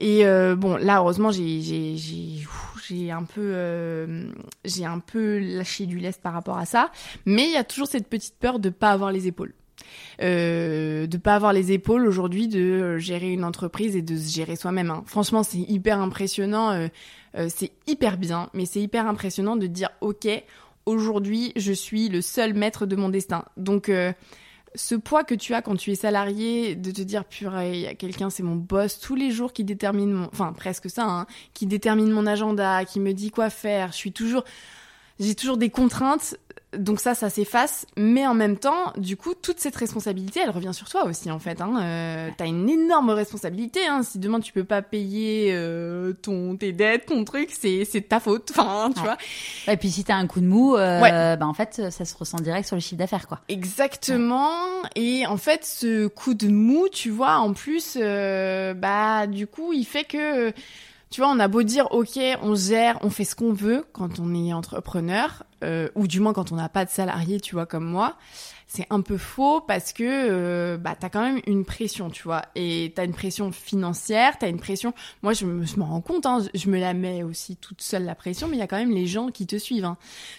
S1: Et euh, bon, là, heureusement, j'ai j'ai j'ai j'ai un peu euh, j'ai un peu lâché du lest par rapport à ça, mais il y a toujours cette petite peur de pas avoir les épaules. Euh, de pas avoir les épaules aujourd'hui de euh, gérer une entreprise et de se gérer soi-même. hein. Franchement, c'est hyper impressionnant. euh, euh, c'est hyper bien, mais c'est hyper impressionnant de dire ok, aujourd'hui je suis le seul maître de mon destin. Donc ce poids que tu as quand tu es salarié, de te dire purée, il y a quelqu'un, c'est mon boss tous les jours qui détermine mon, enfin presque ça, hein, qui détermine mon agenda, qui me dit quoi faire. Je suis toujours, j'ai toujours des contraintes. Donc ça, ça s'efface, mais en même temps, du coup, toute cette responsabilité, elle revient sur toi aussi, en fait. Hein. Euh, T'as une énorme responsabilité. Hein. Si demain tu peux pas payer euh, ton tes dettes, ton truc, c'est c'est ta faute. Enfin, tu
S2: Ouais.
S1: vois.
S2: Et puis si t'as un coup de mou, euh,
S1: Ouais.
S2: bah en fait, ça se ressent direct sur le chiffre d'affaires, quoi.
S1: Exactement. Et en fait, ce coup de mou, tu vois, en plus, euh, bah, du coup, il fait que, tu vois, on a beau dire, ok, on gère, on fait ce qu'on veut quand on est entrepreneur, ou du moins quand on n'a pas de salarié, tu vois, comme moi. C'est un peu faux parce que euh, bah t'as quand même une pression, tu vois, et t'as une pression financière, t'as une pression. Moi, je me, je m'en rends compte, hein, je me la mets aussi toute seule la pression, mais il y a quand même les gens qui te suivent, hein.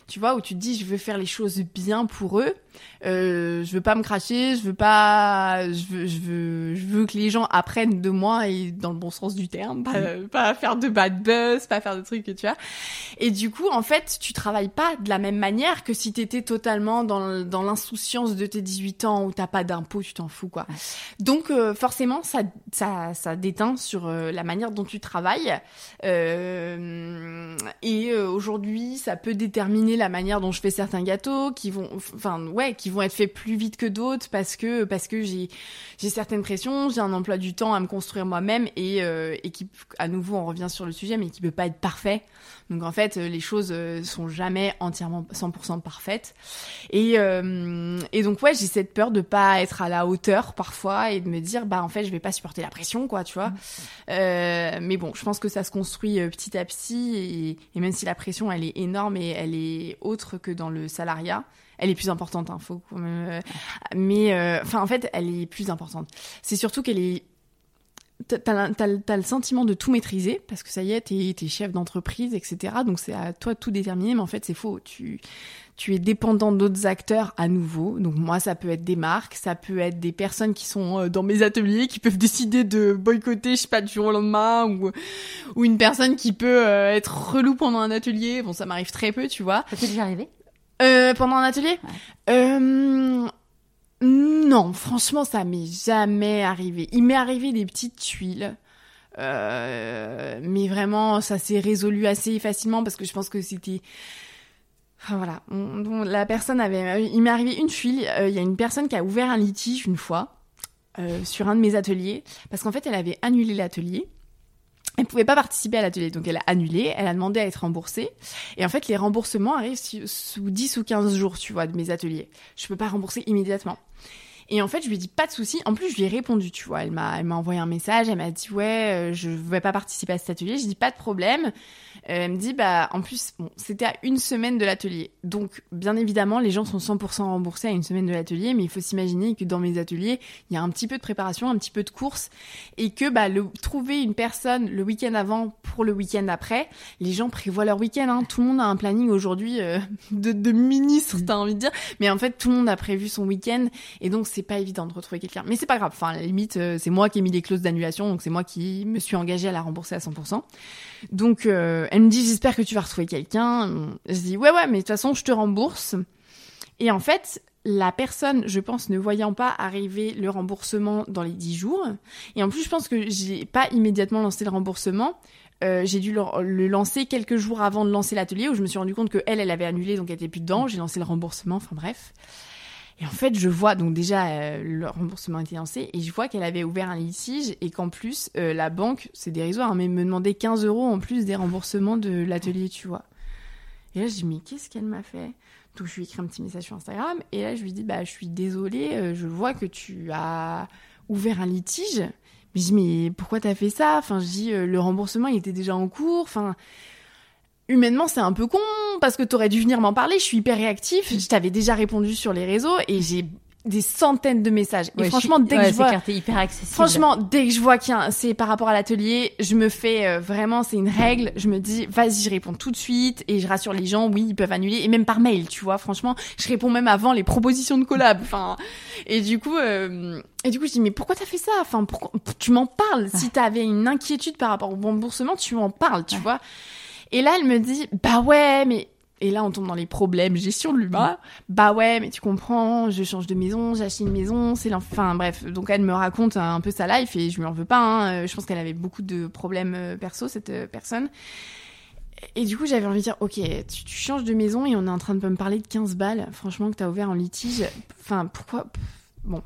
S1: tu vois, où tu te dis, je veux faire les choses bien pour eux, euh, je veux pas me cracher, je veux pas, je veux, je veux, je veux que les gens apprennent de moi et dans le bon sens du terme, pas, pas faire de bad buzz, pas faire de trucs que tu as. Et du coup, en fait, tu travailles pas de la même manière que si t'étais totalement dans, dans l'insouciance de tes 18 ans où t'as pas d'impôt, tu t'en fous quoi. Donc euh, forcément, ça, ça, ça déteint sur euh, la manière dont tu travailles. Euh, et aujourd'hui, ça peut déterminer la manière dont je fais certains gâteaux qui vont, enfin ouais, qui vont être faits plus vite que d'autres parce que parce que j'ai j'ai certaines pressions, j'ai un emploi du temps à me construire moi-même et et qui à nouveau on revient sur le sujet, mais qui peut pas être parfait. Donc en fait, les choses sont jamais entièrement 100% parfaites. Et euh, et donc ouais, j'ai cette peur de pas être à la hauteur parfois et de me dire bah en fait je vais pas supporter la pression quoi, tu vois. Euh, mais bon, je pense que ça se construit euh, petit à petit et, même si la pression elle est énorme et elle est autre que dans le salariat, elle est plus importante, hein, faut quand même, euh, mais enfin en fait elle est plus importante. C'est surtout qu'elle est t'as le sentiment de tout maîtriser parce que ça y est, t'es, t'es chef d'entreprise, etc. Donc c'est à toi de tout déterminer, mais en fait c'est faux. Tu, tu es dépendant d'autres acteurs à nouveau. Donc moi, ça peut être des marques, ça peut être des personnes qui sont euh, dans mes ateliers, qui peuvent décider de boycotter, je sais pas, du jour au lendemain, ou, ou une personne qui peut euh, être relou pendant un atelier. Bon, ça m'arrive très peu, tu vois.
S2: Ça t'est déjà arrivé?
S1: Euh, pendant un atelier?
S2: Ouais.
S1: euh, Non, franchement, ça m'est jamais arrivé. Il m'est arrivé des petites tuiles. Euh, mais vraiment, ça s'est résolu assez facilement parce que je pense que c'était Enfin, voilà, la personne avait, il m'est arrivé une tuile. Euh, il y a une personne qui a ouvert un litige une fois euh, sur un de mes ateliers parce qu'en fait, elle avait annulé l'atelier. Elle pouvait pas participer à l'atelier, donc elle a annulé. Elle a demandé à être remboursée. Et en fait, les remboursements arrivent sous 10 ou 15 jours, tu vois, de mes ateliers. Je peux pas rembourser immédiatement. Et en fait, je lui ai dit pas de souci. En plus, je lui ai répondu, tu vois. Elle m'a, elle m'a envoyé un message. Elle m'a dit ouais, euh, je vais pas participer à cet atelier. J'ai dit pas de problème. Euh, elle me dit bah en plus bon, c'était à une semaine de l'atelier. Donc bien évidemment, les gens sont 100% remboursés à une semaine de l'atelier, mais il faut s'imaginer que dans mes ateliers, il y a un petit peu de préparation, un petit peu de course et que bah le trouver une personne le week-end avant pour le week-end après, les gens prévoient leur week-end hein. Tout le monde a un planning aujourd'hui euh, [LAUGHS] de, de ministre, t'as envie de dire, mais en fait tout le monde a prévu son week-end et donc c'est pas évident de retrouver quelqu'un. Mais c'est pas grave. Enfin, à la limite, euh, c'est moi qui ai mis des clauses d'annulation, donc c'est moi qui me suis engagée à la rembourser à 100%. Donc, euh, elle me dit, j'espère que tu vas retrouver quelqu'un. Je dis, ouais, ouais, mais de toute façon, je te rembourse. Et en fait, la personne, je pense, ne voyant pas arriver le remboursement dans les 10 jours, et en plus, je pense que j'ai pas immédiatement lancé le remboursement, euh, j'ai dû le, lancer quelques jours avant de lancer l'atelier, où je me suis rendu compte que elle, elle avait annulé, donc elle était plus dedans, j'ai lancé le remboursement, enfin bref. Et en fait, je vois, donc déjà, euh, le remboursement été lancé, et je vois qu'elle avait ouvert un litige, et qu'en plus, euh, la banque, c'est dérisoire, hein, mais me demandait 15 euros en plus des remboursements de l'atelier, tu vois. Et là, je dis, mais qu'est-ce qu'elle m'a fait? Donc, je lui écris un petit message sur Instagram, et là, je lui dis, bah, je suis désolée, euh, je vois que tu as ouvert un litige. Mais je dis, mais pourquoi t'as fait ça? Enfin, je dis, le remboursement, il était déjà en cours, enfin humainement c'est un peu con parce que t'aurais dû venir m'en parler. Je suis hyper réactif. Je t'avais déjà répondu sur les réseaux et j'ai des centaines de messages. Et franchement, dès que je vois,
S2: hyper accessible.
S1: franchement, dès que je vois qu'il c'est par rapport à l'atelier, je me fais euh, vraiment, c'est une règle. Je me dis, vas-y, je réponds tout de suite et je rassure les gens. Oui, ils peuvent annuler et même par mail, tu vois. Franchement, je réponds même avant les propositions de collab. Enfin, et du coup, euh, et du coup, je dis, mais pourquoi t'as fait ça? Enfin, pourquoi tu m'en parles Si t'avais une inquiétude par rapport au remboursement, tu m'en parles, tu vois. Et là, elle me dit, bah ouais, mais et là, on tombe dans les problèmes gestion de l'humain. Bah ouais, mais tu comprends, je change de maison, j'achète une maison, c'est l'enfin. Bref, donc elle me raconte un peu sa life et je lui en veux pas. Hein. Je pense qu'elle avait beaucoup de problèmes euh, perso, cette euh, personne. Et du coup, j'avais envie de dire, ok, tu, changes de maison et on est en train de me parler de 15 balles, franchement, que t'as ouvert en litige. Enfin, pourquoi Bon.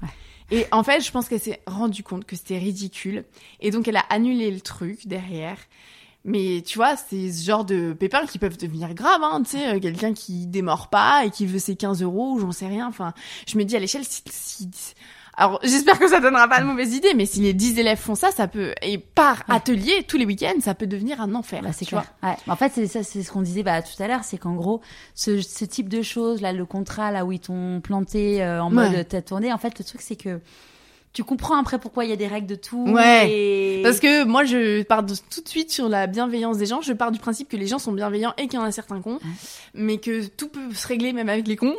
S1: Et en fait, je pense qu'elle s'est rendue compte que c'était ridicule. Et donc, elle a annulé le truc derrière. Mais tu vois, c'est ce genre de pépins qui peuvent devenir graves, hein, tu sais, euh, quelqu'un qui démord pas et qui veut ses 15 euros ou j'en sais rien. Enfin, je me dis à l'échelle, si, alors j'espère que ça donnera pas de mauvaises idées, mais si les 10 élèves font ça, ça peut et par atelier tous les week-ends, ça peut devenir un enfer.
S2: Bah, c'est clair. Ouais. En fait, c'est ça, c'est ce qu'on disait bah, tout à l'heure, c'est qu'en gros, ce, ce, type de choses, là, le contrat, là où ils t'ont planté euh, en mode t'as tourné, en fait, le truc c'est que tu comprends après pourquoi il y a des règles de tout.
S1: Ouais. Parce que moi, je pars tout de suite sur la bienveillance des gens. Je pars du principe que les gens sont bienveillants et qu'il y en a certains cons, mais que tout peut se régler même avec les cons.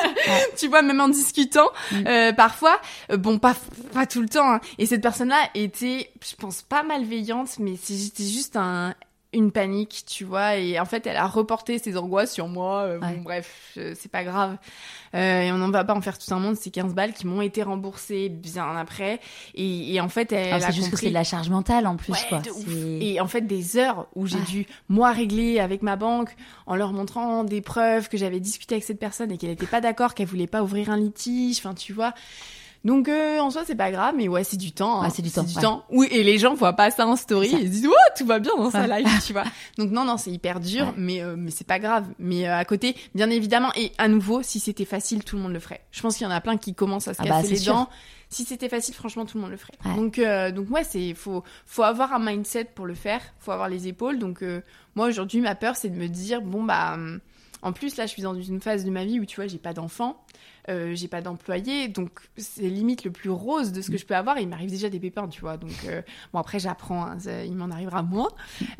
S1: [LAUGHS] tu vois, même en discutant, mm. euh, parfois. Euh, bon, pas pas tout le temps. Hein. Et cette personne-là était, je pense, pas malveillante, mais c'était juste un une panique, tu vois, et en fait, elle a reporté ses angoisses sur moi. Euh, bon, bref, c'est pas grave. Euh, et on n'en va pas en faire tout un monde. C'est 15 balles qui m'ont été remboursées bien après. Et, et en fait, elle
S2: ah, C'est juste que c'est de la charge mentale en plus, quoi.
S1: Et en fait, des heures où j'ai dû, moi, régler avec ma banque en leur montrant des preuves que j'avais discuté avec cette personne et qu'elle n'était pas d'accord, qu'elle voulait pas ouvrir un litige. Enfin, tu vois. Donc euh, en soi c'est pas grave, mais ouais c'est du temps. Hein.
S2: Ah, c'est du temps.
S1: Du temps. Oui et les gens voient pas ça en story, ils disent ouais tout va bien dans sa life, tu vois. [LAUGHS] Donc non non c'est hyper dur, mais euh, mais c'est pas grave. Mais euh, à côté, bien évidemment et à nouveau si c'était facile tout le monde le ferait. Je pense qu'il y en a plein qui commencent à se ah bah, casser les dents. Si c'était facile, franchement, tout le monde le ferait. Donc, donc ouais, c'est faut faut avoir un mindset pour le faire, faut avoir les épaules. Donc moi aujourd'hui, ma peur, c'est de me dire bon bah, hum, en plus là, je suis dans une phase de ma vie où tu vois, j'ai pas d'enfant. Euh, j'ai pas d'employé, donc c'est limite le plus rose de ce que je peux avoir. il m'arrive déjà des pépins, tu vois. Donc euh, bon après j'apprends, hein, il m'en arrivera moins.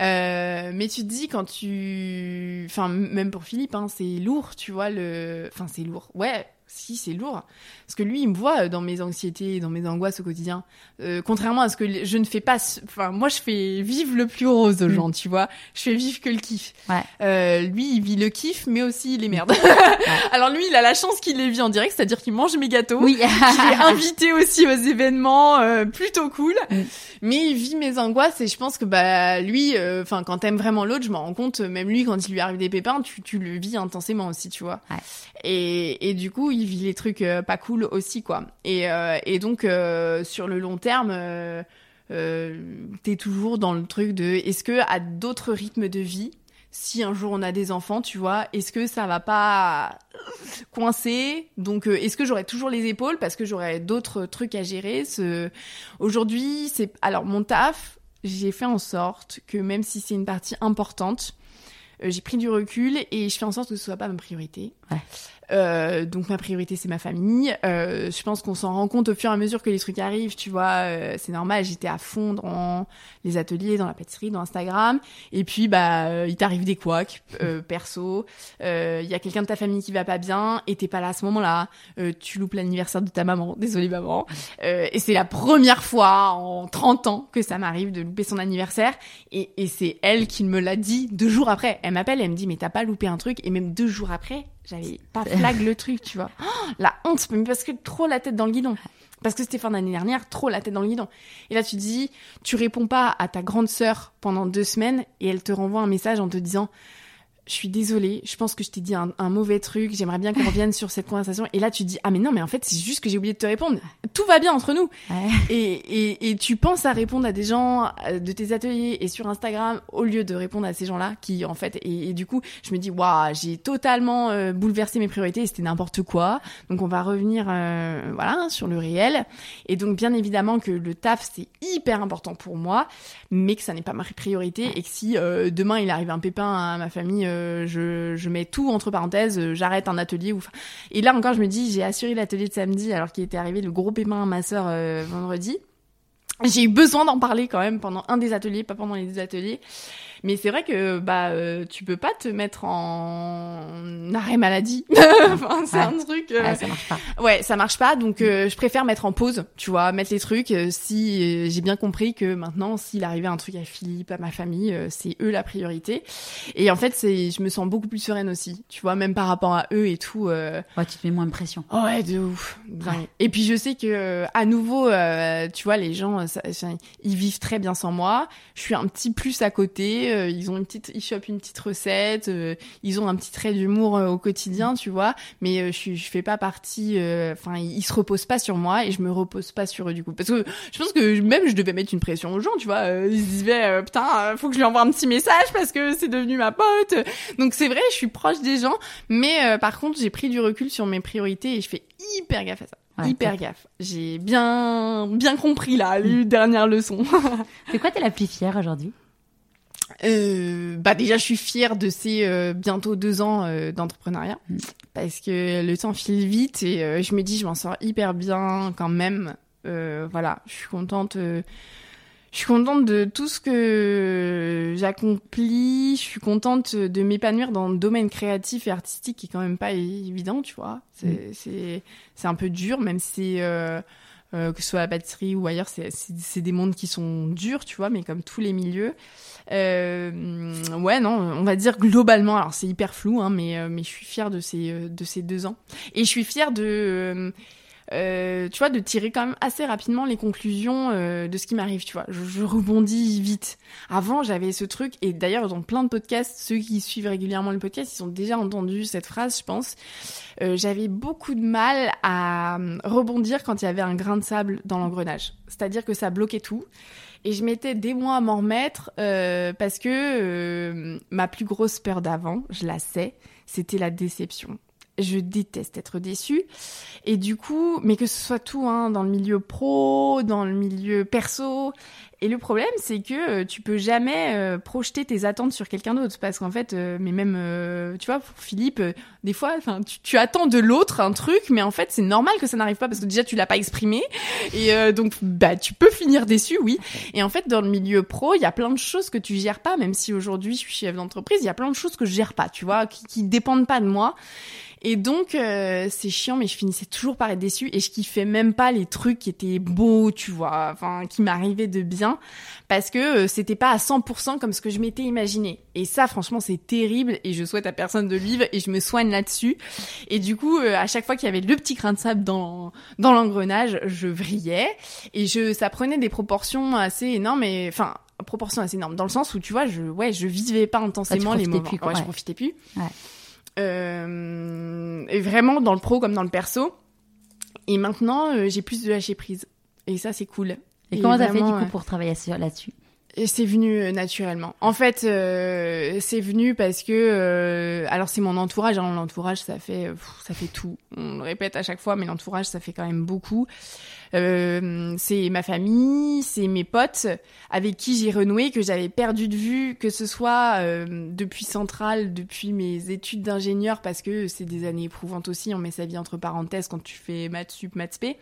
S1: Euh, mais tu te dis quand tu, enfin même pour Philippe, hein, c'est lourd, tu vois le, enfin c'est lourd. Ouais, si c'est lourd parce que lui il me voit dans mes anxiétés dans mes angoisses au quotidien euh, contrairement à ce que je ne fais pas enfin moi je fais vivre le plus rose aux mm. gens tu vois je fais vivre que le kiff
S2: ouais.
S1: euh, lui il vit le kiff mais aussi les merdes [LAUGHS] [LAUGHS] alors lui il a la chance qu'il les vit en direct c'est-à-dire qu'il mange mes gâteaux
S2: oui.
S1: il est invité aussi aux événements euh, plutôt cool mm. mais il vit mes angoisses et je pense que bah lui euh, enfin quand t'aimes vraiment l'autre je me rends compte même lui quand il lui arrive des pépins tu, tu le vis intensément aussi tu vois
S2: ouais.
S1: et, et du coup il vit les trucs euh, pas cool aussi quoi. Et, euh, et donc euh, sur le long terme, t'es toujours dans le truc de est-ce que à d'autres rythmes de vie, si un jour on a des enfants, tu vois, est-ce que ça va pas coincer? Donc est-ce que j'aurai toujours les épaules parce que j'aurai d'autres trucs à gérer? Aujourd'hui, c'est alors mon taf, j'ai fait en sorte que même si c'est une partie importante, j'ai pris du recul et je fais en sorte que ce soit pas ma priorité.
S2: Ouais.
S1: Euh, donc ma priorité c'est ma famille. Euh, je pense qu'on s'en rend compte au fur et à mesure que les trucs arrivent, tu vois. Euh, c'est normal. J'étais à fond dans les ateliers, dans la pâtisserie, dans Instagram. Et puis bah euh, il t'arrive des couacs euh, [LAUGHS] perso. Il y a quelqu'un de ta famille qui va pas bien et t'es pas là à ce moment-là. tu loupes l'anniversaire de ta maman. [LAUGHS] Désolée maman. et c'est la première fois en 30 ans que ça m'arrive de louper son anniversaire. Et, et c'est elle qui me l'a dit deux jours après. Elle m'appelle, elle me dit mais t'as pas loupé un truc. Et même deux jours après, j'avais pas flag le truc, tu vois. Oh, la honte, mais parce que trop la tête dans le guidon. Parce que c'était fin d'année dernière, trop la tête dans le guidon. Et là, tu dis, tu réponds pas à ta grande sœur pendant deux semaines et elle te renvoie un message en te disant, je suis désolée, je pense que je t'ai dit un, un, mauvais truc, j'aimerais bien qu'on revienne sur cette conversation. Et là, tu dis, ah mais non, mais en fait, c'est juste que j'ai oublié de te répondre. Tout va bien entre nous.
S2: Ouais.
S1: Et, et, et, tu penses à répondre à des gens euh, de tes ateliers et sur Instagram au lieu de répondre à ces gens-là qui, en fait, et, et du coup, je me dis, waouh, j'ai totalement euh, bouleversé mes priorités et c'était n'importe quoi. Donc, on va revenir, euh, voilà, sur le réel. Et donc, bien évidemment que le taf, c'est hyper important pour moi, mais que ça n'est pas ma priorité et que si euh, demain il arrive un pépin à ma famille, je, je, mets tout entre parenthèses, euh, j'arrête un atelier. Ou... Et là encore, je me dis, j'ai assuré l'atelier de samedi alors qu'il était arrivé le gros pépin à ma sœur vendredi. J'ai eu besoin d'en parler quand même pendant un des ateliers, pas pendant les deux ateliers. Mais c'est vrai que bah euh, tu peux pas te mettre en arrêt maladie. [LAUGHS] enfin, c'est
S2: Ouais.
S1: un truc. euh,
S2: Ouais, ça marche pas.
S1: Ouais, ça marche pas, donc euh, je préfère mettre en pause, tu vois, mettre les trucs. euh, si euh, j'ai bien compris que maintenant, s'il arrivait un truc à Philippe, à ma famille, euh, c'est eux la priorité. Et en fait, c'est, je me sens beaucoup plus sereine aussi, tu vois, même par rapport à eux et tout.
S2: Ouais, tu te mets moins de pression.
S1: Oh ouais, de ouf. Et puis je sais que à nouveau, euh, tu vois, les gens, ça- ça- ils vivent très bien sans moi. Je suis un petit plus à côté. Euh, ils ont une petite, ils chopent une petite recette. euh, ils ont un petit trait d'humour euh, au quotidien, tu vois. Mais je, je fais pas partie. Enfin, ils, se reposent pas sur moi et je me repose pas sur eux du coup. Parce que je pense que même je devais mettre une pression aux gens, tu vois. Ils se disaient, putain, faut que je lui envoie un petit message parce que c'est devenu ma pote. Donc c'est vrai, je suis proche des gens. Mais par contre, j'ai pris du recul sur mes priorités et je fais hyper gaffe à ça.
S2: Ouais,
S1: hyper gaffe. J'ai bien bien compris là les dernières leçons. [LAUGHS]
S2: C'est quoi t'es la plus fière aujourd'hui?
S1: Euh, bah déjà, je suis fière de ces euh, bientôt deux ans euh, d'entrepreneuriat
S2: Mm.
S1: parce que le temps file vite et euh, je me dis je m'en sors hyper bien quand même. Euh, voilà, je suis contente. euh, je suis contente de tout ce que j'accomplis. Je suis contente de m'épanouir dans le domaine créatif et artistique qui est quand même pas évident, tu vois. C'est c'est c'est un peu dur, même si euh, euh, que ce soit la pâtisserie ou ailleurs, c'est des mondes qui sont durs, tu vois, mais comme tous les milieux. Euh, ouais, non, on va dire globalement. Alors c'est hyper flou, hein, mais euh, mais je suis fière de ces euh, de ces deux ans et je suis fière de euh, tu vois, de tirer quand même assez rapidement les conclusions euh, de ce qui m'arrive, tu vois. Je, rebondis vite. Avant, j'avais ce truc, et d'ailleurs, dans plein de podcasts, ceux qui suivent régulièrement le podcast, ils ont déjà entendu cette phrase, je pense. Euh, j'avais beaucoup de mal à rebondir quand il y avait un grain de sable dans l'engrenage. C'est-à-dire que ça bloquait tout. Et je mettais des mois à m'en remettre parce que ma plus grosse peur d'avant, je la sais, c'était la déception. Je déteste être déçue. Et du coup, mais que ce soit tout, hein, dans le milieu pro, dans le milieu perso. Et le problème, c'est que euh, tu peux jamais euh, projeter tes attentes sur quelqu'un d'autre, parce qu'en fait, euh, mais même, tu vois, pour Philippe, des fois, tu, attends de l'autre un truc, mais en fait, c'est normal que ça n'arrive pas parce que déjà tu l'as pas exprimé, et donc, bah, tu peux finir déçu, oui. Et en fait, dans le milieu pro, il y a plein de choses que tu gères pas, même si aujourd'hui je suis chef d'entreprise, il y a plein de choses que je gère pas, tu vois, qui, qui dépendent pas de moi. Et donc, euh, c'est chiant, mais je finissais toujours par être déçue et je kiffais même pas les trucs qui étaient beaux, tu vois, enfin, qui m'arrivaient de bien, parce que euh, c'était pas à 100% comme ce que je m'étais imaginé. Et ça, franchement, c'est terrible et je souhaite à personne de vivre et je me soigne là-dessus. Et du coup, euh, à chaque fois qu'il y avait le petit grain de sable dans, dans l'engrenage, je vrillais et je, ça prenait des proportions assez énormes et, enfin, proportions assez énormes dans le sens où tu vois je ouais je vivais pas intensément les moments
S2: plus,
S1: ouais. je profitais plus
S2: Ouais.
S1: Euh, et vraiment dans le pro comme dans le perso. Et maintenant, euh, j'ai plus de lâcher prise. Et ça, c'est cool.
S2: Et, comment t'as fait du coup
S1: euh,
S2: pour travailler là-dessus?
S1: C'est venu naturellement. En fait, euh, c'est venu parce que euh, alors c'est mon entourage. Hein, l'entourage, ça fait pff, ça fait tout. On le répète à chaque fois, mais l'entourage, ça fait quand même beaucoup. Euh, c'est ma famille, c'est mes potes avec qui j'ai renoué que j'avais perdu de vue, que ce soit euh, depuis Centrale, depuis mes études d'ingénieur, parce que c'est des années éprouvantes aussi. On met sa vie entre parenthèses quand tu fais maths sup, maths spé.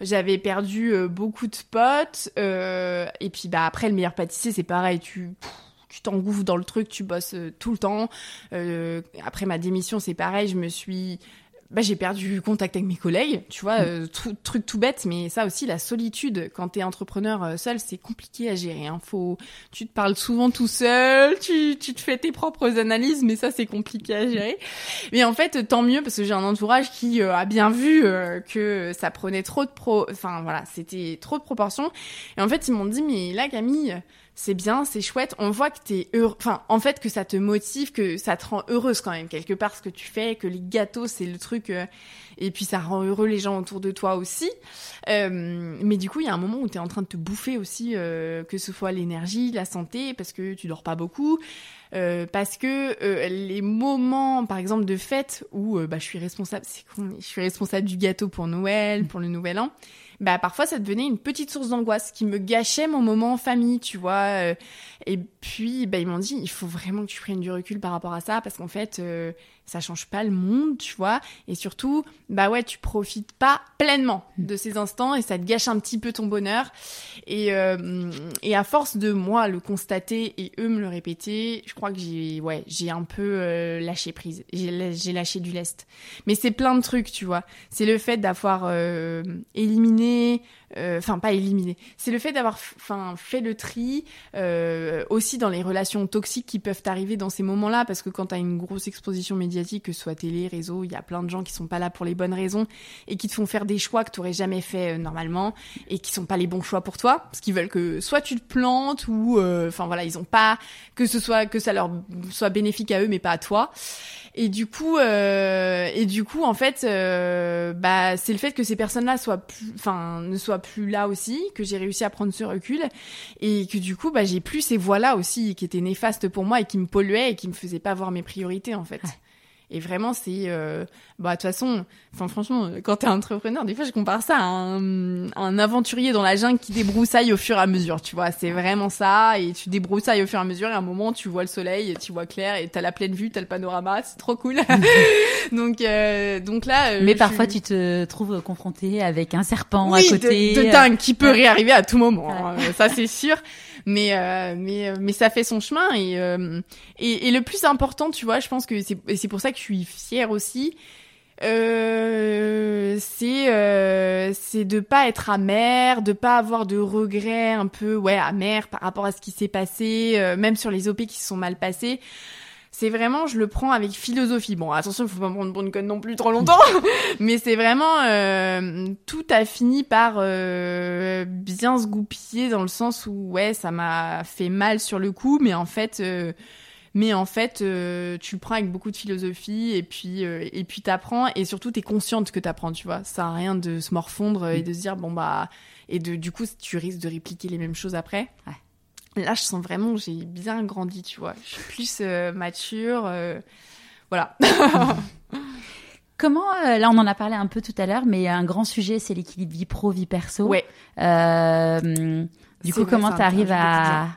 S1: J'avais perdu euh, beaucoup de potes. euh, et puis bah après le meilleur pâtissier, c'est pareil. Tu tu t'engouffres dans le truc, tu bosses tout le temps. Euh, après ma démission, c'est pareil. Je me suis bah, j'ai perdu contact avec mes collègues, tu vois, euh, tru- truc tout bête, mais ça aussi, la solitude, quand t'es entrepreneur euh, seul, c'est compliqué à gérer. Hein. Faut, tu te parles souvent tout seul, tu, tu te fais tes propres analyses, mais ça, c'est compliqué à gérer. Mais en fait, tant mieux, parce que j'ai un entourage qui euh, a bien vu euh, que ça prenait trop de pro... Enfin, voilà, c'était trop de proportions. Et en fait, ils m'ont dit, mais là, Camille c'est bien, c'est chouette. On voit que t'es heureux. Enfin, en fait, que ça te motive, que ça te rend heureuse quand même quelque part ce que tu fais, que les gâteaux c'est le truc. euh, et puis ça rend heureux les gens autour de toi aussi. Euh, mais du coup, il y a un moment où t'es en train de te bouffer aussi, euh, que ce soit l'énergie, la santé, parce que tu dors pas beaucoup. Euh, parce que euh, les moments, par exemple, de fête où euh, bah, je suis responsable, c'est con, je suis responsable du gâteau pour Noël, pour le Nouvel An, bah parfois ça devenait une petite source d'angoisse qui me gâchait mon moment en famille, tu vois. euh, et puis bah ils m'ont dit il faut vraiment que tu prennes du recul par rapport à ça parce qu'en fait euh, ça change pas le monde, tu vois. Et surtout bah ouais tu profites pas pleinement de ces instants et ça te gâche un petit peu ton bonheur. Et euh, et à force de moi le constater et eux me le répéter, je crois que j'ai ouais j'ai un peu euh, lâché prise. J'ai lâché du lest. Mais c'est plein de trucs, tu vois. C'est le fait d'avoir euh, éliminé, enfin pas éliminé, c'est le fait d'avoir fait le tri euh, aussi dans les relations toxiques qui peuvent arriver dans ces moments-là, parce que quand t'as une grosse exposition médiatique, que ce soit télé, réseau, il y a plein de gens qui sont pas là pour les bonnes raisons et qui te font faire des choix que t'aurais jamais fait euh, normalement et qui sont pas les bons choix pour toi, parce qu'ils veulent que soit tu te plantes ou, euh, enfin voilà, ils ont pas que ce soit que ça leur soit bénéfique à eux mais pas à toi. Et du coup, euh, et du coup, en fait, euh, bah, c'est le fait que ces personnes-là soient enfin, ne soient plus là aussi, que j'ai réussi à prendre ce recul, et que du coup, bah, j'ai plus ces voix-là aussi qui étaient néfastes pour moi et qui me polluaient et qui me faisaient pas voir mes priorités, en fait. Et vraiment, c'est, euh, bah, de toute façon, enfin, franchement, quand t'es entrepreneur, des fois, je compare ça à un, aventurier dans la jungle qui débroussaille au fur et à mesure, tu vois. C'est vraiment ça, et tu débroussailles au fur et à mesure, et à un moment, tu vois le soleil, tu vois clair, et t'as la pleine vue, t'as le panorama, c'est trop cool. [LAUGHS] donc, euh, donc là. euh,
S2: Mais parfois,
S1: suis-
S2: tu te trouves confronté avec un serpent
S1: oui,
S2: à côté.
S1: de, de dingue, qui peut
S2: Ouais.
S1: réarriver à tout moment,
S2: Ouais.
S1: hein, ça c'est sûr. Mais euh, mais euh, mais ça fait son chemin et, euh, et et le plus important, tu vois, je pense que c'est c'est pour ça que je suis fière aussi. Euh, c'est euh, c'est de pas être amer, de pas avoir de regrets un peu ouais amer par rapport à ce qui s'est passé, euh, même sur les OP qui se sont mal passés. C'est vraiment, je le prends avec philosophie. Bon, attention, il faut pas me prendre pour une conne non plus trop longtemps. [LAUGHS] Mais c'est vraiment, euh, tout a fini par euh, bien se goupiller dans le sens où, ouais, ça m'a fait mal sur le coup, mais en fait, euh, mais en fait, euh, tu le prends avec beaucoup de philosophie et puis, euh, et puis t'apprends et surtout t'es consciente que t'apprends, tu vois. Ça a rien de se morfondre et de se dire bon bah et de du coup tu risques de répliquer les mêmes choses après.
S2: Ouais.
S1: Là, je sens vraiment que j'ai bien grandi, tu vois. Je suis plus euh, mature, euh, voilà. [LAUGHS]
S2: Comment, euh, là on en a parlé un peu tout à l'heure, mais un grand sujet c'est l'équilibre vie pro, vie perso.
S1: Ouais.
S2: Du coup,
S1: vrai,
S2: comment t'arrives
S1: challenge
S2: à...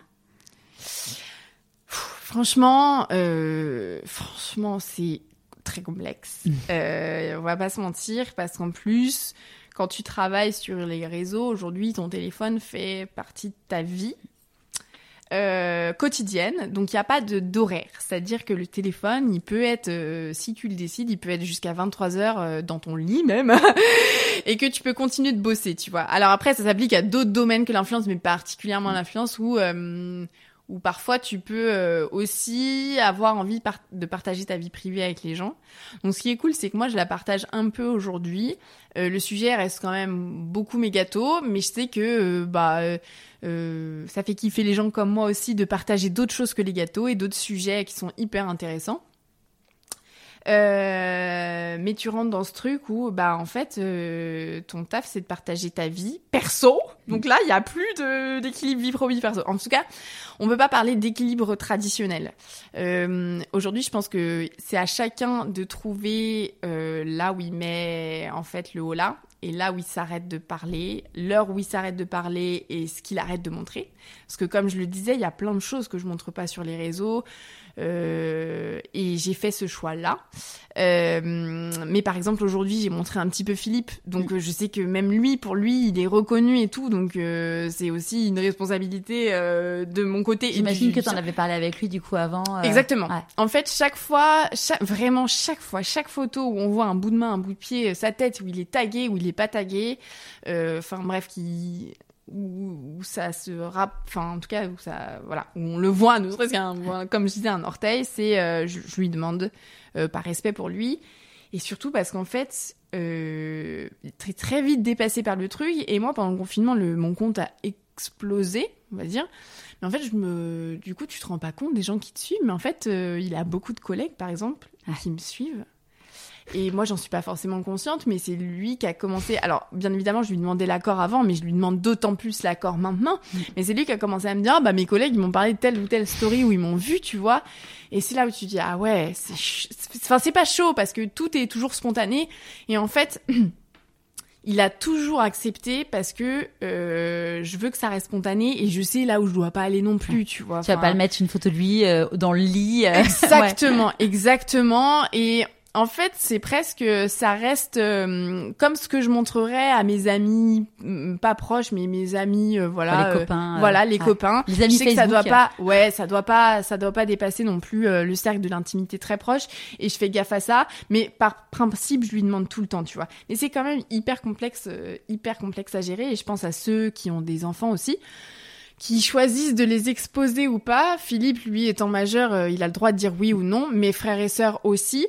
S1: Franchement, franchement, c'est très complexe. Euh, on va pas se mentir parce qu'en plus, quand tu travailles sur les réseaux, aujourd'hui, ton téléphone fait partie de ta vie. Euh, quotidienne, donc il n'y a pas de d'horaire. C'est-à-dire que le téléphone, il peut être, euh, si tu le décides, il peut être jusqu'à 23 heures euh, dans ton lit même, [LAUGHS] et que tu peux continuer de bosser, tu vois. Alors après, ça s'applique à d'autres domaines que l'influence, mais particulièrement l'influence où ou parfois tu peux euh, aussi avoir envie de partager ta vie privée avec les gens. Donc ce qui est cool, c'est que moi je la partage un peu aujourd'hui. Euh, le sujet reste quand même beaucoup mes gâteaux, mais je sais que euh, bah ça fait kiffer les gens comme moi aussi de partager d'autres choses que les gâteaux et d'autres sujets qui sont hyper intéressants. Euh, mais tu rentres dans ce truc où, bah, en fait, euh, ton taf, c'est de partager ta vie perso. Donc là, il y a plus d'équilibre vie pro vie perso. En tout cas, on peut pas parler d'équilibre traditionnel. Euh, Aujourd'hui, je pense que c'est à chacun de trouver euh, là où il met en fait le haut là et là où il s'arrête de parler, l'heure où il s'arrête de parler et ce qu'il arrête de montrer. Parce que comme je le disais, il y a plein de choses que je montre pas sur les réseaux. Euh, et j'ai fait ce choix-là. Euh, mais par exemple, aujourd'hui, j'ai montré un petit peu Philippe. Donc, je sais que même lui, pour lui, il est reconnu et tout. Donc, euh, c'est aussi une responsabilité de mon côté.
S2: J'imagine que tu en avais parlé avec lui, du coup, avant.
S1: Exactement. En fait, chaque fois, chaque, vraiment, chaque fois, chaque photo où on voit un bout de main, un bout de pied, sa tête, où il est tagué, où il est pas tagué, enfin, bref, qui où, ça se rap enfin en tout cas où ça voilà où on le voit ne serait-ce qu'un comme je disais un orteil c'est euh, je, lui demande euh, par respect pour lui. Et surtout parce qu'en fait euh, très très vite dépassé par le truc et moi pendant le confinement le mon compte a explosé on va dire. Mais en fait je me du coup tu te rends pas compte des gens qui te suivent mais en fait il a beaucoup de collègues par exemple ah. qui me suivent et moi, j'en suis pas forcément consciente, mais c'est lui qui a commencé. Alors, bien évidemment, je lui demandais l'accord avant, mais je lui demande d'autant plus l'accord maintenant. Mais c'est lui qui a commencé à me dire, ah, bah, mes collègues, ils m'ont parlé de telle ou telle story où ils m'ont vu, tu vois. Et c'est là où tu dis, ah ouais, c'est, enfin, c'est pas chaud parce que tout est toujours spontané. Et en fait, [CLEARS THROAT] il a toujours accepté parce que euh, je veux que ça reste spontané et je sais là où je dois pas aller non plus, tu vois.
S2: Tu vas pas le mettre une photo de lui euh, dans le lit.
S1: Euh, [LAUGHS] exactement, exactement. Et en fait, c'est presque, ça reste euh, comme ce que je montrerais à mes amis, mm, pas proches, mais mes amis, euh, voilà,
S2: les copains,
S1: euh, voilà, les copains.
S2: Les amis je sais
S1: que ça doit pas, ouais, ça doit pas, ça doit pas dépasser non plus le cercle de l'intimité très proche. Et je fais gaffe à ça, mais par principe, je lui demande tout le temps, tu vois. Mais c'est quand même hyper complexe, hyper complexe à gérer. Et je pense à ceux qui ont des enfants aussi qui choisissent de les exposer ou pas. Philippe, lui, étant majeur, il a le droit de dire oui ou non. Mes frères et sœurs aussi.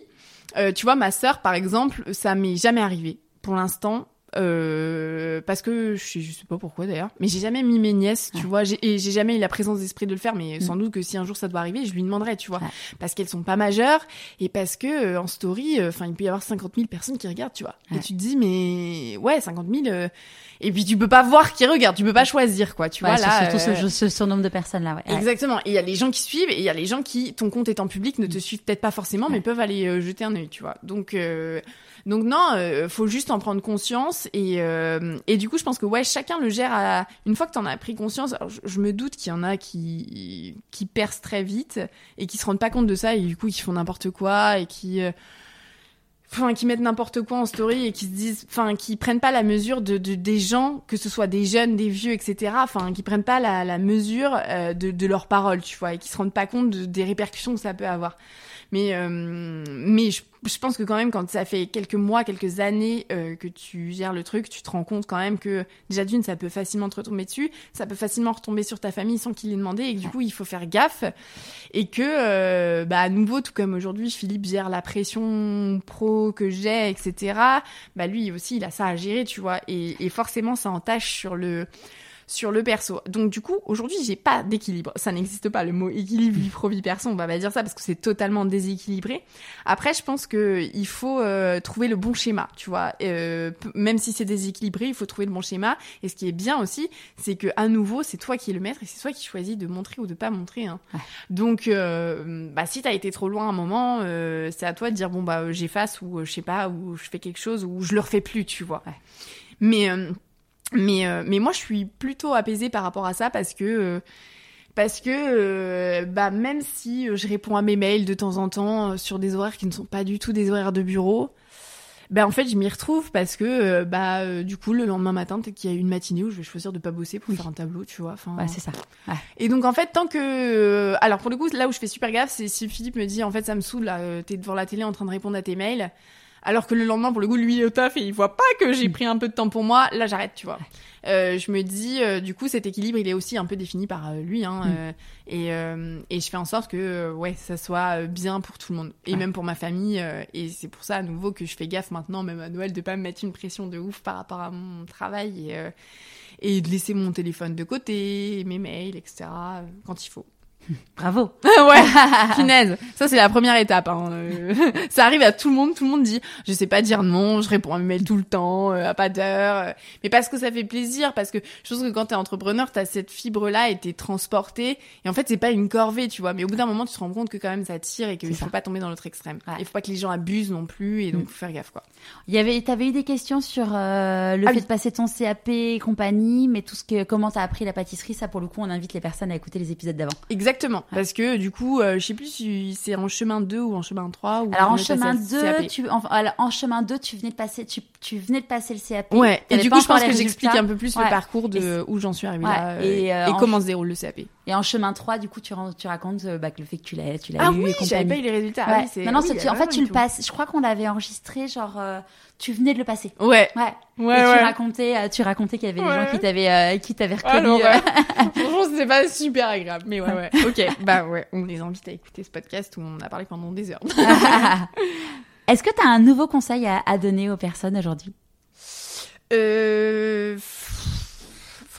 S1: Euh, tu vois, ma sœur, par exemple, ça m'est jamais arrivé. Pour l'instant, euh, parce que je sais, je sais pas pourquoi d'ailleurs, mais j'ai jamais mis mes nièces, tu vois, et j'ai jamais eu la présence d'esprit de le faire, mais sans mm. doute que si un jour ça doit arriver, je lui demanderai, tu vois, parce qu'elles sont pas majeures et parce que euh, en story, euh, enfin, il peut y avoir 50 000 personnes qui regardent, tu vois, et tu te dis mais ouais, 50 000, et puis tu peux pas voir qui regarde, tu peux pas choisir, quoi, tu vois là.
S2: Surtout ce, ce, nombre de personnes là, ouais.
S1: Exactement. Et il y a les gens qui suivent et il y a les gens qui, ton compte étant public, ne te mm. suivent peut-être pas forcément, mais peuvent aller jeter un œil, tu vois. Donc donc non, euh, faut juste en prendre conscience et euh, et du coup je pense que ouais chacun le gère à une fois que t'en as pris conscience. je, me doute qu'il y en a qui qui percent très vite et qui se rendent pas compte de ça et du coup qui font n'importe quoi et qui euh, enfin qui mettent n'importe quoi en story et qui se disent enfin qui prennent pas la mesure de, de, des gens que ce soit des jeunes des vieux etc enfin qui prennent pas la, la mesure euh, de, de leurs paroles tu vois et qui se rendent pas compte des répercussions que ça peut avoir mais mais je, je, pense que quand même quand ça fait quelques mois, quelques années euh, que tu gères le truc, tu te rends compte quand même que déjà d'une ça peut facilement te retomber dessus, ça peut facilement retomber sur ta famille sans qu'il ait demandé et que du coup il faut faire gaffe et que euh, bah à nouveau tout comme aujourd'hui Philippe gère la pression pro que j'ai etc. Bah lui aussi il a ça à gérer tu vois et, et forcément ça entache sur le sur le perso. Donc du coup, aujourd'hui, j'ai pas d'équilibre. Ça n'existe pas le mot équilibre vie pro vie perso, on va pas dire ça parce que c'est totalement déséquilibré. Après, je pense que il faut euh, trouver le bon schéma, tu vois. Euh, même si c'est déséquilibré, il faut trouver le bon schéma. Et ce qui est bien aussi, c'est que à nouveau, c'est toi qui es le maître et c'est toi qui choisis de montrer ou de pas montrer. Hein. Donc, euh, bah si t'as été trop loin un moment, euh, c'est à toi de dire bon bah j'efface ou je sais pas ou je fais quelque chose ou je le refais plus, tu vois. Mais mais, euh, mais moi, je suis plutôt apaisée par rapport à ça parce que, euh, parce que euh, bah, même si je réponds à mes mails de temps en temps sur des horaires qui ne sont pas du tout des horaires de bureau, ben en fait je m'y retrouve parce que euh, bah euh, du coup le lendemain matin peut-être qu'il y a une matinée où je vais choisir de pas bosser pour faire un tableau tu vois enfin
S2: Ouais, c'est ça. Ouais.
S1: et donc en fait tant que euh, alors pour le coup là où je fais super gaffe c'est si Philippe me dit en fait ça me saoule là euh, t'es devant la télé en train de répondre à tes mails alors que le lendemain pour le coup lui il est au taf et il voit pas que j'ai pris un peu de temps pour moi là j'arrête tu vois Euh, je me dis euh, du coup cet équilibre il est aussi un peu défini par euh, lui hein,
S2: Mm.
S1: euh, et euh, et je fais en sorte que ouais ça soit bien pour tout le monde et
S2: Ouais.
S1: même pour ma famille et c'est pour ça à nouveau que je fais gaffe maintenant même à Noël de pas me mettre une pression de ouf par rapport à mon travail et euh, et de laisser mon téléphone de côté mes mails etc quand il faut
S2: Bravo. [LAUGHS]
S1: ouais, [LAUGHS] punaise. Ça, c'est la première étape. Hein. Euh, [LAUGHS] ça arrive à tout le monde. Tout le monde dit, je sais pas dire non, je réponds à mes mails tout le temps, euh, à pas d'heure. mais parce que ça fait plaisir, parce que je pense que quand t'es entrepreneur, t'as cette fibre-là et t'es transporté. Et en fait, c'est pas une corvée, tu vois. Mais au bout d'un moment, tu te rends compte que quand même ça tire et qu'il faut
S2: ça.
S1: pas tomber dans l'autre extrême.
S2: Ouais.
S1: Il faut pas que les gens abusent non plus et donc
S2: Mm.
S1: faut faire gaffe, quoi.
S2: Il y avait, t'avais eu des questions sur euh, le
S1: Ah
S2: fait
S1: oui.
S2: de passer ton CAP et compagnie, mais tout ce que, comment t'as appris la pâtisserie, ça pour le coup, on invite les personnes à écouter les épisodes d'avant.
S1: Exactement. Parce que du coup, euh, je sais plus si c'est en chemin 2 ou en chemin 3. Ou
S2: Alors en chemin
S1: à
S2: 2,
S1: CAP.
S2: tu, en, alors, en chemin 2, tu venais de passer, tu, tu venais de passer le CAP.
S1: Ouais, et du coup, je pense que j'explique un peu plus
S2: Ouais.
S1: le parcours de où j'en suis arrivée
S2: Ouais,
S1: là euh,
S2: et, euh, en-
S1: comment se déroule le CAP.
S2: Et en chemin 3, du coup, tu, racontes euh, bah, que le fait que tu l'as, tu l'as
S1: Ah
S2: eu
S1: oui,
S2: et
S1: j'avais
S2: compagnie.
S1: pas eu les résultats. Ah oui, c'est-
S2: non,
S1: oui,
S2: en fait, tu le passes. Je crois qu'on l'avait enregistré, genre, tu venais de le passer.
S1: Ouais,
S2: Ouais.
S1: ouais,
S2: et tu
S1: ouais.
S2: racontais, euh, tu racontais qu'il y avait des
S1: Ouais.
S2: gens qui t'avaient, euh, qui t'avaient
S1: Ah,
S2: reconnu.
S1: l'horreur.
S2: euh. [LAUGHS]
S1: Franchement, c'était pas super agréable, mais ouais, ouais. [LAUGHS] Ok, bah ouais, on les invite à écouter ce podcast où on a parlé pendant des heures. [LAUGHS]
S2: Est-ce que tu as un nouveau conseil à, à donner aux personnes aujourd'hui?
S1: Euh,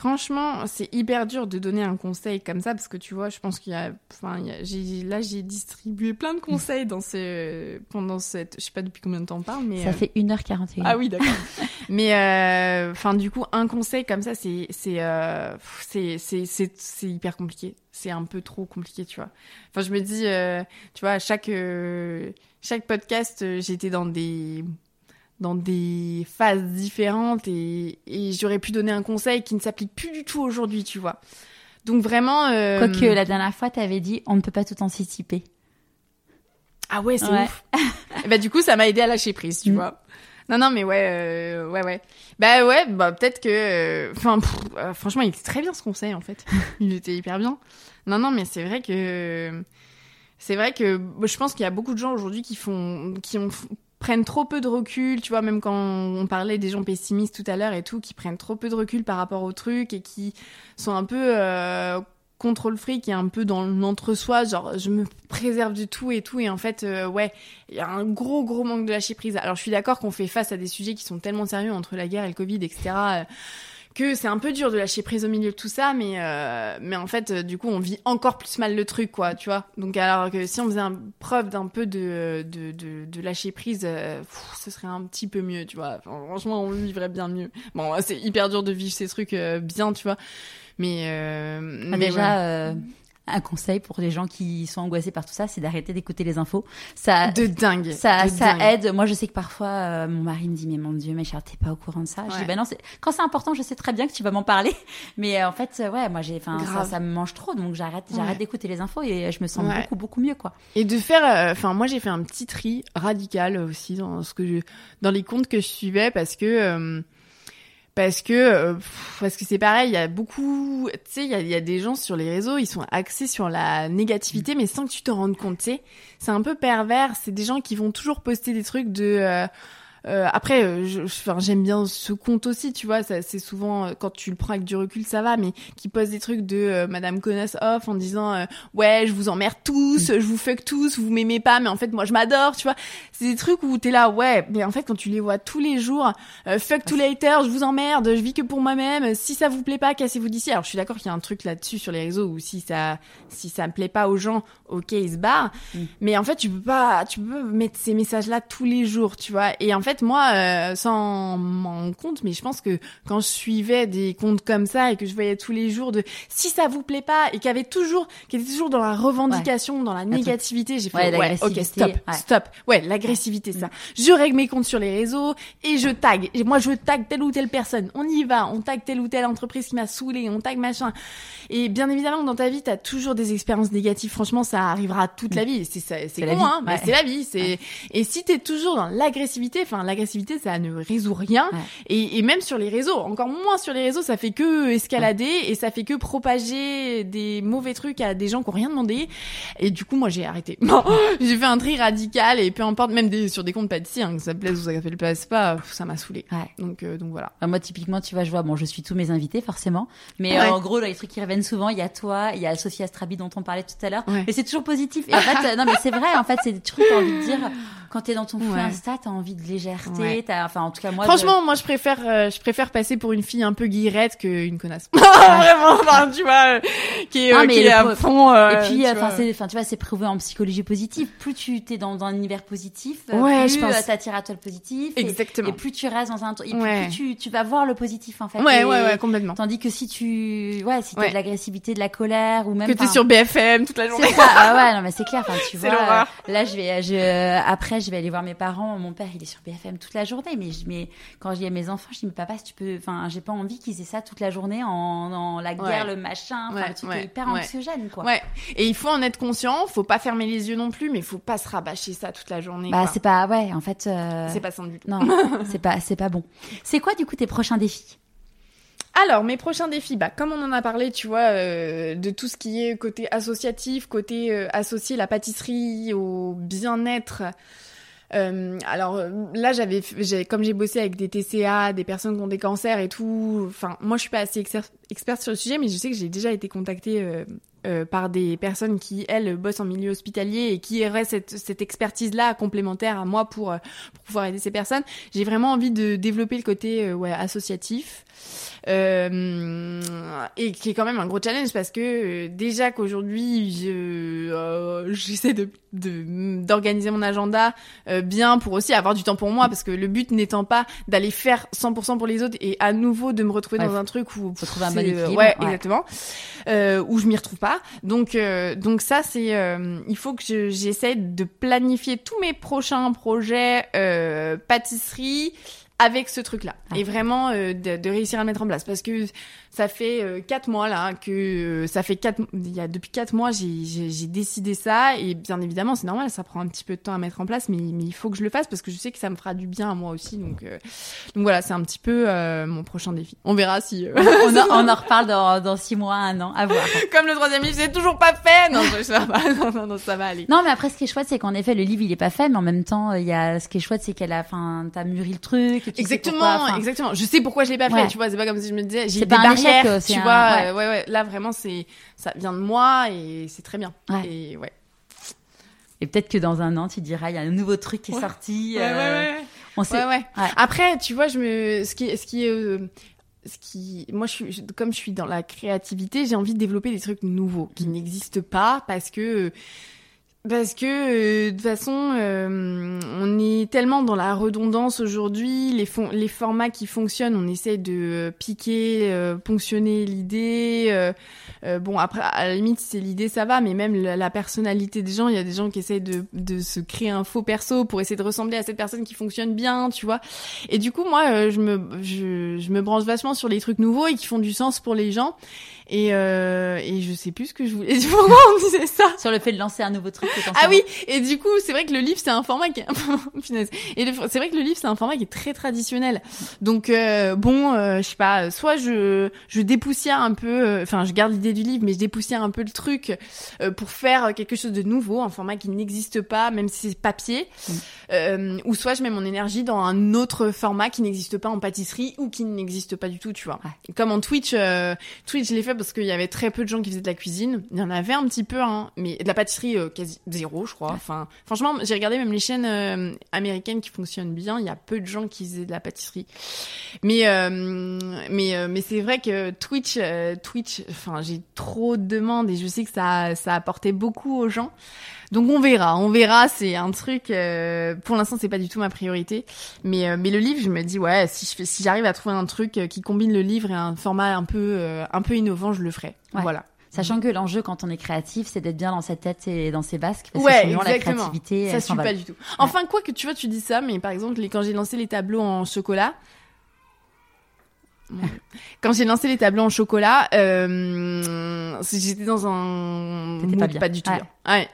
S1: franchement, c'est hyper dur de donner un conseil comme ça parce que tu vois, je pense qu'il y a, enfin, il y a- j'ai, là, j'ai distribué plein de conseils dans ce, pendant cette, je sais pas depuis combien de temps on parle, mais
S2: Ça
S1: euh,
S2: fait 1h41.
S1: Ah oui, d'accord. [LAUGHS] Mais euh, enfin, du coup, un conseil comme ça, c'est c'est euh, c'est c'est c'est c'est hyper compliqué. C'est un peu trop compliqué, tu vois. Enfin, je me dis, euh, tu vois, à chaque euh, chaque podcast, j'étais dans des dans des phases différentes et, et j'aurais pu donner un conseil qui ne s'applique plus du tout aujourd'hui, tu vois. Donc vraiment. Euh...
S2: Quoique la dernière fois, tu avais dit on ne peut pas tout anticiper.
S1: Ah ouais, c'est
S2: Ouais.
S1: ouf. Bah du coup, ça m'a aidé à lâcher prise, tu
S2: Mm.
S1: vois. Non non mais ouais euh, ouais ouais. Bah ouais, bah peut-être que euh, enfin euh, franchement, il était très bien ce conseil en fait. [LAUGHS] il était hyper bien. Non non mais c'est vrai que c'est vrai que bah, je pense qu'il y a beaucoup de gens aujourd'hui qui font qui ont prennent trop peu de recul, tu vois, même quand on parlait des gens pessimistes tout à l'heure et tout, qui prennent trop peu de recul par rapport au truc et qui sont un peu euh, contre le fric et un peu dans l'entre-soi, genre je me préserve du tout et tout, et en fait, euh, ouais, il y a un gros gros manque de lâcher prise. Alors je suis d'accord qu'on fait face à des sujets qui sont tellement sérieux entre la guerre et le Covid, etc. que c'est un peu dur de lâcher prise au milieu de tout ça, mais euh, mais en fait, euh, du coup, on vit encore plus mal le truc, quoi, tu vois. Donc alors que si on faisait un, preuve d'un peu de, de, de, de lâcher prise, euh, pff, ce serait un petit peu mieux, tu vois. Enfin, franchement, on vivrait bien mieux. Bon, c'est hyper dur de vivre ces trucs euh, bien, tu vois. Mais, euh,
S2: Ah,
S1: mais
S2: déjà,
S1: ouais.
S2: Un conseil pour les gens qui sont angoissés par tout ça, c'est d'arrêter d'écouter les infos. Ça,
S1: de dingue.
S2: ça,
S1: de
S2: ça
S1: dingue.
S2: aide. Moi, je sais que parfois, euh, mon mari me dit, mais mon Dieu, mais Charles, t'es pas au courant de ça. Je dis, bah non, c'est- quand c'est important, je sais très bien que tu vas m'en parler. [LAUGHS] Mais euh, en fait, euh, ouais, moi, j'ai, enfin, ça, me mange trop, donc j'arrête,
S1: Ouais.
S2: j'arrête d'écouter les infos et je me sens
S1: Ouais.
S2: beaucoup, beaucoup mieux, quoi.
S1: Et de faire, euh, enfin moi j'ai fait un petit tri radical aussi dans ce que je, dans les comptes que je suivais parce que parce que euh, parce que c'est pareil, il y a beaucoup, tu sais, il y a, des gens sur les réseaux, ils sont axés sur la négativité, mais sans que tu te rendes compte, tu sais, c'est un peu pervers. C'est des gens qui vont toujours poster des trucs de euh, après, euh, je- enfin, j'aime bien ce compte aussi, tu vois. C'est souvent euh, quand tu le prends avec du recul, ça va, mais qui pose des trucs de euh, Madame Connasse off en disant euh, ouais, je vous emmerde tous, je vous fuck tous, vous m'aimez pas, mais en fait moi je m'adore, tu vois. C'est des trucs où t'es là, ouais, mais en fait quand tu les vois tous les jours, euh, fuck tous les haters, je vous emmerde, je vis que pour moi-même. Si ça vous plaît pas, cassez-vous d'ici. Alors je suis d'accord qu'il y a un truc là-dessus sur les réseaux où si ça si ça me plaît pas aux gens, ok ils se barrent.
S2: Mm.
S1: Mais en fait tu peux pas tu peux mettre ces messages là tous les jours, tu vois. Et en fait moi euh, sans m'en rendre compte, mais je pense que quand je suivais des comptes comme ça et que je voyais tous les jours de si ça vous plaît pas et qu'il y avait toujours qui était toujours dans la revendication, dans la négativité, j'ai fait
S2: Ouais,
S1: ouais, ok stop
S2: ouais.
S1: stop. Ouais l'agressivité ça. Je règle mes comptes sur les réseaux et je tag et moi je tag telle ou telle personne. On y va on tag telle ou telle entreprise qui m'a saoulé on tag machin. Et bien évidemment dans ta vie t'as toujours des expériences négatives. Franchement ça arrivera toute la vie. C'est c'est con
S2: vie,
S1: hein mais c'est la vie c'est et si t'es toujours dans l'agressivité enfin enfin l'agressivité ça ne résout rien. Et, et, même sur les réseaux encore moins sur les réseaux ça fait que escalader et ça fait que propager des mauvais trucs à des gens qui ont rien demandé. Et du coup moi j'ai arrêté. [LAUGHS] J'ai fait un tri radical et peu importe même des, sur des comptes pâtissiers hein, que ça plaise ou ça ne plaise pas ça m'a saoulé. Donc euh, donc voilà.
S2: Moi typiquement tu vois je vois bon je suis tous mes invités forcément. Mais euh, en gros les trucs qui reviennent souvent il y a toi il y a Sophie Astrabi dont on parlait tout à l'heure. Mais c'est toujours positif. Et en fait non mais c'est vrai en fait c'est des trucs envie de dire. Quand t'es dans ton flux Insta, t'as envie de légèreté. As, enfin, en tout cas, moi.
S1: Franchement, moi, je préfère, euh, je préfère passer pour une fille un peu guillerette qu'une connasse. [LAUGHS] Vraiment, enfin, tu vois, euh, qui est, euh, qui est à fond.
S2: et puis, enfin, c'est, enfin, tu vois, c'est prouvé en psychologie positive. Plus tu t'es dans, dans un univers positif, ouais, plus t'attires à toi le positif.
S1: Exactement.
S2: Et, plus tu restes dans un, et plus tu, tu vas voir le positif en fait.
S1: Ouais, ouais, ouais, complètement.
S2: Tandis que si tu, ouais, si t'as de l'agressivité, de la colère ou même.
S1: Que t'es sur BFM toute la journée.
S2: C'est ça. Ah ouais, non mais c'est clair. Enfin, tu [LAUGHS] vois. Là, je vais, je, après, je vais aller voir mes parents. Mon père, il est sur BFM toute la journée. Mais, je, mais quand j'ai mes enfants, je dis, mais papa, si tu peux, enfin, j'ai pas envie qu'ils aient ça toute la journée en, la guerre, le machin. Enfin, ouais, hyper anxiogène, quoi.
S1: Ouais. Et il faut en être conscient. Faut pas fermer les yeux non plus, mais faut pas se rabâcher ça toute la journée.
S2: Bah, c'est pas, ouais, en fait. Euh,
S1: c'est pas sans du
S2: Non, [LAUGHS] c'est pas, c'est pas bon. C'est quoi, du coup, tes prochains défis?
S1: Alors, mes prochains défis, bah, comme on en a parlé, tu vois, euh, de tout ce qui est côté associatif, côté euh, associer la pâtisserie au bien-être, euh, alors euh, là, j'avais, comme j'ai bossé avec des TCA, des personnes qui ont des cancers et tout. Enfin, moi, je suis pas assez experte sur le sujet, mais je sais que j'ai déjà été contactée euh, euh, par des personnes qui, elles, bossent en milieu hospitalier et qui auraient cette, cette expertise-là complémentaire à moi pour, pour pouvoir aider ces personnes. J'ai vraiment envie de développer le côté ouais, associatif. Euh, et qui est quand même un gros challenge parce que euh, déjà qu'aujourd'hui je euh, j'essaie de d'organiser mon agenda bien pour aussi avoir du temps pour moi parce que le but n'étant pas d'aller faire 100% pour les autres et à nouveau de me retrouver dans un truc où
S2: faut trouver un bon équilibre
S1: ouais, exactement où je m'y retrouve pas donc donc ça c'est il faut que j'essaie de planifier tous mes prochains projets pâtisserie avec ce truc-là. Ah. et vraiment euh, de, de, réussir à le mettre en place. Parce que ça fait euh, quatre mois là que euh, ça fait quatre il y a depuis quatre mois j'ai décidé ça. Et bien évidemment c'est normal ça prend un petit peu de temps à mettre en place mais mais il faut que je le fasse parce que je sais que ça me fera du bien à moi aussi. Donc donc voilà c'est un petit peu mon prochain défi. On verra si
S2: on, [LAUGHS] en, on, en, reparle dans dans six mois un an à voir. [LAUGHS]
S1: Comme le troisième livre c'est toujours pas fait. Non ça va [LAUGHS] non, non, non ça va aller.
S2: Non mais après ce qui est chouette c'est qu'en effet le livre il est pas fait mais en même temps il y a ce qui est chouette c'est qu'elle a enfin t'as mûri le truc
S1: exactement, exactement. Je sais pourquoi je l'ai pas fait, tu vois. C'est pas comme si je me disais, j'ai des barrières, tu vois. Ouais. ouais. ouais, Là, vraiment, c'est, ça vient de moi et c'est très bien. Et ouais.
S2: Et peut-être que dans un an, tu diras, il y a un nouveau truc qui est sorti.
S1: Ouais, euh... ouais, On sait. Ouais, Après, tu vois, je me, ce qui, ce qui est, euh, ce qui, moi, je suis, comme je suis dans la créativité, j'ai envie de développer des trucs nouveaux qui n'existent pas parce que parce que euh, de toute façon, euh, on est tellement dans la redondance aujourd'hui. Les, les formats qui fonctionnent, on essaie de euh, piquer, ponctionner l'idée. bon, après, à la limite, c'est l'idée, ça va. Mais même la, personnalité des gens, il y a des gens qui essayent de, de se créer un faux perso pour essayer de ressembler à cette personne qui fonctionne bien, tu vois. Et du coup, moi, je me, je, je me branche vachement sur les trucs nouveaux et qui font du sens pour les gens. Et, euh, et je sais plus ce que je voulais. [LAUGHS] Pourquoi on disait ça
S2: Sur le fait de lancer un nouveau truc.
S1: Ah oui. Et du coup, c'est vrai que le livre c'est un format qui est. [LAUGHS] et c'est vrai que le livre c'est un format qui est très traditionnel. Donc euh, bon, euh, je sais pas. Soit je je dépoussière un peu. Euh, enfin, je garde l'idée du livre, mais je dépoussière un peu le truc euh, pour faire quelque chose de nouveau, un format qui n'existe pas, même si c'est papier. Mm. ou soit je mets mon énergie dans un autre format qui n'existe pas en pâtisserie ou qui n'existe pas du tout, tu vois. Comme en Twitch. Twitch, je l'ai fait parce qu'il y avait très peu de gens qui faisaient de la cuisine. Il y en avait un petit peu, hein, mais de la pâtisserie euh, quasi zéro, je crois. Enfin, franchement, j'ai regardé même les chaînes euh, américaines qui fonctionnent bien. Il y a peu de gens qui faisaient de la pâtisserie. Mais euh, mais mais c'est vrai que Twitch, Twitch, enfin, j'ai trop de demandes et je sais que ça ça a apporté beaucoup aux gens. Donc on verra, on verra. C'est un truc. Euh, pour l'instant, c'est pas du tout ma priorité. Mais euh, mais le livre, je me dis ouais, si je fais, si j'arrive à trouver un truc euh, qui combine le livre et un format un peu un peu innovant, je le ferai. Voilà.
S2: Sachant que l'enjeu quand on est créatif, c'est d'être bien dans sa tête et dans ses basques.
S1: Parce ouais, que sinon, la créativité, ça suit pas du tout. Enfin, quoi que tu vois, tu dis ça, mais par exemple, quand j'ai lancé les tableaux en chocolat, [LAUGHS] quand j'ai lancé les tableaux en chocolat, euh, j'étais dans un
S2: pas, bien.
S1: pas du tout bien. Ouais.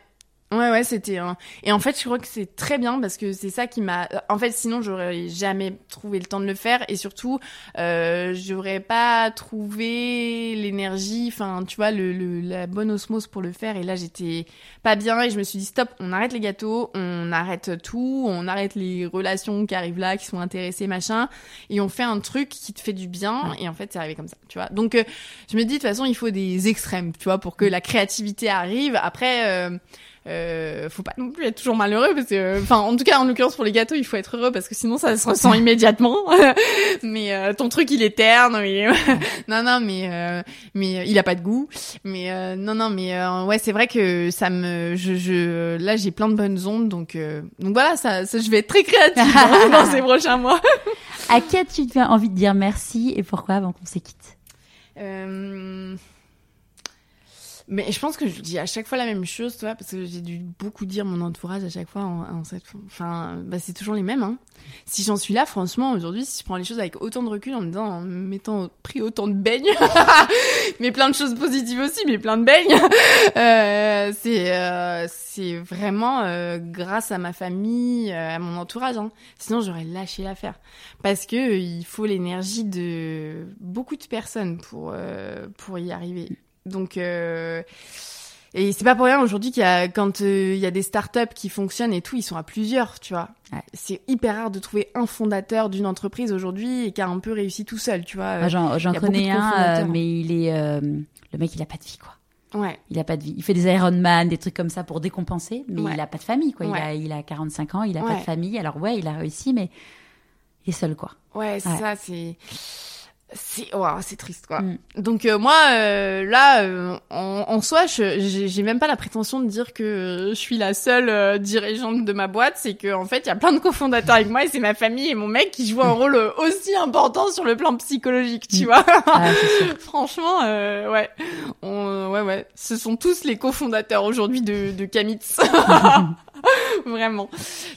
S1: Ouais, ouais, c'était un... Et en fait, je crois que c'est très bien parce que c'est ça qui m'a... En fait, sinon, j'aurais jamais trouvé le temps de le faire et surtout, euh, j'aurais pas trouvé l'énergie, enfin, tu vois, le, le, la bonne osmose pour le faire. Et là, j'étais pas bien et je me suis dit, stop, on arrête les gâteaux, on arrête tout, on arrête les relations qui arrivent là, qui sont intéressées, machin, et on fait un truc qui te fait du bien. Et en fait, c'est arrivé comme ça, tu vois. Donc, euh, je me dis, de toute façon, il faut des extrêmes, tu vois, pour que la créativité arrive. Après... Euh, euh, faut pas non plus être toujours malheureux parce que, enfin, en tout cas, en l'occurrence pour les gâteaux, il faut être heureux parce que sinon ça se ressent immédiatement. [LAUGHS] mais euh, ton truc, il est terne. Oui. [LAUGHS] non, non, mais euh, mais euh, il a pas de goût. Mais non, non, mais ouais, c'est vrai que ça me, je, je là, j'ai plein de bonnes ondes, donc donc voilà, ça, ça je vais être très créative [LAUGHS] dans ces prochains mois.
S2: à qui as-tu envie de dire merci et pourquoi avant qu'on se quitte
S1: euh... Mais je pense que je dis à chaque fois la même chose, toi, parce que j'ai dû beaucoup dire mon entourage à chaque fois en, en cette, enfin, bah c'est toujours les mêmes. Hein. Si j'en suis là, franchement, aujourd'hui, si je prends les choses avec autant de recul, en me disant, en mettant pris autant de beignes, [LAUGHS] mais plein de choses positives aussi, mais plein de beignes, [LAUGHS] euh, c'est euh, c'est vraiment euh, grâce à ma famille, euh, à mon entourage. Hein. Sinon, j'aurais lâché l'affaire, parce que il faut l'énergie de beaucoup de personnes pour pour y arriver. Donc, euh, et c'est pas pour rien aujourd'hui qu'il y a, quand euh, il y a des startups qui fonctionnent et tout, ils sont à plusieurs, tu vois. Ouais. C'est hyper rare de trouver un fondateur d'une entreprise aujourd'hui et qui a un peu réussi tout seul, tu vois.
S2: Ah, j'en connais un, euh, mais il est, euh, le mec, il a pas de vie, quoi.
S1: Ouais.
S2: Il a pas de vie. Il fait des Ironman, des trucs comme ça pour décompenser, mais ouais. il a pas de famille, quoi. Ouais. Il a, il a 45 ans, il a pas de famille. Alors ouais, il a réussi, mais il est seul, quoi.
S1: Ouais, c'est ça, c'est c'est oh, c'est triste quoi. Mm. Donc euh, moi euh, là euh, en, en, soi j'ai même pas la prétention de dire que je suis la seule euh, dirigeante de ma boîte, c'est que en fait il y a plein de cofondateurs avec moi et c'est ma famille et mon mec qui jouent un rôle aussi important sur le plan psychologique, tu mm. vois. Ah, [LAUGHS] Franchement ouais. On, ouais ouais, ce sont tous les cofondateurs aujourd'hui de de Kamitz. [LAUGHS] [LAUGHS] Vraiment.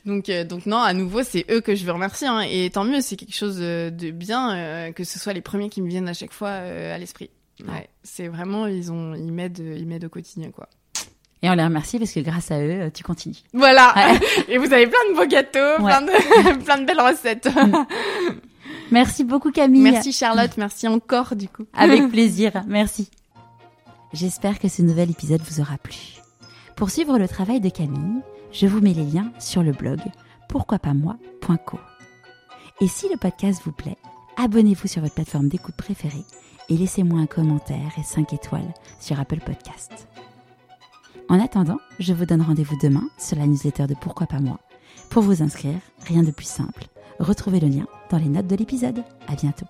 S1: Donc, euh, donc non, à nouveau, c'est eux que je veux remercier. Hein. Et tant mieux, c'est quelque chose de bien euh, que ce soit les premiers qui me viennent à chaque fois euh, à l'esprit. Ouais, c'est vraiment, ils ont, ils m'aident, ils m'aident au quotidien, quoi.
S2: Et on les remercie parce que grâce à eux, tu continues.
S1: Voilà. Ouais. [LAUGHS] Et vous avez plein de beaux gâteaux, plein de, [LAUGHS] plein de belles recettes.
S2: Merci beaucoup Camille.
S1: Merci Charlotte, merci encore du coup.
S2: Avec plaisir, merci. J'espère que ce nouvel épisode vous aura plu. Pour suivre le travail de Camille, je vous mets les liens sur le blog pourquoipasmoi.co. Et si le podcast vous plaît, abonnez-vous sur votre plateforme d'écoute préférée et laissez-moi un commentaire et 5 étoiles sur Apple Podcast. En attendant, je vous donne rendez-vous demain sur la newsletter de Pourquoi pas moi. Pour vous inscrire, rien de plus simple. Retrouvez le lien dans les notes de l'épisode. À bientôt.